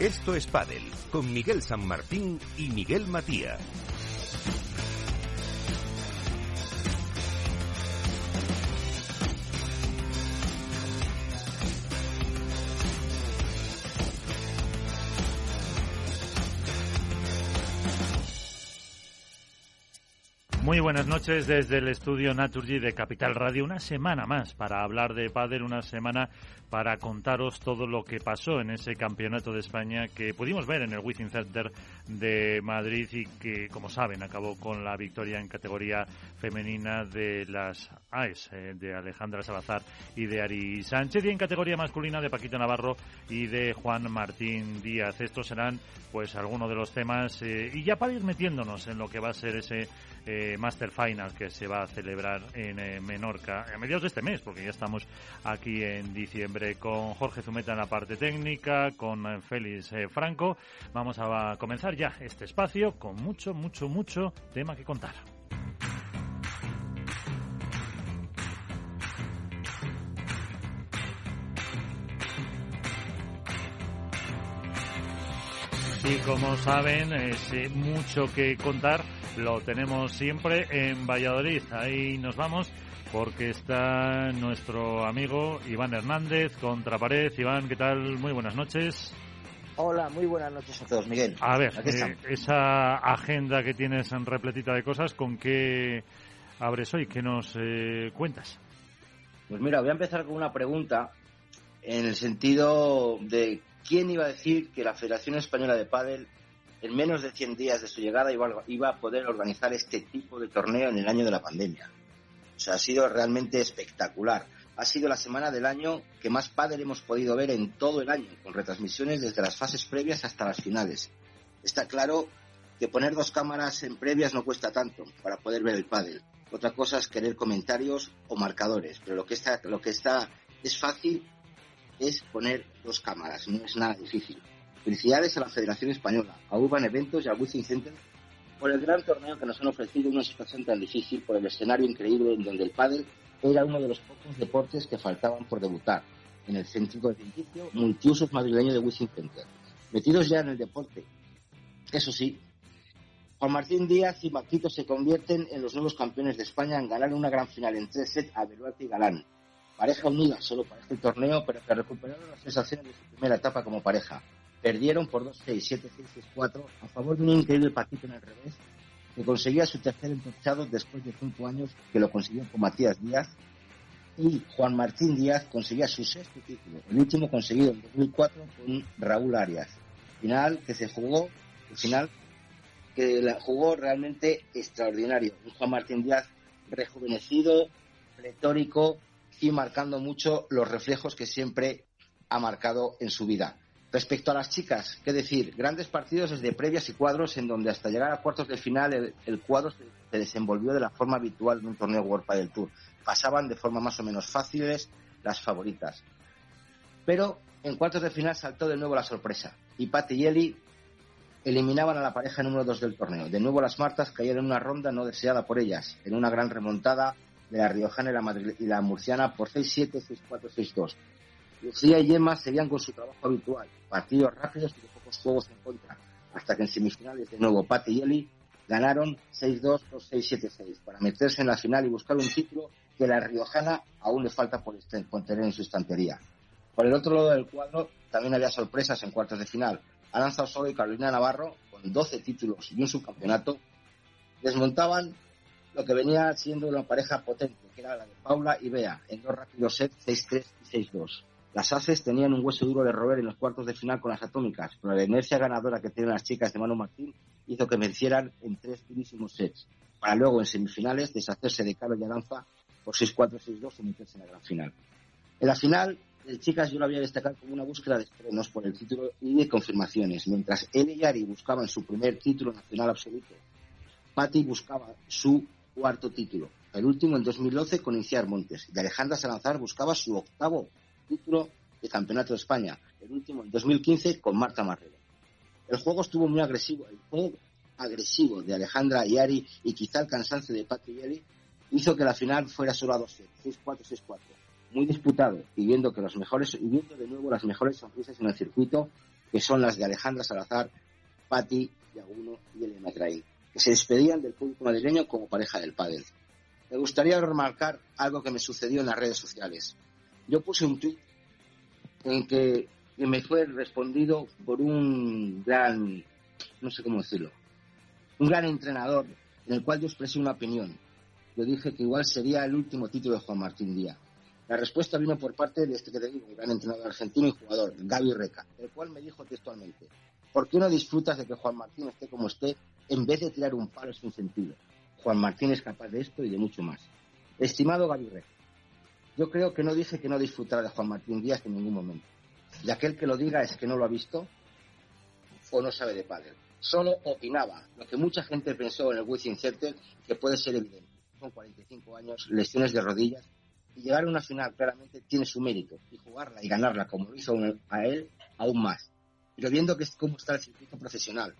Esto es Padel, con Miguel San Martín y Miguel Matías. Muy buenas noches desde el estudio Naturgy de Capital Radio. Una semana más para hablar de Padel, una semana para contaros todo lo que pasó en ese campeonato de España que pudimos ver en el Wizzing Center de Madrid y que, como saben, acabó con la victoria en categoría femenina de las AES, eh, de Alejandra Salazar y de Ari Sánchez, y en categoría masculina de Paquito Navarro y de Juan Martín Díaz. Estos serán, pues, algunos de los temas, eh, y ya para ir metiéndonos en lo que va a ser ese eh, Master Final que se va a celebrar en eh, Menorca a mediados de este mes, porque ya estamos aquí en diciembre con Jorge Zumeta en la parte técnica, con eh, Félix Franco. Vamos a comenzar ya este espacio con mucho, mucho, mucho tema que contar. Y como saben, es mucho que contar lo tenemos siempre en Valladolid. Ahí nos vamos porque está nuestro amigo Iván Hernández, Contrapared. Iván, ¿qué tal? Muy buenas noches. Hola, muy buenas noches a todos, Miguel. A ver, eh, esa agenda que tienes en repletita de cosas, ¿con qué abres hoy? ¿Qué nos eh, cuentas? Pues mira, voy a empezar con una pregunta en el sentido de quién iba a decir que la Federación Española de Pádel en menos de 100 días de su llegada iba, a poder organizar este tipo de torneo en el año de la pandemia. O sea, ha sido realmente espectacular. Ha sido la semana del año que más pádel hemos podido ver en todo el año, con retransmisiones desde las fases previas hasta las finales. Está claro que poner dos cámaras en previas no cuesta tanto para poder ver el pádel. Otra cosa es querer comentarios o marcadores, pero lo que está, lo que está es fácil es poner dos cámaras, no es nada difícil. Felicidades a la Federación Española, a Urban Eventos y al Wizzing Center por el gran torneo que nos han ofrecido en una situación tan difícil, por el escenario increíble en donde el pádel era uno de los pocos deportes que faltaban por debutar en el céntrico edificio multiusos madrileño de Wizzing Center. Metidos ya en el deporte, eso sí, Juan Martín Díaz y Marquito se convierten en los nuevos campeones de España en ganar una gran final en tres sets a Beluarte y Galán. Pareja unida solo para este torneo, pero que recuperaron las sensaciones de su primera etapa como pareja. Perdieron por 2-6, 7-6, 6-4 a favor de un increíble Paquito en el revés que conseguía su tercer entorchado después de cinco años que lo consiguió con Matías Díaz y Juan Martín Díaz conseguía su sexto título, el último conseguido en 2004 con Raúl Arias. Final que se jugó, el final que la jugó realmente extraordinario. Un Juan Martín Díaz rejuvenecido, retórico y marcando mucho los reflejos que siempre ha marcado en su vida. Respecto a las chicas, qué decir, grandes partidos desde previas y cuadros en donde hasta llegar a cuartos de final el, cuadro se, desenvolvió de la forma habitual en un torneo World del Tour. Pasaban de forma más o menos fáciles las favoritas. Pero en cuartos de final saltó de nuevo la sorpresa y Pat y Eli eliminaban a la pareja número 2 del torneo. De nuevo las Martas cayeron en una ronda no deseada por ellas, en una gran remontada de la Riojana y la, y la Murciana por 6-7, 6-4, 6-2. Lucía y Gemma seguían con su trabajo habitual, partidos rápidos y de pocos juegos en contra, hasta que en semifinales de nuevo Patti y Eli ganaron 6-2, 2-6, 7-6 para meterse en la final y buscar un título que la Riojana aún le falta por este, tener en su estantería. Por el otro lado del cuadro también había sorpresas en cuartos de final. Aranza Osorio y Carolina Navarro, con 12 títulos y un subcampeonato, desmontaban lo que venía siendo una pareja potente, que era la de Paula y Bea, en dos rápidos sets 6-3 y 6-2. Las Aces tenían un hueso duro de roer en los cuartos de final con las atómicas, pero la inercia ganadora que tienen las chicas de Manu Martín hizo que vencieran en tres durísimos sets, para luego en semifinales deshacerse de Carlos y Aranza por 6-4, 6-2 y meterse en la gran final. En la final, el chicas yo lo había destacado como una búsqueda de estrenos por el título y de confirmaciones, mientras él y Ari buscaban su primer título nacional absoluto. Patti buscaba su cuarto título, el último en 2012 con Inciar Montes, y Alejandra Salazar buscaba su octavo título de Campeonato de España, el último en 2015 con Marta Marrero. El juego estuvo muy agresivo, el juego agresivo de Alejandra y Ari y quizá el cansancio de Patti y hizo que la final fuera solo a 2 6-4, 6-4. Muy disputado y viendo que los mejores y viendo de nuevo las mejores sonrisas en el circuito, que son las de Alejandra Salazar, Patti Yaguno y Elena Trail, que se despedían del público madrileño como pareja del pádel. Me gustaría remarcar algo que me sucedió en las redes sociales. Yo puse un tweet en que me fue respondido por un gran, no sé cómo decirlo, un gran entrenador en el cual yo expresé una opinión. Yo dije que igual sería el último título de Juan Martín Díaz. La respuesta vino por parte de este que te digo, un gran entrenador argentino y jugador, Gaby Reca, el cual me dijo textualmente, ¿por qué no disfrutas de que Juan Martín esté como esté en vez de tirar un palo sin sentido? Juan Martín es capaz de esto y de mucho más. Estimado Gaby Reca, yo creo que no dije que no disfrutara de Juan Martín Díaz en ningún momento. Y aquel que lo diga es que no lo ha visto o no sabe de pádel. Solo opinaba lo que mucha gente pensó en el Wizzing Center, que puede ser evidente. Con 45 años, lesiones de rodillas y llegar a una final claramente tiene su mérito y jugarla y ganarla como lo hizo a él aún más. Pero viendo que es cómo está el circuito profesional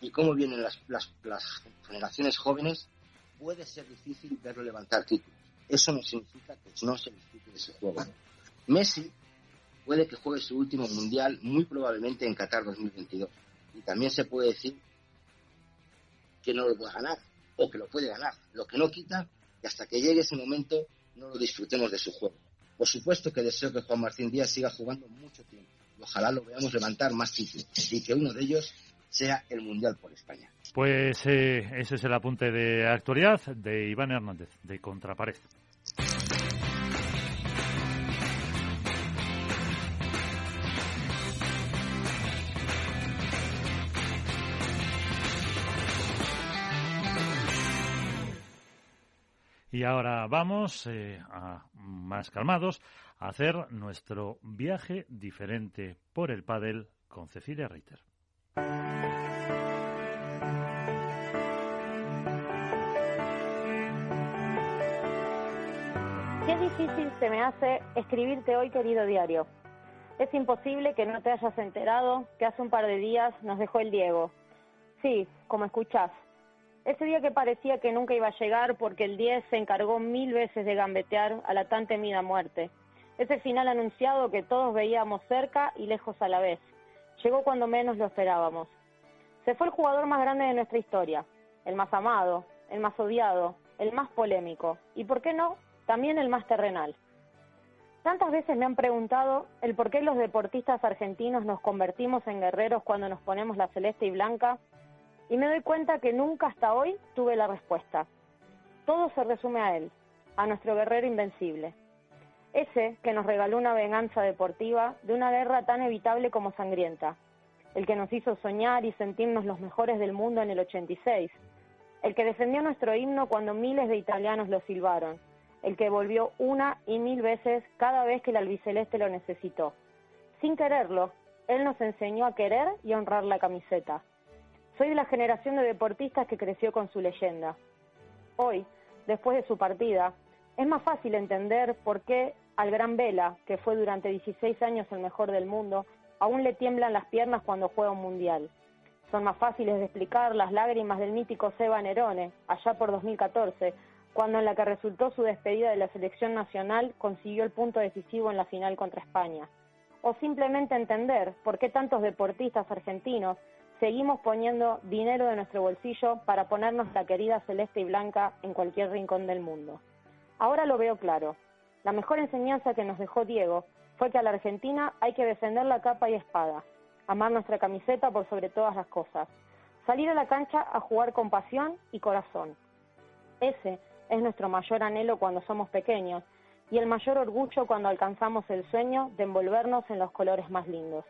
y cómo vienen las, las, generaciones jóvenes, puede ser difícil verlo levantar títulos. Eso no significa que no se disfrute de ese juego. Messi puede que juegue su último mundial muy probablemente en Qatar 2022. Y también se puede decir que no lo puede ganar o que lo puede ganar. Lo que no quita que hasta que llegue ese momento no lo disfrutemos de su juego. Por supuesto que deseo que Juan Martín Díaz siga jugando mucho tiempo y ojalá lo veamos levantar más títulos y que uno de ellos sea el Mundial por España. Pues eh, ese es el apunte de actualidad de Iván Hernández, de Contrapared. Y ahora vamos eh, a, más calmados a hacer nuestro viaje diferente por el pádel con Cecilia Reiter. Qué difícil se me hace escribirte hoy, querido diario. Es imposible que no te hayas enterado que hace un par de días nos dejó el Diego. Sí, como escuchás, ese día que parecía que nunca iba a llegar porque el 10 se encargó mil veces de gambetear a la tan temida muerte. Ese final anunciado que todos veíamos cerca y lejos a la vez. Llegó cuando menos lo esperábamos. Se fue el jugador más grande de nuestra historia, el más amado, el más odiado, el más polémico y, ¿por qué no?, también el más terrenal. Tantas veces me han preguntado el por qué los deportistas argentinos nos convertimos en guerreros cuando nos ponemos la celeste y blanca y me doy cuenta que nunca hasta hoy tuve la respuesta. Todo se resume a él, a nuestro guerrero invencible. Ese que nos regaló una venganza deportiva de una guerra tan evitable como sangrienta. El que nos hizo soñar y sentirnos los mejores del mundo en el 86. El que defendió nuestro himno cuando miles de italianos lo silbaron. El que volvió una y mil veces cada vez que el albiceleste lo necesitó. Sin quererlo, él nos enseñó a querer y honrar la camiseta soy de la generación de deportistas que creció con su leyenda. Hoy, después de su partida, es más fácil entender por qué al gran Vela, que fue durante 16 años el mejor del mundo, aún le tiemblan las piernas cuando juega un mundial. Son más fáciles de explicar las lágrimas del mítico Seba Nerone, allá por 2014, cuando en la que resultó su despedida de la selección nacional consiguió el punto decisivo en la final contra España. O simplemente entender por qué tantos deportistas argentinos seguimos poniendo dinero de nuestro bolsillo para ponernos la querida celeste y blanca en cualquier rincón del mundo. Ahora lo veo claro. La mejor enseñanza que nos dejó Diego fue que a la Argentina hay que defender la capa y espada, amar nuestra camiseta por sobre todas las cosas, salir a la cancha a jugar con pasión y corazón. Ese es nuestro mayor anhelo cuando somos pequeños y el mayor orgullo cuando alcanzamos el sueño de envolvernos en los colores más lindos.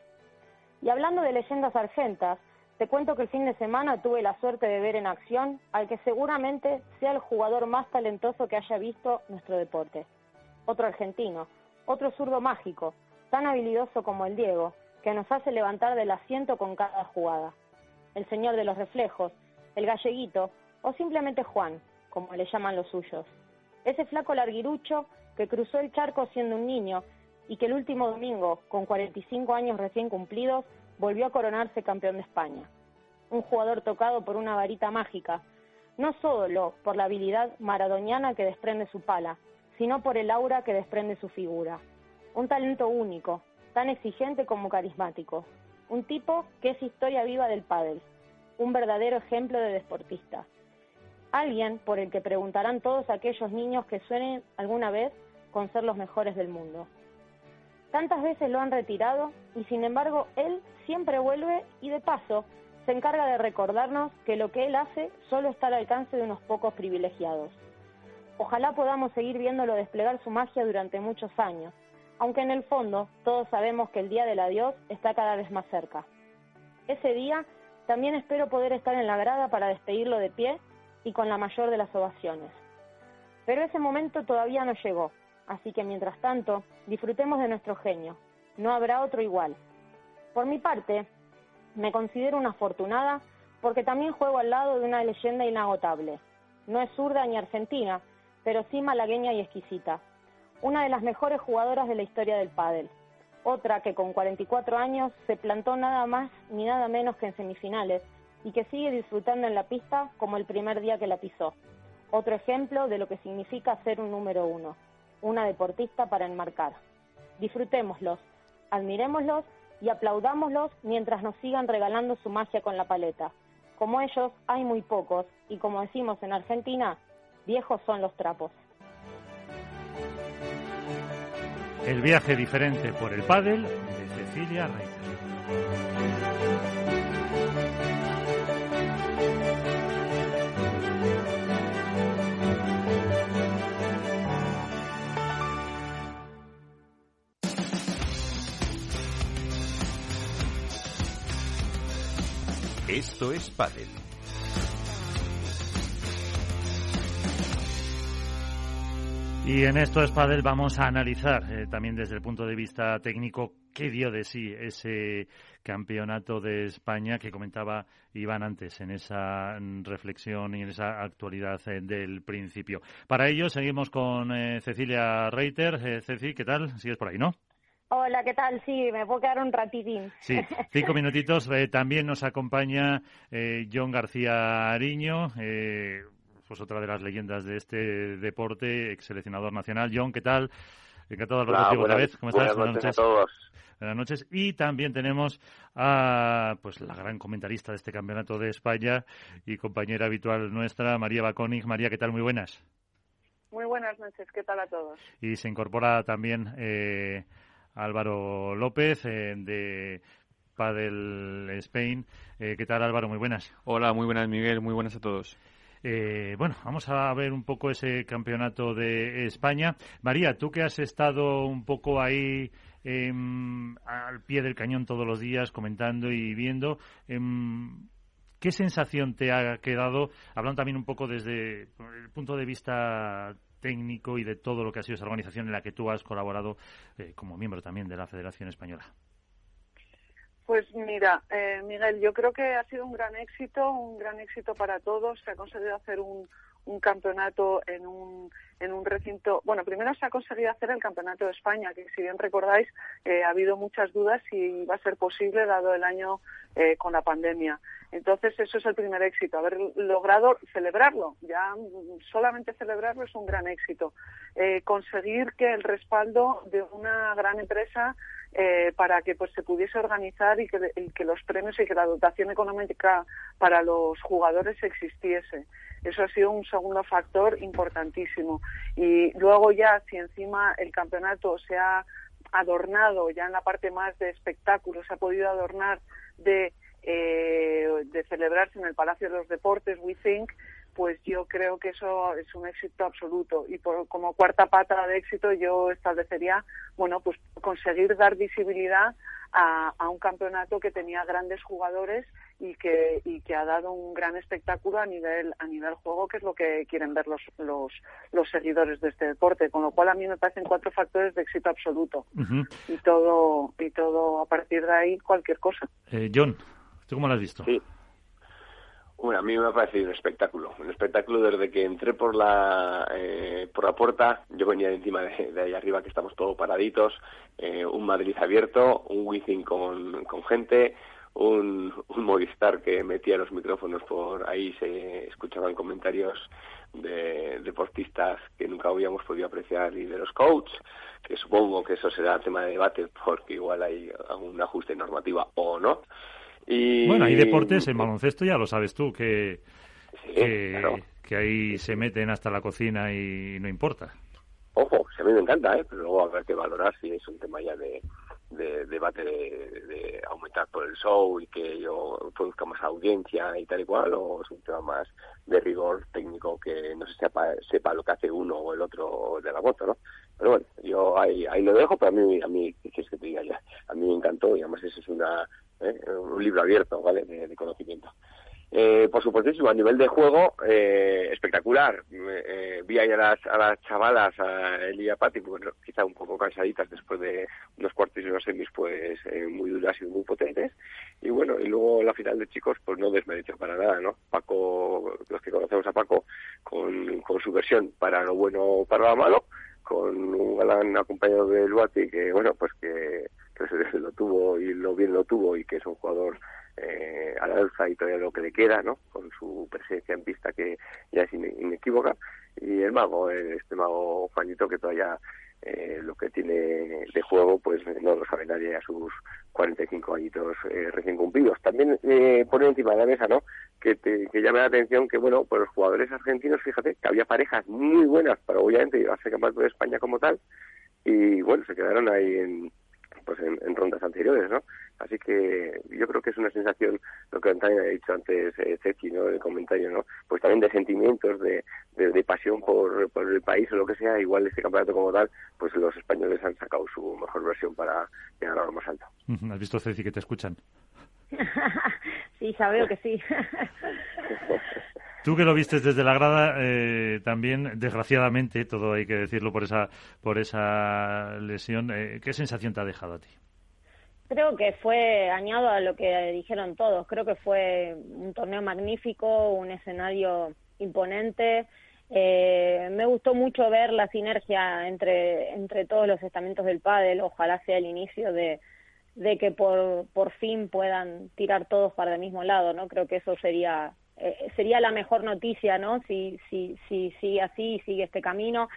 Y hablando de leyendas argentas, te cuento que el fin de semana tuve la suerte de ver en acción al que seguramente sea el jugador más talentoso que haya visto nuestro deporte. Otro argentino, otro zurdo mágico, tan habilidoso como el Diego, que nos hace levantar del asiento con cada jugada. El señor de los reflejos, el galleguito o simplemente Juan, como le llaman los suyos. Ese flaco larguirucho que cruzó el charco siendo un niño y que el último domingo, con 45 años recién cumplidos, volvió a coronarse campeón de España. Un jugador tocado por una varita mágica, no solo por la habilidad maradoniana que desprende su pala, sino por el aura que desprende su figura. Un talento único, tan exigente como carismático. un tipo que es historia viva del pádel, un verdadero ejemplo de deportista. Alguien por el que preguntarán todos aquellos niños que suenen alguna vez con ser los mejores del mundo. Tantas veces lo han retirado y sin embargo él siempre vuelve y de paso se encarga de recordarnos que lo que él hace solo está al alcance de unos pocos privilegiados. Ojalá podamos seguir viéndolo desplegar su magia durante muchos años, aunque en el fondo todos sabemos que el día del adiós está cada vez más cerca. Ese día también espero poder estar en la grada para despedirlo de pie y con la mayor de las ovaciones. Pero ese momento todavía no llegó, así que mientras tanto, disfrutemos de nuestro genio. No habrá otro igual. Por mi parte, me considero una afortunada porque también juego al lado de una leyenda inagotable. No es zurda ni argentina, pero sí malagueña y exquisita. Una de las mejores jugadoras de la historia del pádel. Otra que con 44 años se plantó nada más ni nada menos que en semifinales y que sigue disfrutando en la pista como el primer día que la pisó. Otro ejemplo de lo que significa ser un número uno, una deportista para enmarcar. Disfrutémoslos, admirémoslos y aplaudámoslos mientras nos sigan regalando su magia con la paleta. Como ellos hay muy pocos y como decimos en Argentina, viejos son los trapos. El viaje diferente por el pádel de Cecilia Reiter. Esto es Padel. Y en esto es Padel vamos a analizar eh, también desde el punto de vista técnico qué dio de sí ese campeonato de España que comentaba Iván antes en esa reflexión y en esa actualidad eh, del principio. Para ello seguimos con eh, Cecilia Reiter. Ceci, ¿qué tal? Sigues por ahí, ¿no? Hola, ¿qué tal? Sí, me puedo quedar un ratitín. Sí, cinco minutitos. también nos acompaña John García Ariño, pues otra de las leyendas de este deporte, ex seleccionador nacional. John, ¿qué tal? Encantado de hablar contigo otra vez. ¿Cómo estás? Buenas noches a todos. Buenas noches. Y también tenemos a pues la gran comentarista de este campeonato de España y compañera habitual nuestra, María Baconig. María, ¿qué tal? Muy buenas. Muy buenas noches. ¿Qué tal a todos? Y se incorpora también eh, Álvaro López eh, de Padel Spain. Eh, ¿Qué tal, Álvaro? Muy buenas. Hola, muy buenas, Miguel. Muy buenas a todos. Eh, bueno, vamos a ver un poco ese campeonato de España. María, tú que has estado un poco ahí em, al pie del cañón todos los días comentando y viendo, em, ¿qué sensación te ha quedado? Hablando también un poco desde el punto de vista técnico y de todo lo que ha sido esa organización en la que tú has colaborado eh, como miembro también de la Federación Española. Pues mira, eh, Miguel, yo creo que ha sido un gran éxito, un gran éxito para todos. Se ha conseguido hacer un, un campeonato en un, en un recinto. Bueno, primero se ha conseguido hacer el campeonato de España, que si bien recordáis, eh, ha habido muchas dudas si iba a ser posible dado el año eh, con la pandemia. Entonces, eso es el primer éxito, haber logrado celebrarlo. Ya solamente celebrarlo es un gran éxito. Eh, conseguir que el respaldo de una gran empresa eh, para que pues se pudiese organizar y que, los premios y que la dotación económica para los jugadores existiese. Eso ha sido un segundo factor importantísimo. Y luego ya, si encima el campeonato se ha adornado ya en la parte más de espectáculo, se ha podido adornar de, eh, de celebrarse en el Palacio de los Deportes, We Think, pues yo creo que eso es un éxito absoluto. Y por, como cuarta pata de éxito yo establecería, bueno, pues conseguir dar visibilidad a, un campeonato que tenía grandes jugadores y que, y que ha dado un gran espectáculo a nivel, a nivel juego, que es lo que quieren ver los, los, los seguidores de este deporte. Con lo cual a mí me parecen cuatro factores de éxito absoluto. Y todo, y todo a partir de ahí cualquier cosa. Eh, John, ¿tú cómo lo has visto? Sí. Bueno, a mí me ha parecido un espectáculo, un espectáculo desde que entré por la eh, por la puerta, yo venía de encima de, ahí arriba que estamos todos paraditos, eh, un Madrid abierto, un Wizzing con, con gente, un, un Movistar que metía los micrófonos por ahí, se escuchaban comentarios de deportistas que nunca habíamos podido apreciar y de los coaches, que supongo que eso será tema de debate porque igual hay un ajuste normativa o no. Y... Bueno, hay deportes, en baloncesto ya lo sabes tú, que, que, ahí se meten hasta la cocina y no importa. Ojo, a mí me encanta, ¿eh? pero luego habrá que valorar si es un tema ya de, de debate de, aumentar por el show y que yo produzca más audiencia y tal y cual, o es un tema más de rigor técnico que no se sepa, sepa lo que hace uno o el otro de la moto, ¿no? Pero bueno, yo ahí, ahí lo dejo, pero a mí, a mí, ¿qué quieres que te diga ya? A mí me encantó y además eso es una, ¿eh? un libro abierto, ¿vale? de conocimiento. Eh, por supuesto, a nivel de juego, eh, espectacular. Eh, vi ahí a las, a las chavalas, a Eli y a Patti, bueno, quizá un poco cansaditas después de unos cuartos y unos semis, pues eh, muy duras y muy potentes. Y bueno, y luego la final de chicos, pues no desmerece para nada, ¿no? Paco, los que conocemos a Paco, con, con su versión para lo bueno o para lo malo, con un galán acompañado de Luati que, bueno, pues que, que se lo tuvo y lo bien lo tuvo y que es un jugador eh, a la alza y todavía lo que le queda, ¿no? Con su presencia en pista que ya es inequívoca. Y el mago, eh, este mago Juanito, que todavía eh, lo que tiene de juego, pues no lo sabe nadie a sus 45 añitos eh, recién cumplidos. También eh, pone encima de la mesa, ¿no? Que, te, que llame la atención que, bueno, pues los jugadores argentinos, fíjate, que había parejas muy buenas para obviamente llevarse campeonato de España como tal, y bueno, se quedaron ahí en, pues en, rondas anteriores, ¿no? Así que yo creo que es una sensación, lo que también ha dicho antes eh, Ceci, ¿no? En el comentario, ¿no? Pues también de sentimientos, de, de, pasión por, por, el país o lo que sea, igual este campeonato como tal, pues los españoles han sacado su mejor versión para llegar a lo más alto. ¿Has visto, Ceci, que te escuchan? sí, ya veo que sí. Tú que lo viste desde la grada, eh, también, desgraciadamente, todo hay que decirlo por esa, por esa lesión, eh, ¿qué sensación te ha dejado a ti? Creo que fue añado a lo que dijeron todos. Creo que fue un torneo magnífico, un escenario imponente. Eh, me gustó mucho ver la sinergia entre, entre todos los estamentos del pádel. Ojalá sea el inicio de, de que por, por fin puedan tirar todos para el mismo lado, ¿no? Creo que eso sería eh, sería la mejor noticia, ¿no? Si, si, si sigue así, sigue este camino.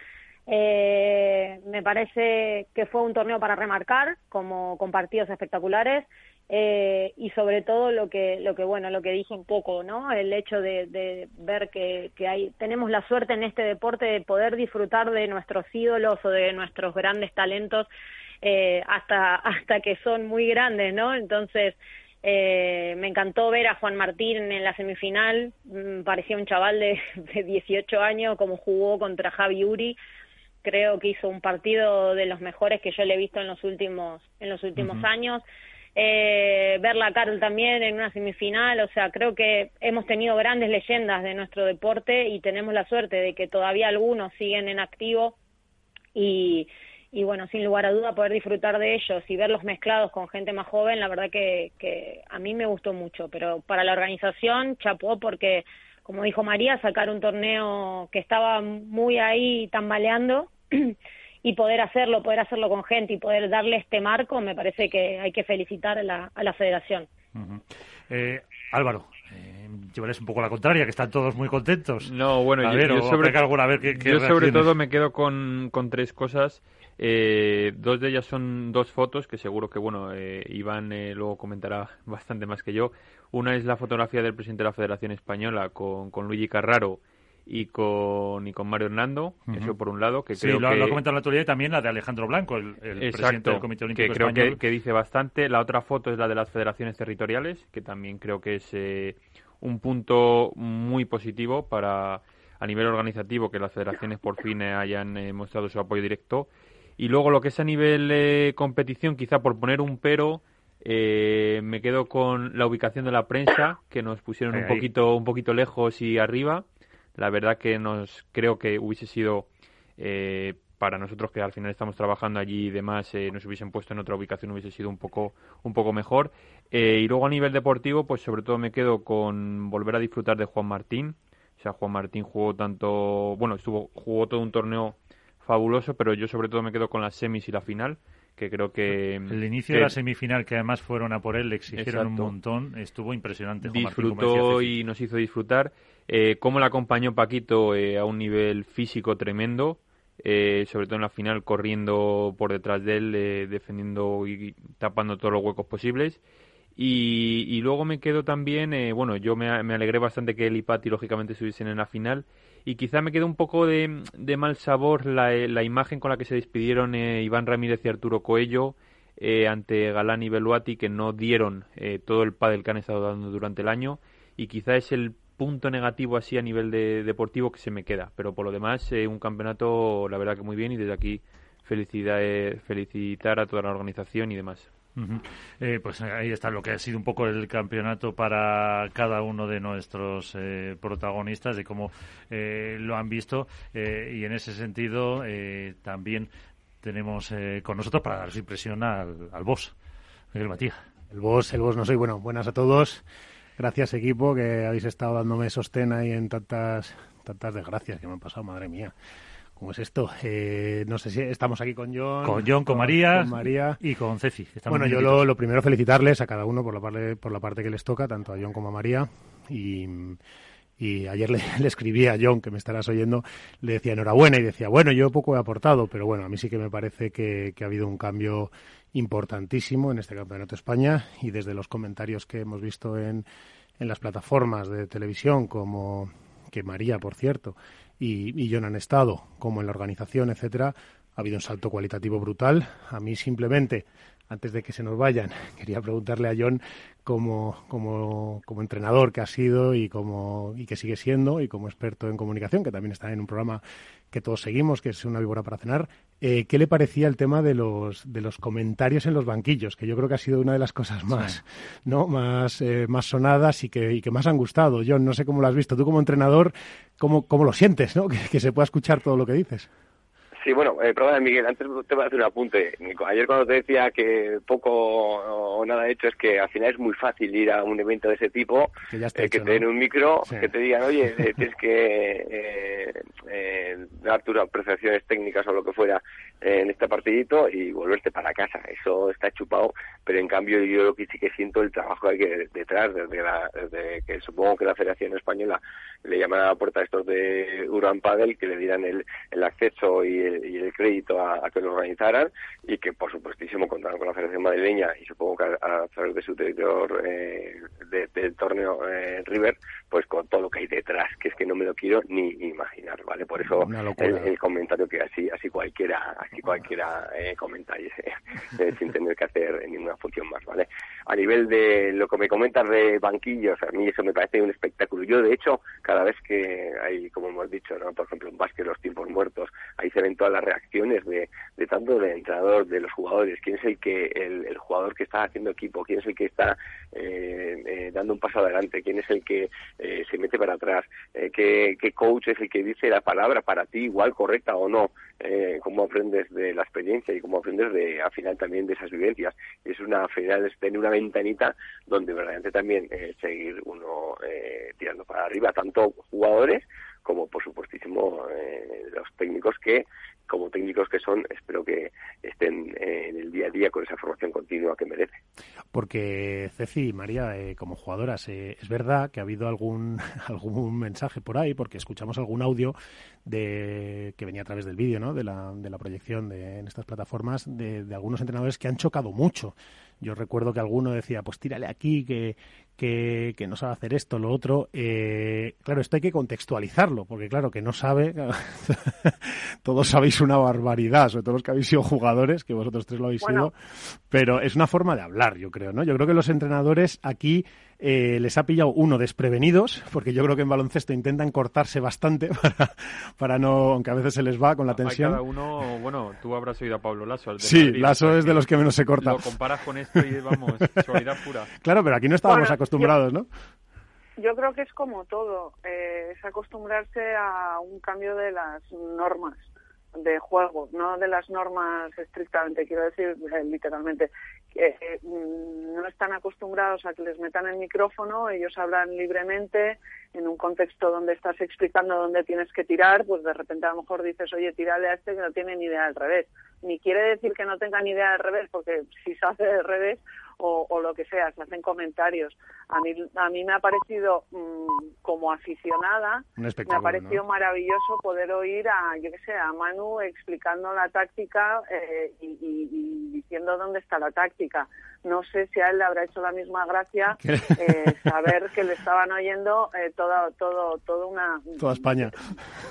Eh, me parece que fue un torneo para remarcar, como con partidos espectaculares. Eh, y sobre todo lo que lo que bueno lo que dije un poco no el hecho de, ver que, que hay tenemos la suerte en este deporte de poder disfrutar de nuestros ídolos o de nuestros grandes talentos eh, hasta hasta que son muy grandes no entonces eh, me encantó ver a Juan Martín en la semifinal, mm, parecía un chaval de, de 18 años, como jugó contra Javi Uri. Creo que hizo un partido de los mejores que yo le he visto en los últimos, en los últimos años. Eh, ver la Carl también en una semifinal, o sea, creo que hemos tenido grandes leyendas de nuestro deporte y tenemos la suerte de que todavía algunos siguen en activo y, y bueno, sin lugar a duda poder disfrutar de ellos y verlos mezclados con gente más joven, la verdad que, que a mí me gustó mucho, pero para la organización chapó porque, como dijo María, sacar un torneo que estaba muy ahí tambaleando y poder hacerlo, poder hacerlo con gente y poder darle este marco, me parece que hay que felicitar a la, a la federación. eh, Álvaro, llevarles un poco la contraria, que están todos muy contentos. No, bueno, yo, sobre, yo sobre todo me quedo con, con tres cosas. Eh, dos de ellas son dos fotos que seguro que, bueno, eh, Iván eh, luego comentará bastante más que yo. Una es la fotografía del presidente de la Federación Española con, con Luigi Carraro y con, y con Mario Hernando, eso por un lado. Que sí, creo lo, que... lo ha comentado la actualidad y también la de Alejandro Blanco, el, el presidente del Comité Olímpico que creo Español. Que, que dice bastante. La otra foto es la de las federaciones territoriales, que también creo que es eh, un punto muy positivo para a nivel organizativo que las federaciones por fin eh, hayan eh, mostrado su apoyo directo y luego lo que es a nivel eh, competición, quizá por poner un pero, eh, me quedo con la ubicación de la prensa, que nos pusieron un poquito, un poquito lejos y arriba. La verdad que nos creo que hubiese sido eh, para nosotros que al final estamos trabajando allí y demás, eh, nos hubiesen puesto en otra ubicación hubiese sido un poco, un poco mejor. Eh, y luego a nivel deportivo, pues sobre todo me quedo con volver a disfrutar de Juan Martín. O sea, Juan Martín jugó tanto, bueno, estuvo, jugó todo un torneo fabuloso, pero yo sobre todo me quedo con las semis y la final, que creo que... El inicio de la semifinal, que además fueron a por él, le exigieron un montón, estuvo impresionante. Disfrutó y nos hizo disfrutar. Eh, cómo le acompañó Paquito eh, a un nivel físico tremendo, eh, sobre todo en la final corriendo por detrás de él, eh, defendiendo y tapando todos los huecos posibles. Y, luego me quedo también, eh, bueno, yo me, alegré bastante que él y Patti lógicamente estuviesen en la final y quizá me quedó un poco de, mal sabor la, la, imagen con la que se despidieron Iván Ramírez y Arturo Coello ante Galán y Beluati que no dieron todo el pádel que han estado dando durante el año y quizá es el punto negativo así a nivel de deportivo que se me queda. Pero por lo demás, eh, un campeonato, la verdad que muy bien y desde aquí felicidad, felicitar a toda la organización y demás. Eh, pues ahí está lo que ha sido un poco el campeonato para cada uno de nuestros eh, protagonistas, de cómo lo han visto. y en ese sentido, también tenemos con nosotros para dar su impresión al, al boss, Miguel Matías. El boss, el boss no soy. Bueno, buenas a todos. Gracias, equipo, que habéis estado dándome sostén ahí en tantas, tantas desgracias que me han pasado, madre mía. ¿Cómo es esto? Eh, no sé si estamos aquí con John. Con John, con, María, María, y con Ceci. Bueno, yo lo, primero felicitarles a cada uno por la, parte, por la parte que les toca, tanto a John como a María. Y, ayer le, escribí a John, que me estarás oyendo, le decía enhorabuena y decía, bueno, yo poco he aportado, pero bueno, a mí sí que me parece que, que ha habido un cambio importantísimo en este Campeonato España y desde los comentarios que hemos visto en, en las plataformas de televisión como que María, por cierto, y, y John han estado, como en la organización, etcétera, ha habido un salto cualitativo brutal. A mí simplemente, antes de que se nos vayan, quería preguntarle a John como, como, como entrenador que ha sido y, como, y que sigue siendo y como experto en comunicación, que también está en un programa que todos seguimos, que es una víbora para cenar, eh, ¿qué le parecía el tema de los, de los comentarios en los banquillos? Que yo creo que ha sido una de las cosas más, ¿no? más, eh, más sonadas y que, y que más han gustado. John, no sé cómo lo has visto. Tú como entrenador, ¿cómo, cómo lo sientes? ¿no? que se pueda escuchar todo lo que dices. Sí, bueno, eh, perdona, Miguel, antes te voy a hacer un apunte. Ayer cuando te decía que poco o nada hecho es que al final es muy fácil ir a un evento de ese tipo, que, eh, te den un micro, que te digan, oye, eh, tienes que eh, eh, dar tus apreciaciones técnicas o lo que fuera en este partidito y volverte para casa. Eso está chupado, pero en cambio yo lo que sí que siento el trabajo que hay que detrás, desde, la, desde que supongo que la Federación Española le llamará a la puerta a estos de Urban Padel, que le dieran el, el acceso y el, y el crédito a, que lo organizaran y que por supuestísimo contaron con la Federación Madrileña y supongo que a, través de su director eh, del torneo eh, River, pues con todo lo que hay detrás, que es que no me lo quiero ni imaginar, ¿vale? Por eso el, comentario que así así cualquiera así cualquiera eh, comentáis eh, sin tener que hacer ninguna función más, ¿vale? A nivel de lo que me comentas de banquillos, a mí eso me parece un espectáculo. Yo, de hecho, cada vez que hay, como hemos dicho, ¿no? por ejemplo, en básquet, los tiempos muertos, ahí se ven todas las reacciones de, de tanto del entrenador, de los jugadores, quién es el que el, jugador que está haciendo equipo, quién es el que está eh, eh, dando un paso adelante, quién es el que eh, se mete para atrás, qué, qué coach es el que dice la palabra para ti igual correcta o no, cómo aprendes de la experiencia y cómo aprendes de al final también de esas vivencias. Es una final es tener una ventanita donde verdaderamente también seguir uno tirando para arriba, tanto jugadores como por supuestísimo los técnicos que como técnicos que son, espero que estén en el día a día con esa formación continua que merece. Porque Ceci y María, eh, como jugadoras, eh, es verdad que ha habido algún algún mensaje por ahí, porque escuchamos algún audio de que venía a través del vídeo, ¿no? De la, de la proyección de, en estas plataformas de, de algunos entrenadores que han chocado mucho. Yo recuerdo que alguno decía, pues tírale aquí, que, que, que no sabe hacer esto, lo otro. Eh, claro, esto hay que contextualizarlo, porque claro, que no sabe, todos sabéis una barbaridad, sobre todo los que habéis sido jugadores, que vosotros tres lo habéis sido, pero es una forma de hablar, yo creo, ¿no? Yo creo que los entrenadores aquí eh, les ha pillado uno desprevenidos, porque yo creo que en baloncesto intentan cortarse bastante para, para no, aunque a veces se les va con la tensión. cada uno, bueno, tú habrás oído a Pablo Lasso. sí, Lasso es de los que menos se corta. Lo comparas con esto y vamos, suavidad pura. Claro, pero aquí no estábamos acostumbrados, ¿no? Yo creo que es como todo, eh, es acostumbrarse a un cambio de las normas. De juego, no de las normas estrictamente, quiero decir eh, literalmente, que eh, mm, no están acostumbrados a que les metan el micrófono, ellos hablan libremente en un contexto donde estás explicando dónde tienes que tirar, pues de repente a lo mejor dices, oye, tírale a este que no tiene ni idea del revés. Ni quiere decir que no tenga ni idea del revés, porque si se hace del revés, o, lo que sea, se hacen comentarios. A mí, a mí me ha parecido, mm, como aficionada, me ha parecido maravilloso poder oír a, yo que sé, a Manu explicando la táctica eh, y, diciendo dónde está la táctica. No sé si a él le habrá hecho la misma gracia eh, saber que le estaban oyendo eh, toda, todo, toda una... Toda España.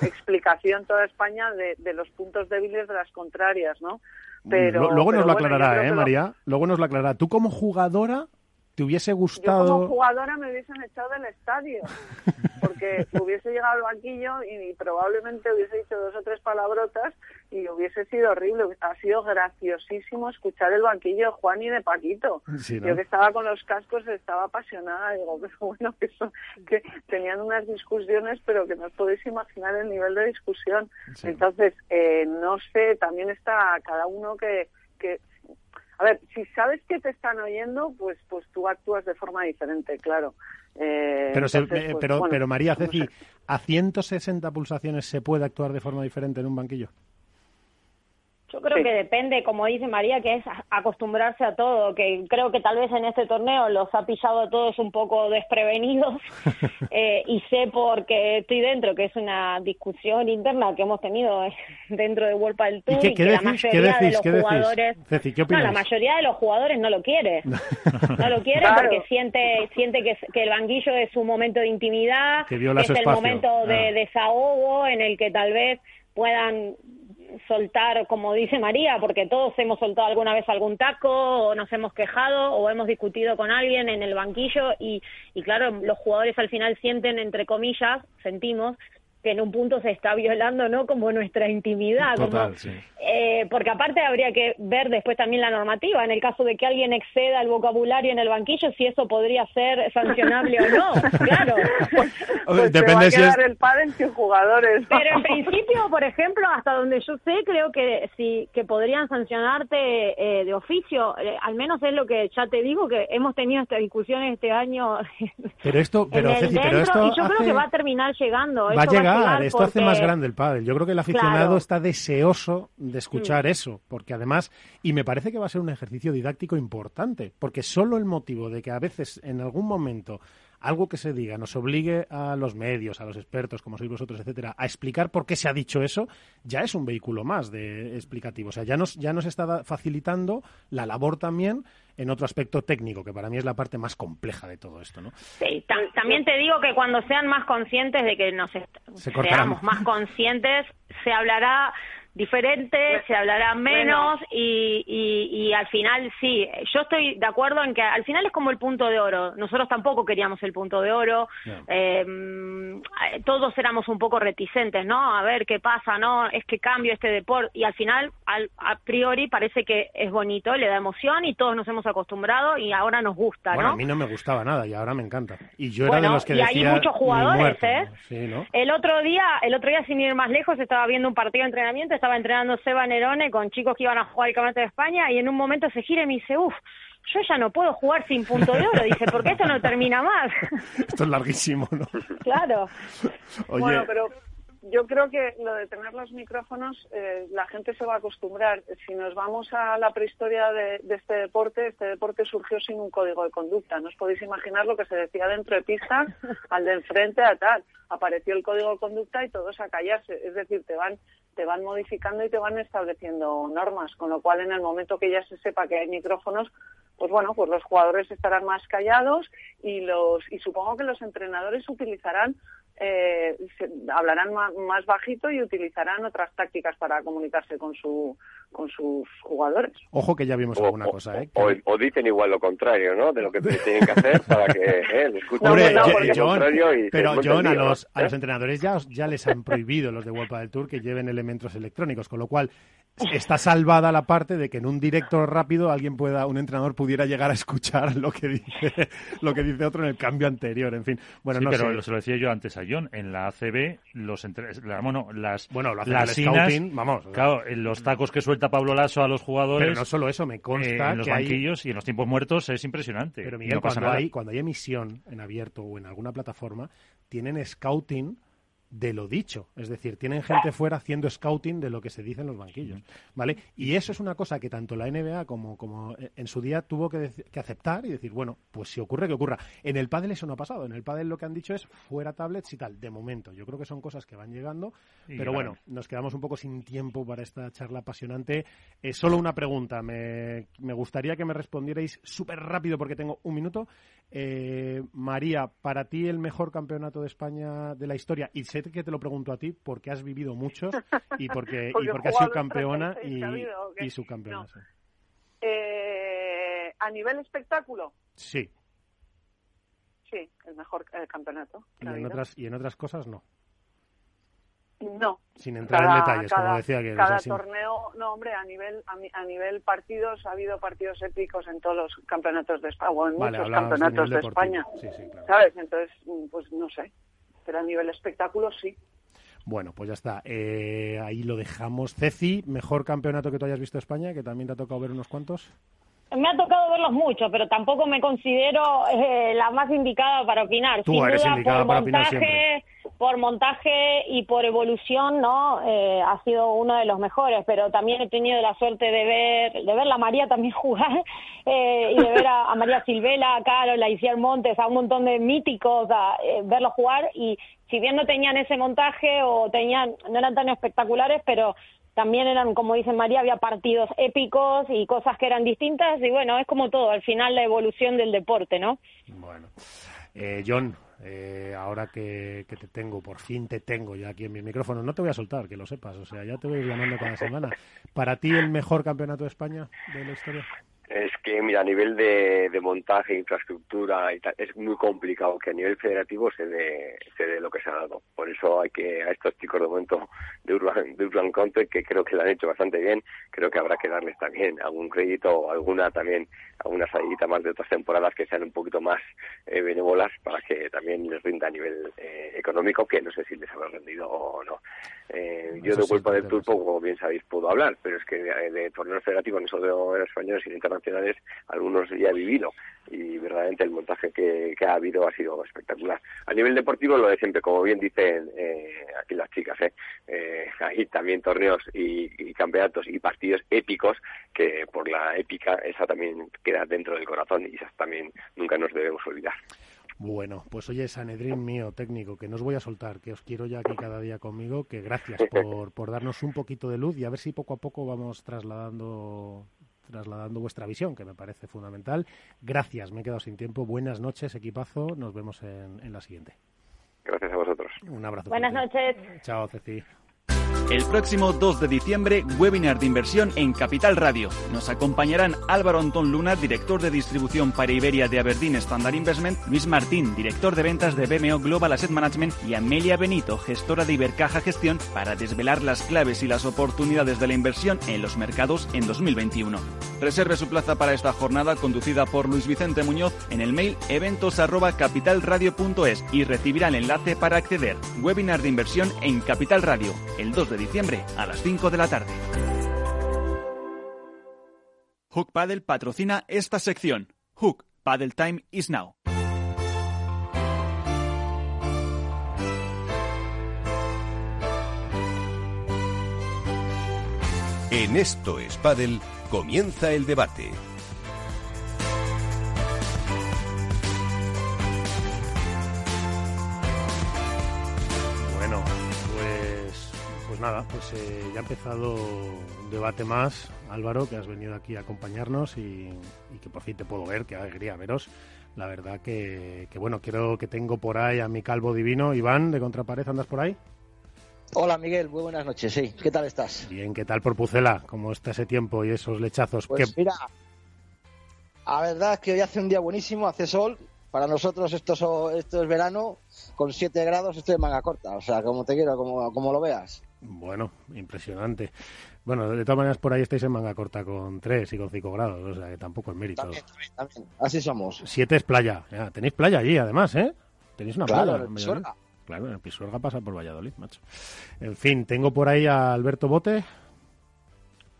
Explicación toda España de, de los puntos débiles de las contrarias, ¿no? Pero, luego nos lo aclarará, ¿eh, María? Luego nos lo aclarará. Tú como jugadora, ¿te hubiese gustado...? Yo como jugadora me hubiesen echado del estadio, porque hubiese llegado al banquillo y, probablemente hubiese dicho dos o tres palabrotas y hubiese sido horrible. Ha sido graciosísimo escuchar el banquillo de Juan y de Paquito. Yo que estaba con los cascos estaba apasionada. Digo, pero bueno, que, que tenían unas discusiones, pero que no os podéis imaginar el nivel de discusión. Entonces, eh, no sé, también está cada uno que, que a ver, si sabes que te están oyendo, pues pues tú actúas de forma diferente, claro. Eh, pero, eh, pues, pero, pero María Ceci, ¿a 160 pulsaciones se puede actuar de forma diferente en un banquillo? Yo creo que depende, como dice María, que es acostumbrarse a todo, que creo que tal vez en este torneo los ha pillado a todos un poco desprevenidos eh, y sé porque estoy dentro, que es una discusión interna que hemos tenido dentro de World del Tour y, que la mayoría de los jugadores, no, la mayoría de los jugadores no lo quiere, no lo quiere porque siente siente que, que, el banquillo es un momento de intimidad, que, es el momento de ah. desahogo en el que tal vez puedan soltar, como dice María, porque todos hemos soltado alguna vez algún taco, o nos hemos quejado, o hemos discutido con alguien en el banquillo, y, y claro, los jugadores al final sienten, entre comillas, sentimos que en un punto se está violando, ¿no? Como nuestra intimidad. Total, sí. eh, porque aparte habría que ver después también la normativa. En el caso de que alguien exceda el vocabulario en el banquillo, si eso podría ser sancionable o no. Claro. Pues, Depende se va a quedar el pádel sin jugadores. Pero en principio, por ejemplo, hasta donde yo sé, creo que sí que podrían sancionarte eh, de oficio. Eh, al menos es lo que ya te digo, que hemos tenido estas discusiones este año. Pero esto, pero, Ceci, pero esto y yo creo que va a terminar llegando. Va a llegar esto hace más grande el pádel. Yo creo que el aficionado está deseoso de escuchar mm. eso, porque además, y me parece que va a ser un ejercicio didáctico importante, porque solo el motivo de que a veces en algún momento algo que se diga nos obligue a los medios, a los expertos, como sois vosotros, etcétera, a explicar por qué se ha dicho eso, ya es un vehículo más de explicativo. O sea, ya nos, ya nos está facilitando la labor también en otro aspecto técnico, que para mí es la parte más compleja de todo esto, ¿no? Sí, también te digo que cuando sean más conscientes de que nos seamos más conscientes, se hablará diferente, se hablará menos y, y, al final sí, yo estoy de acuerdo en que al final es como el punto de oro.Nosotros tampoco queríamos el punto de oro, em, todos éramos un poco reticentes, ¿no? A ver qué pasa, ¿no? Es que cambio este deporte y al final, al, a priori, parece que es bonito, le da emoción y todos nos hemos acostumbrado y ahora nos gusta, bueno, a mí no me gustaba nada y ahora me encanta. Y yo era de los que y hay muchos jugadores, ¿eh? El otro día, el otro día sin ir más lejos, estaba viendo un partido de entrenamiento, estaba entrenando Seba Nerone con chicos que iban a jugar el Campeonato de España y en un momento se gira y me dice, uff, yo ya no puedo jugar sin punto de oro. Dice, porque esto no termina más. Esto es larguísimo, ¿no? Claro. Bueno, pero yo creo que lo de tener los micrófonos, eh, la gente se va a acostumbrar. Si nos vamos a la prehistoria de, este deporte, este deporte surgió sin un código de conducta. No os podéis imaginar lo que se decía dentro de pista al de enfrente a tal. Apareció el código de conducta y todos a callarse. Es decir, te van, te van modificando y te van estableciendo normas. Con lo cual, en el momento que ya se sepa que hay micrófonos, pues bueno, pues los jugadores estarán más callados y los y supongo que los entrenadores utilizarán eh, hablarán más, bajito y utilizarán otras tácticas para comunicarse con su con sus jugadores. Ojo que ya vimos alguna cosa, ¿eh? O, dicen igual lo contrario, ¿no? De lo que tienen que hacer para que eh, escuchen Pero John, a los, a los entrenadores ya, ya les han prohibido los de World del Tour que lleven elementos electrónicos, con lo cual está salvada la parte de que en un directo rápido alguien pueda, un entrenador pudiera llegar a escuchar lo que dice, lo que dice otro en el cambio anterior, en fin. Bueno, no pero se lo decía yo antes a John, en la ACB, los entre, la, bueno, las, Bueno, lo hace las el inas, scouting, vamos. claro, en los tacos que suelta Pablo Lasso a los jugadores, Pero no solo eso, me eh, consta en los que hay- banquillos y en los tiempos muertos es impresionante. Pero Miguel, no cuando, hay, cuando hay emisión en abierto o en alguna plataforma, tienen scouting de lo dicho. Es decir, tienen gente fuera haciendo scouting de lo que se dice en los banquillos. ¿Vale? Y eso es una cosa que tanto la NBA como, como eh, en su día tuvo que, que aceptar y decir, bueno, pues si ocurre, que ocurra. En el pádel eso no ha pasado. En el pádel lo que han dicho es fuera tablets y tal. De momento, yo creo que son cosas que van llegando. Pero bueno, nos quedamos un poco sin tiempo para esta charla apasionante. Eh, solo una pregunta. Me, me gustaría que me respondierais súper rápido porque tengo un minuto. Eh, María, para ti el mejor campeonato de España de la historia, y sé que te lo pregunto a ti porque has vivido muchos y porque, y Porque he porque has sido campeona 36 y, y subcampeona. No. sí. Eh, a nivel espectáculo, Sí, sí, el mejor eh, campeonato. y en, otras, y en otras cosas no. No. Sin entrar en detalles, como decía que cada o sea, sin- torneo, no hombre, a nivel a, a nivel partidos ha habido partidos épicos en todos los campeonatos de España, o en Vale, muchos de campeonatos de. España, Sí, sí, claro. ¿sabes? Entonces, pues no sé, pero a nivel espectáculo sí. Bueno, pues ya está. Eh, ahí lo dejamos. Ceci, mejor campeonato que tú hayas visto España, que también te ha tocado ver unos cuantos. Me ha tocado verlos mucho, pero tampoco me considero eh, la más indicada para opinar. Tú Sin eres duda, indicada por para opinar montaje, por montaje y por evolución, ¿no? Eh, ha sido uno de los mejores, pero también he tenido la suerte de ver, de verla a María también jugar eh, y de ver a, María Silvela, a Carol, a Isier Montes, a un montón de míticos, a eh, verlos jugar y si bien no tenían ese montaje o tenían, no eran tan espectaculares, pero también eran, como dice María, había partidos épicos y cosas que eran distintas y bueno, es como todo, al final la evolución del deporte, ¿no? Bueno, eh, John, eh, ahora que, que te tengo, por fin te tengo ya aquí en mi micrófono, no te voy a soltar, que lo sepas, o sea, ya te voy llamando cada semana. ¿Para ti el mejor campeonato de España de la historia? Es que, mira, a nivel de, de montaje, infraestructura y tal, es muy complicado que a nivel federativo se dé, se dé lo que se ha dado. Por eso hay que, a estos chicos de momento de Urban, de Urban Country, que creo que lo han hecho bastante bien, creo que habrá que darles también algún crédito o alguna también, alguna salidita más de otras temporadas que sean un poquito más eh, benévolas para que también les rinda a nivel eh, económico, que no sé si les habrá rendido o no. Eh, yo de sí, culpa del tour, como bien sabéis, puedo hablar, pero es que de, de torneos federativos, no solo de españoles, sino internacionales, algunos ya vivido y verdaderamente el montaje que, que ha habido ha sido espectacular. A nivel deportivo, lo de siempre, como bien dicen eh, aquí las chicas, ¿eh? Eh, hay también torneos y, y campeonatos y partidos épicos que por la épica esa también queda dentro del corazón y esas también nunca nos debemos olvidar. Bueno, pues oye, Sanedrín mío, técnico, que no os voy a soltar, que os quiero ya aquí cada día conmigo, que gracias por, por darnos un poquito de luz y a ver si poco a poco vamos trasladando trasladando vuestra visión, que me parece fundamental. Gracias, me he quedado sin tiempo. Buenas noches, equipazo. Nos vemos en, en la siguiente. Gracias a vosotros. Un abrazo. Buenas fuerte. noches. Chao, Ceci. El próximo 2 de diciembre, webinar de inversión en Capital Radio. Nos acompañarán Álvaro Antón Luna, director de distribución para Iberia de Aberdeen Standard Investment, Luis Martín, director de ventas de BMO Global Asset Management y Amelia Benito, gestora de Ibercaja Gestión, para desvelar las claves y las oportunidades de la inversión en los mercados en 2021. Reserve su plaza para esta jornada conducida por Luis Vicente Muñoz en el mail eventos@capitalradio.es y recibirá el enlace para acceder. Webinar de inversión en Capital Radio, el 2 de diciembre a las 5 de la tarde. Hook Paddle patrocina esta sección. Hook Paddle Time is now. En Esto es Padel comienza el debate. Pues, nada, pues eh, ya ha empezado un debate más. Álvaro, que has venido aquí a acompañarnos y, y que por fin te puedo ver, qué alegría veros. La verdad que, que, bueno, quiero que tengo por ahí a mi calvo divino, Iván, de Contrapared, ¿andas por ahí? Hola Miguel, muy buenas noches, sí. ¿Qué tal estás? Bien, ¿qué tal por Pucela? ¿Cómo está ese tiempo y esos lechazos? Pues ¿Qué- mira, la verdad es que hoy hace un día buenísimo, hace sol. Para nosotros esto es, esto es verano, con 7 grados estoy en manga corta, o sea, como te quiero, como, como lo veas. Bueno, impresionante. Bueno, de todas maneras por ahí estáis en manga corta con 3 y con 5 grados, o sea que tampoco es mérito. También, también, también. Así somos. 7 es playa. Ya, tenéis playa allí, además, ¿eh? Tenéis una Claro, playa. en Pisuerga. Claro, en el Pisuerga pasa por Valladolid, macho. En fin, tengo por ahí a Alberto Bote.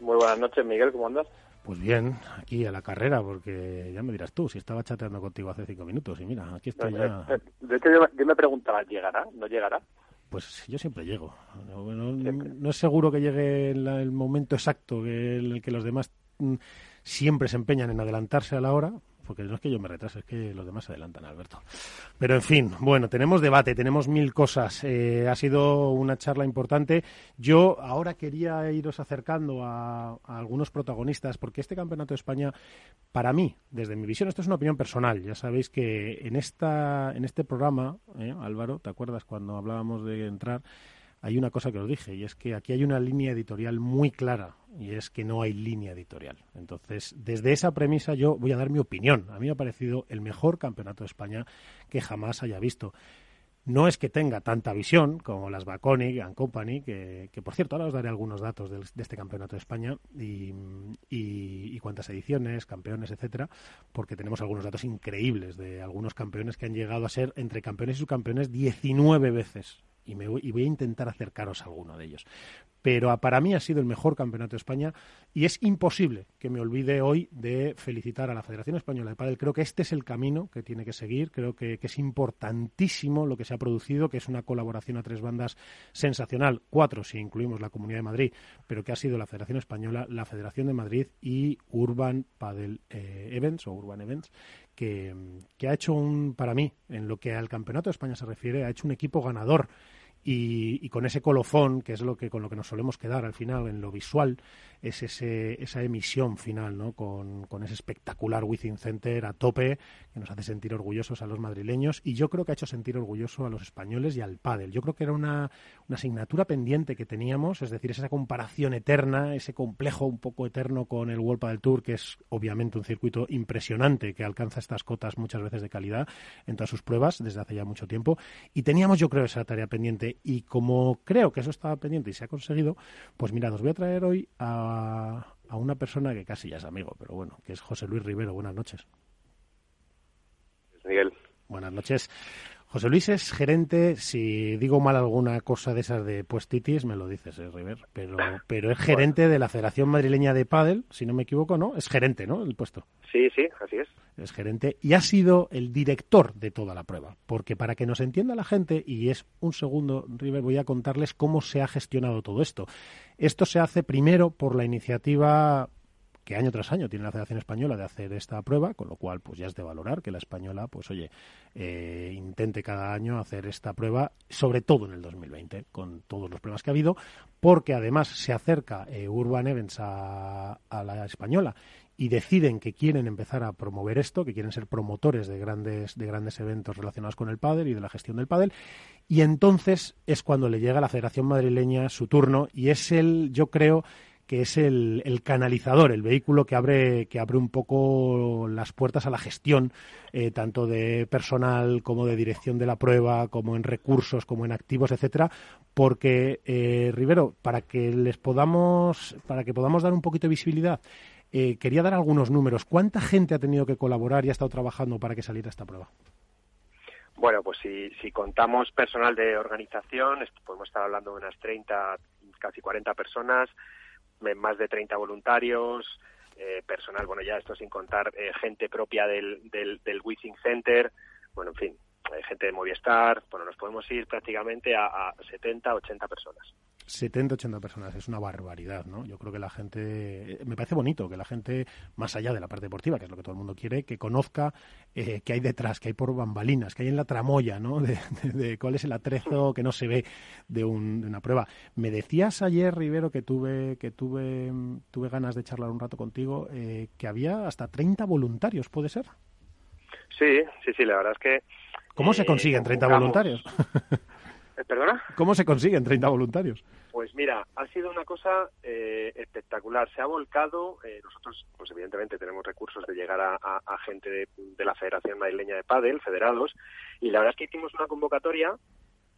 Muy buenas noches, Miguel, ¿cómo andas? Pues bien, aquí a la carrera, porque ya me dirás tú, si estaba chateando contigo hace cinco minutos y mira, aquí estoy ya. Eh, de hecho, yo me preguntaba, ¿llegará? ¿No llegará? Pues yo siempre llego. No, no, no es seguro que llegue el, el momento exacto que el que los demás mm, siempre se empeñan en adelantarse a la hora, porque no es que yo me retrase, es que los demás se adelantan, Alberto. Pero en fin, bueno, tenemos debate, tenemos mil cosas. Eh, ha sido una charla importante. Yo ahora quería iros acercando a, a, algunos protagonistas, porque este Campeonato de España, para mí, desde mi visión, esto es una opinión personal. Ya sabéis que en, esta, en este programa, eh, Álvaro, ¿te acuerdas cuando hablábamos de entrar? Hay una cosa que os dije, y es que aquí hay una línea editorial muy clara, y es que no hay línea editorial. Entonces, desde esa premisa yo voy a dar mi opinión. A mí me ha parecido el mejor campeonato de España que jamás haya visto. No es que tenga tanta visión como las Baconic and Company, que, que, por cierto ahora os daré algunos datos de, este campeonato de España y, y, y, cuántas ediciones, campeones, etcétera, porque tenemos algunos datos increíbles de algunos campeones que han llegado a ser entre campeones y subcampeones 19 veces y, me voy, y voy a intentar acercaros a alguno de ellos. Pero para mí ha sido el mejor campeonato de España y es imposible que me olvide hoy de felicitar a la Federación Española de Padel. Creo que este es el camino que tiene que seguir. Creo que, que, es importantísimo lo que se ha producido, que es una colaboración a tres bandas sensacional, cuatro si incluimos la Comunidad de Madrid, pero que ha sido la Federación Española, la Federación de Madrid y Urban Padel eh, Events o Urban Events, que, que ha hecho un, para mí, en lo que al Campeonato de España se refiere, ha hecho un equipo ganador y, y, con ese colofón, que es lo que con lo que nos solemos quedar al final en lo visual, es ese, esa emisión final, ¿no? Con, ese espectacular Within Center a tope, que nos hace sentir orgullosos a los madrileños, y yo creo que ha hecho sentir orgulloso a los españoles y al pádel. Yo creo que era una, una asignatura pendiente que teníamos, es decir, esa comparación eterna, ese complejo un poco eterno con el World Padel Tour, que es obviamente un circuito impresionante, que alcanza estas cotas muchas veces de calidad en todas sus pruebas desde hace ya mucho tiempo, y teníamos yo creo esa tarea pendiente, y como creo que eso estaba pendiente y se ha conseguido, pues mira, os voy a traer hoy a a, una persona que casi ya es amigo, pero bueno, que es José Luis Rivero. Buenas noches. Miguel. Buenas noches. José Luis es gerente, si digo mal alguna cosa de esas de puestitis, me lo dices, ¿eh, River, pero, pero es gerente de la Federación Madrileña de Pádel, si no me equivoco, ¿no? Es gerente, ¿no? El puesto. Sí, sí, así es. Es gerente y ha sido el director de toda la prueba, porque para que nos entienda la gente, y es un segundo, River, voy a contarles cómo se ha gestionado todo esto. Esto se hace primero por la iniciativa que año tras año tiene la Federación Española de hacer esta prueba, con lo cual pues ya es de valorar que la española, pues oye, eh, intente cada año hacer esta prueba, sobre todo en el 2020, con todos los problemas que ha habido, porque además se acerca eh, Urban Events a, la española y deciden que quieren empezar a promover esto, que quieren ser promotores de grandes, de grandes eventos relacionados con el pádel y de la gestión del pádel, y entonces es cuando le llega a la Federación Madrileña su turno y es el, yo creo, que es el, el, canalizador, el vehículo que abre, que abre un poco las puertas a la gestión, eh, tanto de personal como de dirección de la prueba, como en recursos, como en activos, etcétera, porque eh, Rivero, para que les podamos, para que podamos dar un poquito de visibilidad, eh, quería dar algunos números. ¿Cuánta gente ha tenido que colaborar y ha estado trabajando para que saliera esta prueba? Bueno, pues si, si contamos personal de organización, podemos estar hablando de unas 30, casi 40 personas, más de 30 voluntarios, eh, personal, bueno, ya esto sin contar eh, gente propia del, del, del Withing Center, bueno, en fin, gente de Movistar, bueno, nos podemos ir prácticamente a, a 70, 80 personas. 70, 80 personas, es una barbaridad, ¿no? Yo creo que la gente, me parece bonito que la gente, más allá de la parte deportiva, que es lo que todo el mundo quiere, que conozca eh, qué hay detrás, qué hay por bambalinas, qué hay en la tramoya, ¿no? De, de, de, cuál es el atrezo que no se ve de, un, de una prueba. Me decías ayer, Rivero, que tuve, que tuve, tuve ganas de charlar un rato contigo, eh, que había hasta 30 voluntarios, ¿puede ser? Sí, sí, sí, la verdad es que... ¿Cómo se consiguen 30 voluntarios? ¿Perdona? ¿Cómo se consiguen 30 voluntarios? Pues mira, ha sido una cosa eh, espectacular. Se ha volcado, eh, nosotros, pues evidentemente tenemos recursos de llegar a, a, a gente de, de, la Federación Madrileña de Padel, federados, y la verdad es que hicimos una convocatoria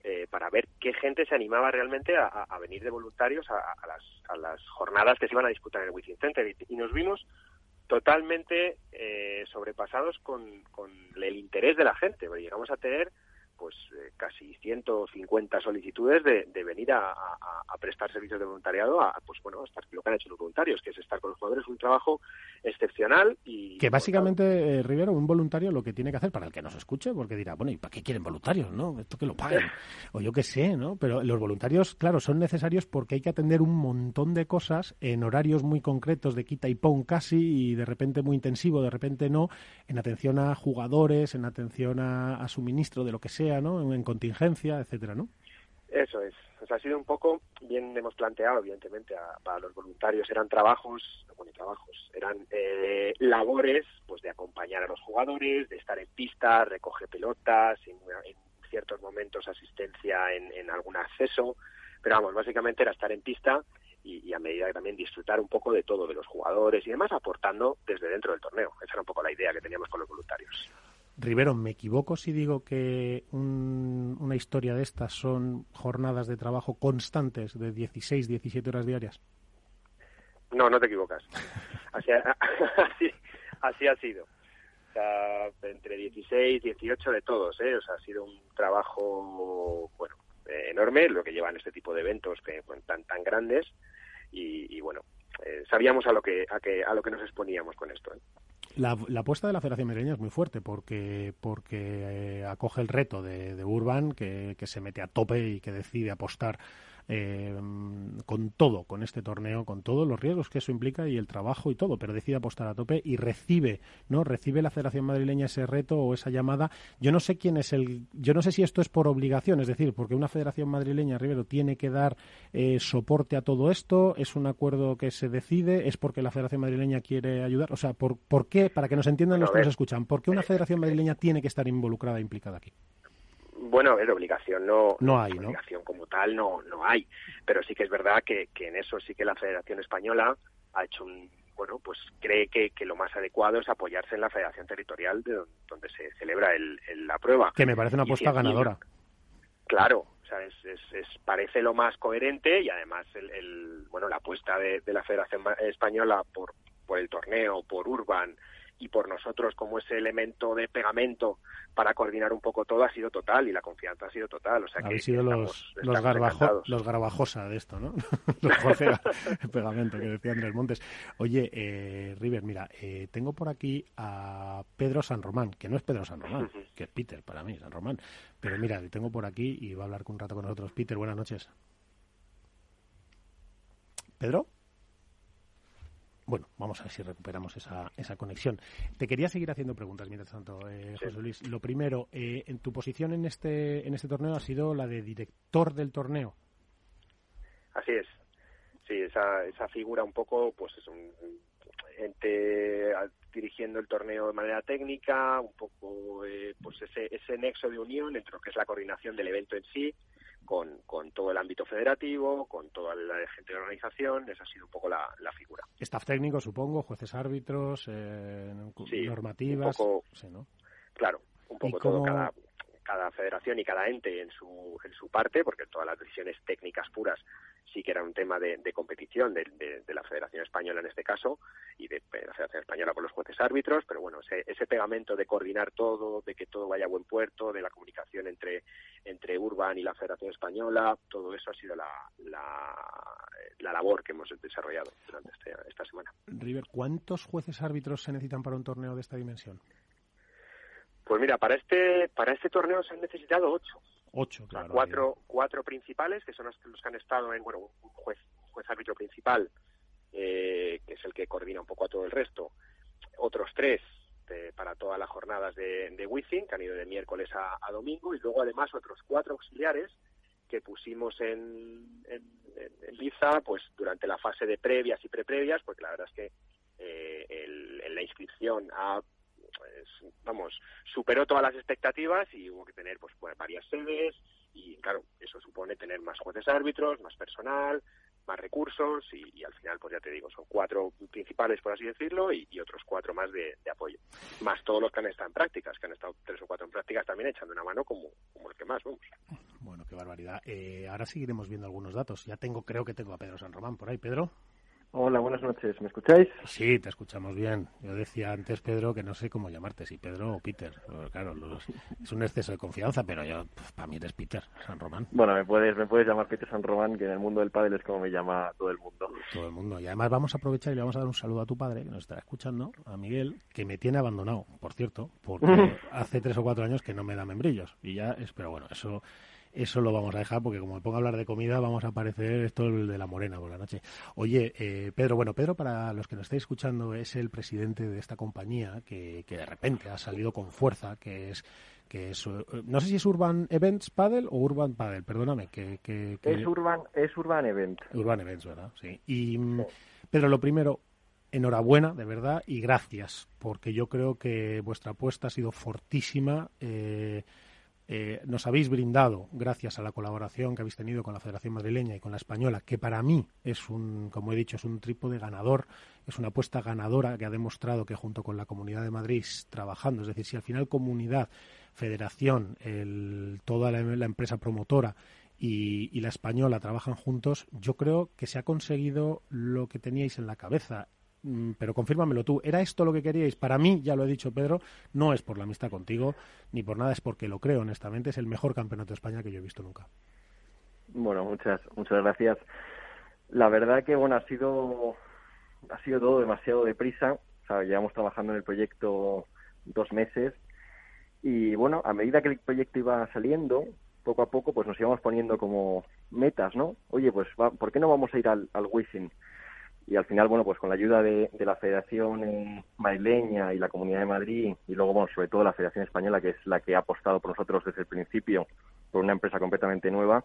eh, para ver qué gente se animaba realmente a, a venir de voluntarios a, las, a, las, jornadas que se iban a disputar en el Within Center. Y, y nos vimos totalmente eh, sobrepasados con, con, el interés de la gente, porque llegamos a tener pues eh, casi 150 solicitudes de, venir a, prestar servicios de voluntariado a pues bueno estar lo que han hecho los voluntarios que es estar con los jugadores un trabajo excepcional y que básicamente eh, Rivero un voluntario lo que tiene que hacer para el que nos escuche porque dirá bueno y para qué quieren voluntarios no esto que lo paguen o yo qué sé no pero los voluntarios claro son necesarios porque hay que atender un montón de cosas en horarios muy concretos de quita y pon casi y de repente muy intensivo de repente no en atención a jugadores en atención a suministro de lo que sea ¿no? En contingencia, etcétera, ¿no? Eso es. ha sido un poco, bien hemos planteado, evidentemente, para los voluntarios eran trabajos, bueno, trabajos, eran eh, labores, pues de acompañar a los jugadores, de estar en pista, recoger pelotas, en, ciertos momentos asistencia en, algún acceso, pero vamos, básicamente era estar en pista y, y, a medida que también disfrutar un poco de todo, de los jugadores y demás, aportando desde dentro del torneo. Esa era un poco la idea que teníamos con los voluntarios. Rivero, ¿me equivoco si digo que una historia de estas son jornadas de trabajo constantes de 16, 17 horas diarias? No, no te equivocas. Así ha, sido. O sea, entre 16, 18 de todos, ¿eh? O sea, ha sido un trabajo, bueno, enorme, lo que llevan este tipo de eventos que tan tan grandes y, bueno, eh, sabíamos a lo que a, que a lo que nos exponíamos con esto. ¿eh? La, apuesta de la Federación Madrileña es muy fuerte porque, porque eh, acoge el reto de, de Urban, que, que, se mete a tope y que decide apostar eh, con todo, con este torneo, con todos los riesgos que eso implica y el trabajo y todo, pero decide apostar a tope y recibe, ¿no? Recibe la Federación Madrileña ese reto o esa llamada. Yo no sé quién es el, yo no sé si esto es por obligación, es decir, porque una Federación Madrileña, Rivero, tiene que dar eh, soporte a todo esto, es un acuerdo que se decide, es porque la Federación Madrileña quiere ayudar, o sea, ¿por, por qué? Para que nos entiendan los que nos escuchan, ¿por qué una Federación Madrileña tiene que estar involucrada, e implicada aquí? Bueno, la obligación no, no hay, obligación como tal no, no hay, pero sí que es verdad que, que en eso sí que la Federación Española ha hecho un, bueno, pues cree que, que, lo más adecuado es apoyarse en la Federación Territorial de donde, se celebra el, la prueba. Que me parece una apuesta ganadora. claro, o sea, es, es, parece lo más coherente y además el, el bueno la apuesta de, de, la Federación Española por, por el torneo, por Urban, y por nosotros como ese elemento de pegamento para coordinar un poco todo ha sido total y la confianza ha sido total. O sea Habéis sido los, los, los garbajosa de esto, ¿no? los Jorge pegamento que decía Andrés Montes. Oye, eh, River, mira, eh, tengo por aquí a Pedro San Román, que no es Pedro San Román, que es Peter para mí, San Román. Pero mira, le tengo por aquí y va a hablar un rato con nosotros. Peter, buenas noches. ¿Pedro? Bueno, vamos a ver si recuperamos esa, esa conexión. Te quería seguir haciendo preguntas mientras tanto, eh, José Luis. Lo primero, eh, en tu posición en este, en este torneo ha sido la de director del torneo. Así es. Sí, esa, esa figura un poco, pues es un ente dirigiendo el torneo de manera técnica, un poco eh, pues ese, ese nexo de unión entre lo que es la coordinación del evento en sí, con, con todo el ámbito federativo, con toda la gente de la organización, esa ha sido un poco la, la figura. Staff técnico, supongo, jueces árbitros, eh, normativas. sí, ¿no? Claro, un poco todo, cada, cada federación y cada ente en su, en su parte, porque todas las decisiones técnicas puras sí que era un tema de, competición de, la Federación Española en este caso y de, la Federación Española con los jueces árbitros, pero bueno, ese, ese, pegamento de coordinar todo, de que todo vaya a buen puerto, de la comunicación entre, entre Urban y la Federación Española, todo eso ha sido la, la, labor que hemos desarrollado durante este, esta semana. River, ¿cuántos jueces árbitros se necesitan para un torneo de esta dimensión? Pues mira, para este, para este torneo se han necesitado ocho. Ocho, claro. cuatro, cuatro principales, que son los, que han estado en, bueno, un juez, juez árbitro principal, eh, que es el que coordina un poco a todo el resto. Otros tres para todas las jornadas de, de Wizzing, que han ido de miércoles a, domingo, y luego además otros cuatro auxiliares que pusimos en, en, en, Liza, pues durante la fase de previas y preprevias, porque la verdad es que eh, el, en la inscripción ha pues, vamos, superó todas las expectativas y hubo que tener pues, pues, varias sedes y claro, eso supone tener más jueces árbitros, más personal, más recursos y, al final, pues ya te digo, son cuatro principales, por así decirlo, y, otros cuatro más de, apoyo. Más todos los que han estado en prácticas, que han estado tres o cuatro en prácticas también echando una mano como, como el que más, vamos. Bueno, qué barbaridad. Eh, ahora seguiremos viendo algunos datos. Ya tengo, creo que tengo a Pedro San Román por ahí. Pedro. Hola, buenas noches. ¿Me escucháis? Sí, te escuchamos bien. Yo decía antes, Pedro, que no sé cómo llamarte, si Pedro o Peter. claro, es un exceso de confianza, pero yo, pues, para mí eres Peter San Román. Bueno, me puedes, me puedes llamar Peter San Román, que en el mundo del pádel es como me llama todo el mundo. Todo el mundo. Y además vamos a aprovechar y le vamos a dar un saludo a tu padre, que nos estará escuchando, a Miguel, que me tiene abandonado, por cierto, porque hace tres o cuatro años que no me da membrillos. Y ya es, pero bueno, eso eso lo vamos a dejar porque como me pongo a hablar de comida vamos a aparecer esto el de la morena por la noche. Oye, eh, Pedro, bueno, Pedro para los que nos estáis escuchando es el presidente de esta compañía que, que de repente ha salido con fuerza, que es que es, eh, no sé si es Urban Events Paddle o Urban Paddle, perdóname. Que, que, Es, Urban, es Urban Events. Urban Events, ¿verdad? Sí. Y, Pedro, lo primero, enhorabuena, de verdad, y gracias, porque yo creo que vuestra apuesta ha sido fortísima. Eh, eh, nos habéis brindado, gracias a la colaboración que habéis tenido con la Federación Madrileña y con la Española, que para mí es un, como he dicho, es un trípode ganador, es una apuesta ganadora que ha demostrado que junto con la Comunidad de Madrid trabajando, es decir, si al final comunidad, federación, toda la, empresa promotora y, la española trabajan juntos, yo creo que se ha conseguido lo que teníais en la cabeza pero confírmamelo tú, ¿era esto lo que queríais? Para mí, ya lo he dicho Pedro, no es por la amistad contigo, ni por nada, es porque lo creo honestamente, es el mejor campeonato de España que yo he visto nunca. Bueno, muchas, muchas gracias. La verdad que, bueno, ha sido, ha sido todo demasiado deprisa, o llevamos trabajando en el proyecto dos meses y, bueno, a medida que el proyecto iba saliendo, poco a poco, pues nos íbamos poniendo como metas, ¿no? Oye, pues, ¿por qué no vamos a ir al, al y al final, bueno, pues con la ayuda de, la Federación Madrileña y la Comunidad de Madrid y luego, bueno, sobre todo la Federación Española, que es la que ha apostado por nosotros desde el principio, por una empresa completamente nueva,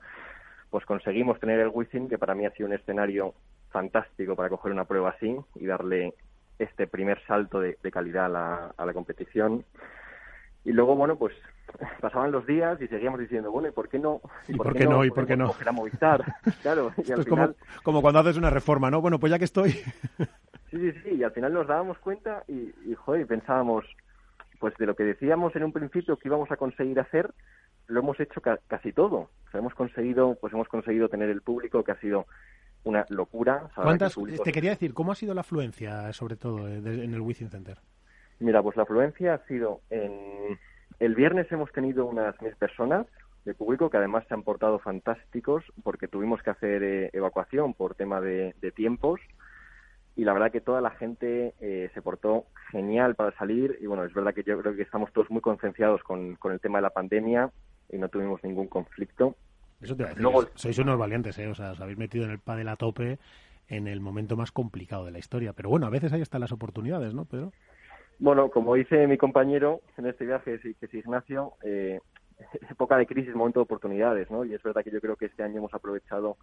pues conseguimos tener el Wizzing, que para mí ha sido un escenario fantástico para coger una prueba así y darle este primer salto de, calidad a la, a la competición. Y luego, bueno, pues pasaban los días y seguíamos diciendo, bueno, ¿y por qué no? ¿Y, por, qué, no? ¿Y por qué no? Movistar, claro. Y al es final... como, cuando haces una reforma, ¿no? Bueno, pues ya que estoy... sí, sí, sí, y al final nos dábamos cuenta y, y, joder, pensábamos, pues de lo que decíamos en un principio que íbamos a conseguir hacer, lo hemos hecho casi todo. O sea, hemos conseguido, pues hemos conseguido tener el público que ha sido una locura. ¿Cuántas, te quería decir, ¿cómo ha sido la afluencia, sobre todo, eh, en el Wizzing Center? Mira, pues la afluencia ha sido en el viernes hemos tenido unas mil personas de público que además se han portado fantásticos porque tuvimos que hacer eh, evacuación por tema de, tiempos y la verdad que toda la gente eh, se portó genial para salir y bueno, es verdad que yo creo que estamos todos muy concienciados con, el tema de la pandemia y no tuvimos ningún conflicto. Eso te a decir, sois unos valientes, ¿eh? o sea, os habéis metido en el pádel a tope en el momento más complicado de la historia, pero bueno, a veces ahí están las oportunidades, ¿no, Pedro? Bueno, como dice mi compañero en este viaje, que es Ignacio, eh, época de crisis, momento de oportunidades, ¿no? Y es verdad que yo creo que este año hemos aprovechado,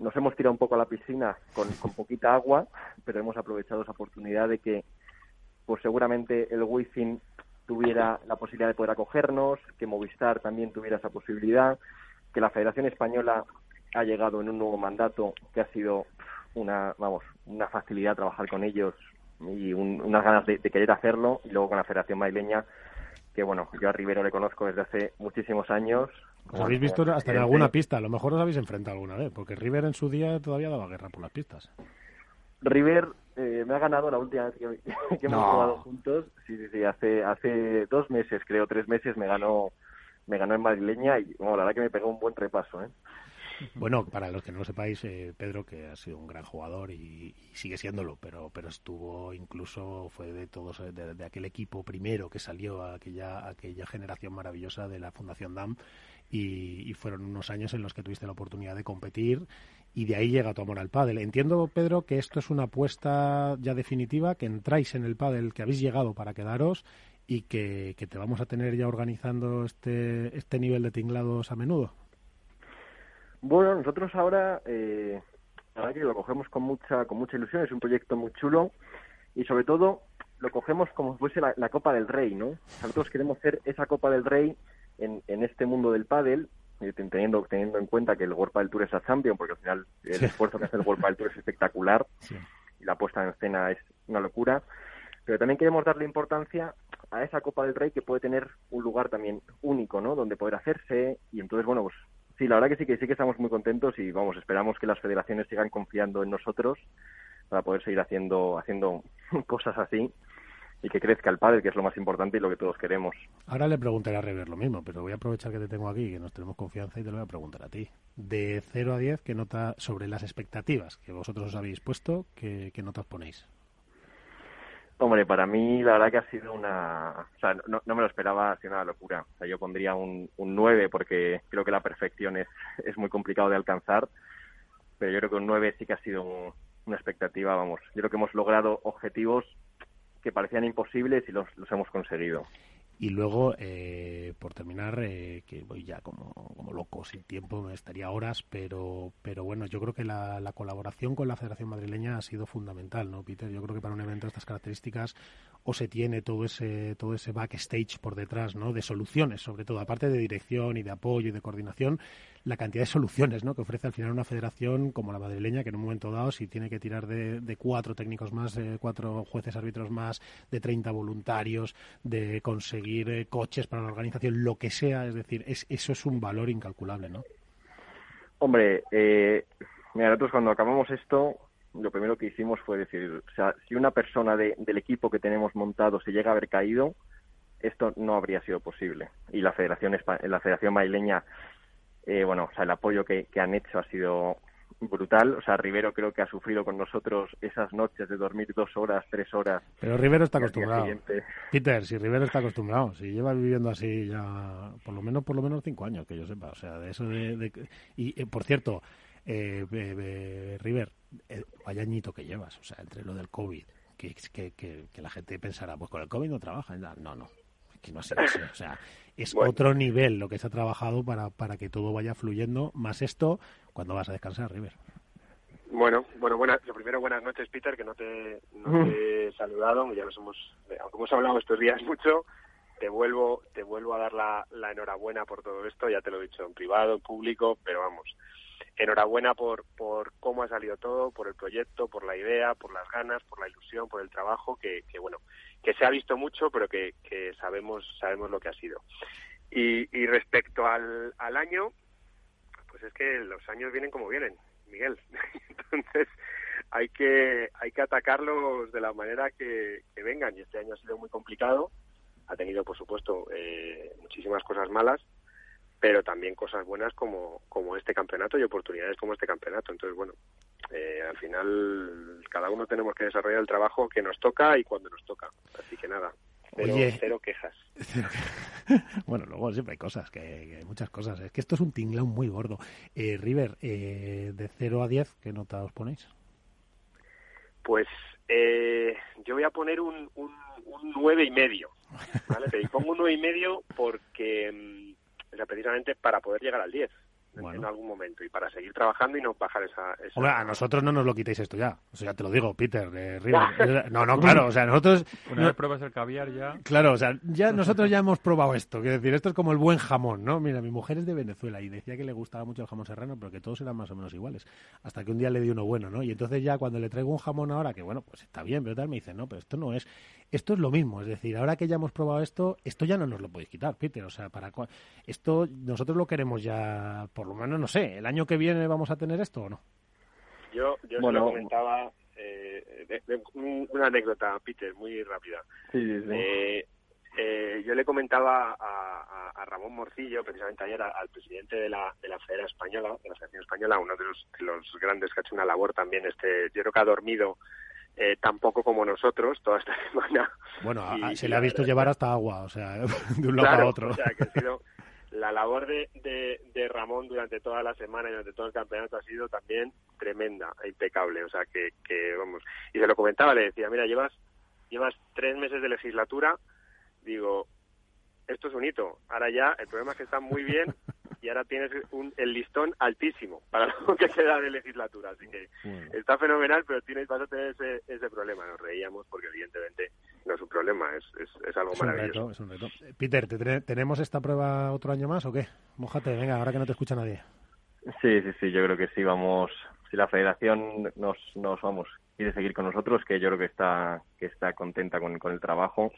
nos hemos tirado un poco a la piscina con, poquita agua, pero hemos aprovechado esa oportunidad de que, pues seguramente el Wizzing tuviera la posibilidad de poder acogernos, que Movistar también tuviera esa posibilidad, que la Federación Española ha llegado en un nuevo mandato que ha sido una, vamos, una facilidad trabajar con ellos y unas ganas de, querer hacerlo y luego con la Federación Madrileña que bueno, yo a Rivero le conozco desde hace muchísimos años. Os habéis visto hasta en alguna pista, a lo mejor os habéis enfrentado alguna vez, porque River en su día todavía daba guerra por las pistas. River eh, me ha ganado la última vez que, hemos jugado juntos. Sí, sí, sí, hace, hace dos meses, creo, tres meses me ganó me ganó en madrileña y bueno, la verdad que me pegó un buen repaso. ¿eh? Bueno, para los que no lo sepáis, eh, Pedro, que ha sido un gran jugador y, sigue siéndolo, pero, pero estuvo incluso, fue de todos, de, aquel equipo primero que salió a aquella, aquella generación maravillosa de la Fundación DAM y, fueron unos años en los que tuviste la oportunidad de competir y de ahí llega tu amor al pádel. Entiendo, Pedro, que esto es una apuesta ya definitiva, que entráis en el pádel, que habéis llegado para quedaros y que, que te vamos a tener ya organizando este, este nivel de tinglados a menudo. Bueno, nosotros ahora, eh, que lo cogemos con mucha, con mucha ilusión, es un proyecto muy chulo y sobre todo lo cogemos como si fuese la, Copa del Rey, ¿no? Nosotros queremos hacer esa Copa del Rey en, en este mundo del pádel, eh, teniendo, teniendo en cuenta que el World del Tour es la Champion, porque al final el esfuerzo que hace el World del Tour es espectacular y la puesta en escena es una locura, pero también queremos darle importancia a esa Copa del Rey que puede tener un lugar también único, ¿no? Donde poder hacerse y entonces, bueno, pues sí, la verdad que sí que sí que estamos muy contentos y vamos, esperamos que las federaciones sigan confiando en nosotros para poder seguir haciendo haciendo cosas así y que crezca el padre, que es lo más importante y lo que todos queremos. Ahora le preguntaré a Rever lo mismo, pero voy a aprovechar que te tengo aquí, que nos tenemos confianza y te lo voy a preguntar a ti. De 0 a 10, ¿qué nota sobre las expectativas que vosotros os habéis puesto, qué, qué notas ponéis? Hombre, para mí la verdad que ha sido una... O sea, no, me lo esperaba, ha sido una locura. O sea, yo pondría un, un 9 porque creo que la perfección es, es muy complicado de alcanzar, pero yo creo que un 9 sí que ha sido un- una expectativa, vamos. Yo creo que hemos logrado objetivos que parecían imposibles y los, los hemos conseguido. Y luego, eh, por terminar, eh, que voy ya como, como loco, sin tiempo, me estaría horas, pero, pero bueno, yo creo que la, la colaboración con la Federación Madrileña ha sido fundamental, ¿no, Peter? Yo creo que para un evento de estas características o se tiene todo ese, todo ese backstage por detrás, ¿no? De soluciones, sobre todo, aparte de dirección y de apoyo y de coordinación, la cantidad de soluciones, ¿no? Que ofrece al final una federación como la madrileña, que en un momento dado, si tiene que tirar de, cuatro técnicos más, eh, cuatro jueces árbitros más, de 30 voluntarios, de conseguir eh, coches para la organización, lo que sea, es decir, es, eso es un valor incalculable, ¿no? Hombre, eh, mira, nosotros cuando acabamos esto, lo primero que hicimos fue decir, o sea, si una persona de- del equipo que tenemos montado se llega a haber caído, esto no habría sido posible. Y la Federación, la Federación Madrileña, eh, bueno, o sea, el apoyo que, que han hecho ha sido brutal. O sea, Rivero creo que ha sufrido con nosotros esas noches de dormir dos horas, tres horas. Pero Rivero está acostumbrado. Peter, si Rivero está acostumbrado, si lleva viviendo así ya por lo menos por lo menos cinco años, que yo sepa, o sea, de eso de, de- y eh, por cierto, eh, eh, eh, River, vaya añito que llevas, o sea, entre lo del COVID, que, que, que, que la gente pensará, pues con el COVID no trabajan, ya. no, no, que no o sea, es Bueno. otro nivel lo que se ha trabajado para, para que todo vaya fluyendo, más esto, cuando vas a descansar, River. Bueno, bueno, buenas, lo primero, buenas noches, Peter, que no te, no te he saludado, ya nos hemos, aunque hemos hablado estos días mucho, te vuelvo, te vuelvo a dar la, la enhorabuena por todo esto, ya te lo he dicho en privado, en público, pero vamos, enhorabuena por, por cómo ha salido todo, por el proyecto, por la idea, por las ganas, por la ilusión, por el trabajo, que, que bueno, que se ha visto mucho, pero que, que sabemos, sabemos lo que ha sido. Y, y respecto al, al año, pues es que los años vienen como vienen, Miguel. Entonces hay que hay que atacarlos de la manera que, vengan. Y este año ha sido muy complicado. Ha tenido, por supuesto, eh, muchísimas cosas malas, pero también cosas buenas como, como este campeonato y oportunidades como este campeonato. Entonces, bueno, eh, al final cada uno tenemos que desarrollar el trabajo que nos toca y cuando nos toca. Así que nada, cero, Oye. cero quejas. Bueno, luego siempre hay cosas, que, que hay muchas cosas. Es que esto es un tinglao muy gordo. Eh, River, eh, de 0 a 10, ¿qué nota os ponéis? Pues eh, yo voy a poner un, un, un nueve y medio, ¿vale? Te pongo un nueve y medio porque, sea, precisamente para poder llegar al 10 en- Bueno. en algún momento y para seguir trabajando y no bajar esa... esa- Hombre, a nosotros no nos lo quitéis esto ya. O sea, ya te lo digo, Peter, de River. No, no, claro, o sea, nosotros... Una no- vez pruebas el caviar ya... Claro, o sea, ya nosotros ya hemos probado esto. Quiero decir, esto es como el buen jamón, ¿no? Mira, mi mujer es de Venezuela y decía que le gustaba mucho el jamón serrano, pero que todos eran más o menos iguales. Hasta que un día le di uno bueno, ¿no? Y entonces ya cuando le traigo un jamón ahora, que bueno, pues está bien, pero tal, me dice, no, pero esto no es. Esto es lo mismo. Es decir, ahora que ya hemos probado esto, esto ya no nos lo podéis quitar, Peter. O sea, para cua- esto nosotros lo queremos ya, por lo menos, no sé, el año que viene vamos a tener esto o no. Yo, yo se lo comentaba, eh, de- de- un- una anécdota, Peter, muy rápida. Sí, sí, sí. Eh, eh, yo le comentaba a, a- a Ramón Morcillo, precisamente ayer, a- al presidente de la, de la Federación Española, de la Federación Española, uno de los, de los grandes que ha hecho una labor también, este, yo creo que ha dormido eh, tan poco como nosotros toda esta semana. Bueno, Y- se y le ha visto verdad- llevar hasta agua, o sea, de un lado Claro, a otro. O sea, que ha sido la labor de, de, de Ramón durante toda la semana y durante todo el campeonato ha sido también tremenda, e impecable. O sea, que, que vamos. Y se lo comentaba, le decía, mira, llevas, llevas tres meses de legislatura, digo, esto es un hito. Ahora ya, el problema es que está muy bien y ahora tienes un, el listón altísimo para lo que queda de legislatura. Así que está fenomenal, pero tienes, vas a tener ese, ese problema. Nos reíamos porque evidentemente no es un problema, es, es, es algo Es un maravilloso. reto, es un reto. Eh, Peter, ¿te ¿tenemos esta prueba otro año más o qué? Mójate, venga, ahora que no te escucha nadie. Sí, sí, sí, yo creo que sí, vamos, si la federación nos, nos vamos, quiere seguir con nosotros, que yo creo que está, que está contenta con, con el trabajo,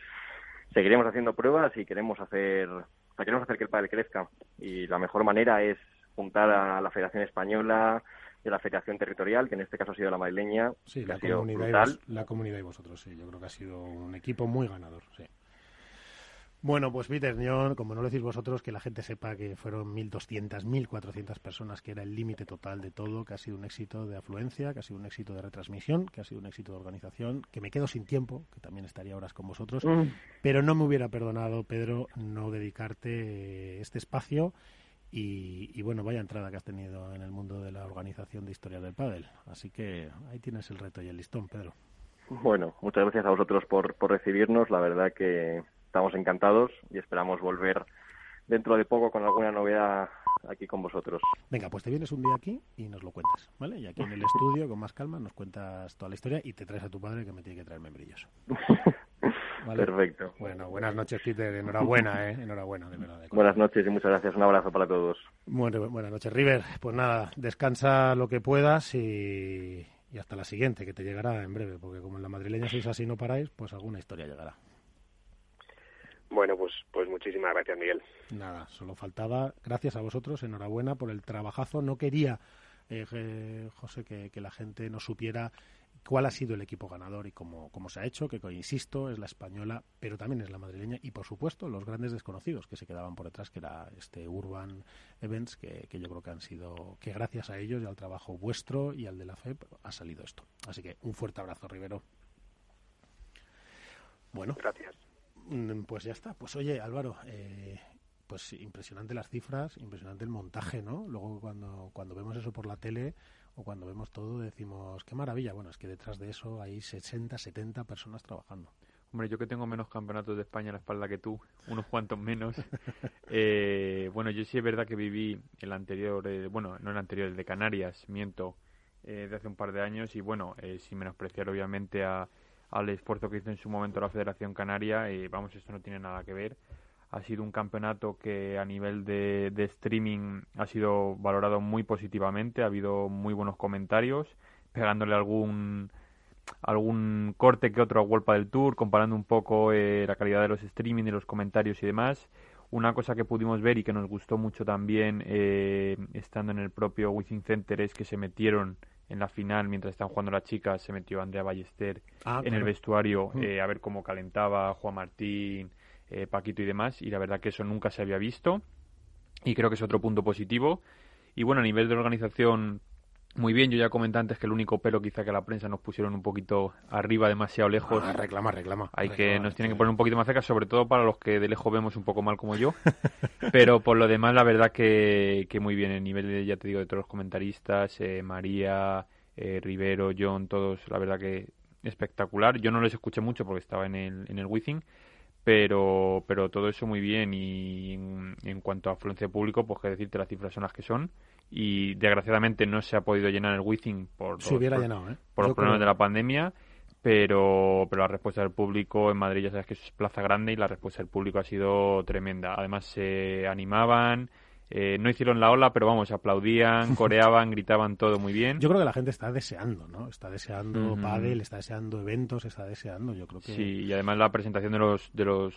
seguiremos haciendo pruebas y queremos hacer, o sea, queremos hacer que el padre crezca y la mejor manera es, juntar a la Federación Española a la Federación Territorial, que en este caso ha sido la madrileña, Sí, que la ha sido comunidad, y vos- la comunidad y vosotros, sí. Yo creo que ha sido un equipo muy ganador, sí. Bueno, pues Peter, yo, como no lo decís vosotros, que la gente sepa que fueron 1.200, 1.400 personas, que era el límite total de todo, que ha sido un éxito de afluencia, que ha sido un éxito de retransmisión, que ha sido un éxito de organización, que me quedo sin tiempo, que también estaría horas con vosotros, Mm. pero no me hubiera perdonado, Pedro, no dedicarte este espacio y, y, bueno, vaya entrada que has tenido en el mundo de la organización de historia del pádel. Así que ahí tienes el reto y el listón, Pedro. Bueno, muchas gracias a vosotros por, por recibirnos. La verdad que estamos encantados y esperamos volver dentro de poco con alguna novedad aquí con vosotros. Venga, pues te vienes un día aquí y nos lo cuentas, ¿vale? Y aquí en el estudio, con más calma, nos cuentas toda la historia y te traes a tu padre que me tiene que traer membrillos. ¿Vale? Perfecto. Bueno, buenas noches, Peter. Enhorabuena, ¿eh? Enhorabuena, de verdad. de. Buenas noches y muchas gracias. Un abrazo para todos. Bueno, buenas noches, River. Pues nada, descansa lo que puedas y, y hasta la siguiente, que te llegará en breve, porque como en la madrileña sois así y no paráis, pues alguna historia llegará. Bueno, pues, pues muchísimas gracias, Miguel. Nada, solo faltaba. Gracias a vosotros, enhorabuena por el trabajazo. No quería, eh, José, que, que la gente no supiera cuál ha sido el equipo ganador y cómo, cómo se ha hecho, que insisto, es la española, pero también es la madrileña y, por supuesto, los grandes desconocidos que se quedaban por detrás, que era este Urban Events, que, que yo creo que han sido, que gracias a ellos y al trabajo vuestro y al de la FEP ha salido esto. Así que un fuerte abrazo, Rivero. Bueno. Gracias. Mm, Pues ya está. Pues oye, Álvaro, eh, pues impresionante las cifras, impresionante el montaje, ¿no? Luego cuando, cuando vemos eso por la tele o cuando vemos todo decimos, qué maravilla. Bueno, es que detrás de eso hay 60, 70 personas trabajando. Hombre, yo que tengo menos campeonatos de España a la espalda que tú, unos cuantos menos. eh, bueno, yo sí es verdad que viví el anterior, eh, bueno, no el anterior, el de Canarias, miento, eh, de hace un par de años y bueno, eh, sin menospreciar obviamente a, al esfuerzo que hizo en su momento la Federación Canaria, eh, vamos, esto no tiene nada que ver. Ha sido un campeonato que a nivel de, de streaming ha sido valorado muy positivamente, ha habido muy buenos comentarios, pegándole algún algún corte que otro a World del Tour, comparando un poco eh, la calidad de los streaming, de los comentarios y demás. Una cosa que pudimos ver y que nos gustó mucho también eh, estando en el propio Wizzing Center es que se metieron en la final, mientras estaban jugando las chicas, se metió Andrea Ballester Ah, en el vestuario eh, a ver cómo calentaba Juan Martín, eh, Paquito y demás, y la verdad que eso nunca se había visto y creo que es otro punto positivo. Y bueno, a nivel de organización, muy bien. Yo ya comenté antes que el único pero quizá que la prensa nos pusieron un poquito arriba, demasiado lejos. Ah, reclama, reclama. Hay que nos tienen que poner un poquito más cerca, sobre todo para los que de lejos vemos un poco mal como yo. Pero por lo demás, la verdad que, que muy bien. El nivel, de, ya te digo, de todos los comentaristas, eh, María, eh, Rivero, John, todos, la verdad que espectacular. Yo no les escuché mucho porque estaba en el, en el Wizzing, pero, pero todo eso muy bien. Y en, cuanto a afluencia de público, pues que decirte, las cifras son las que son. Y desgraciadamente no se ha podido llenar el Wizzing por, Se los- hubiera por- llenado, ¿eh? por los problemas creo- de la pandemia. Pero, pero la respuesta del público en Madrid ya sabes que es plaza grande y la respuesta del público ha sido tremenda. Además se animaban, eh, no hicieron la ola, pero vamos, aplaudían, coreaban, gritaban todo muy bien. Yo creo que la gente está deseando, ¿no? Está deseando pádel, está deseando eventos, está deseando, yo creo que... Sí, y además la presentación de los, de los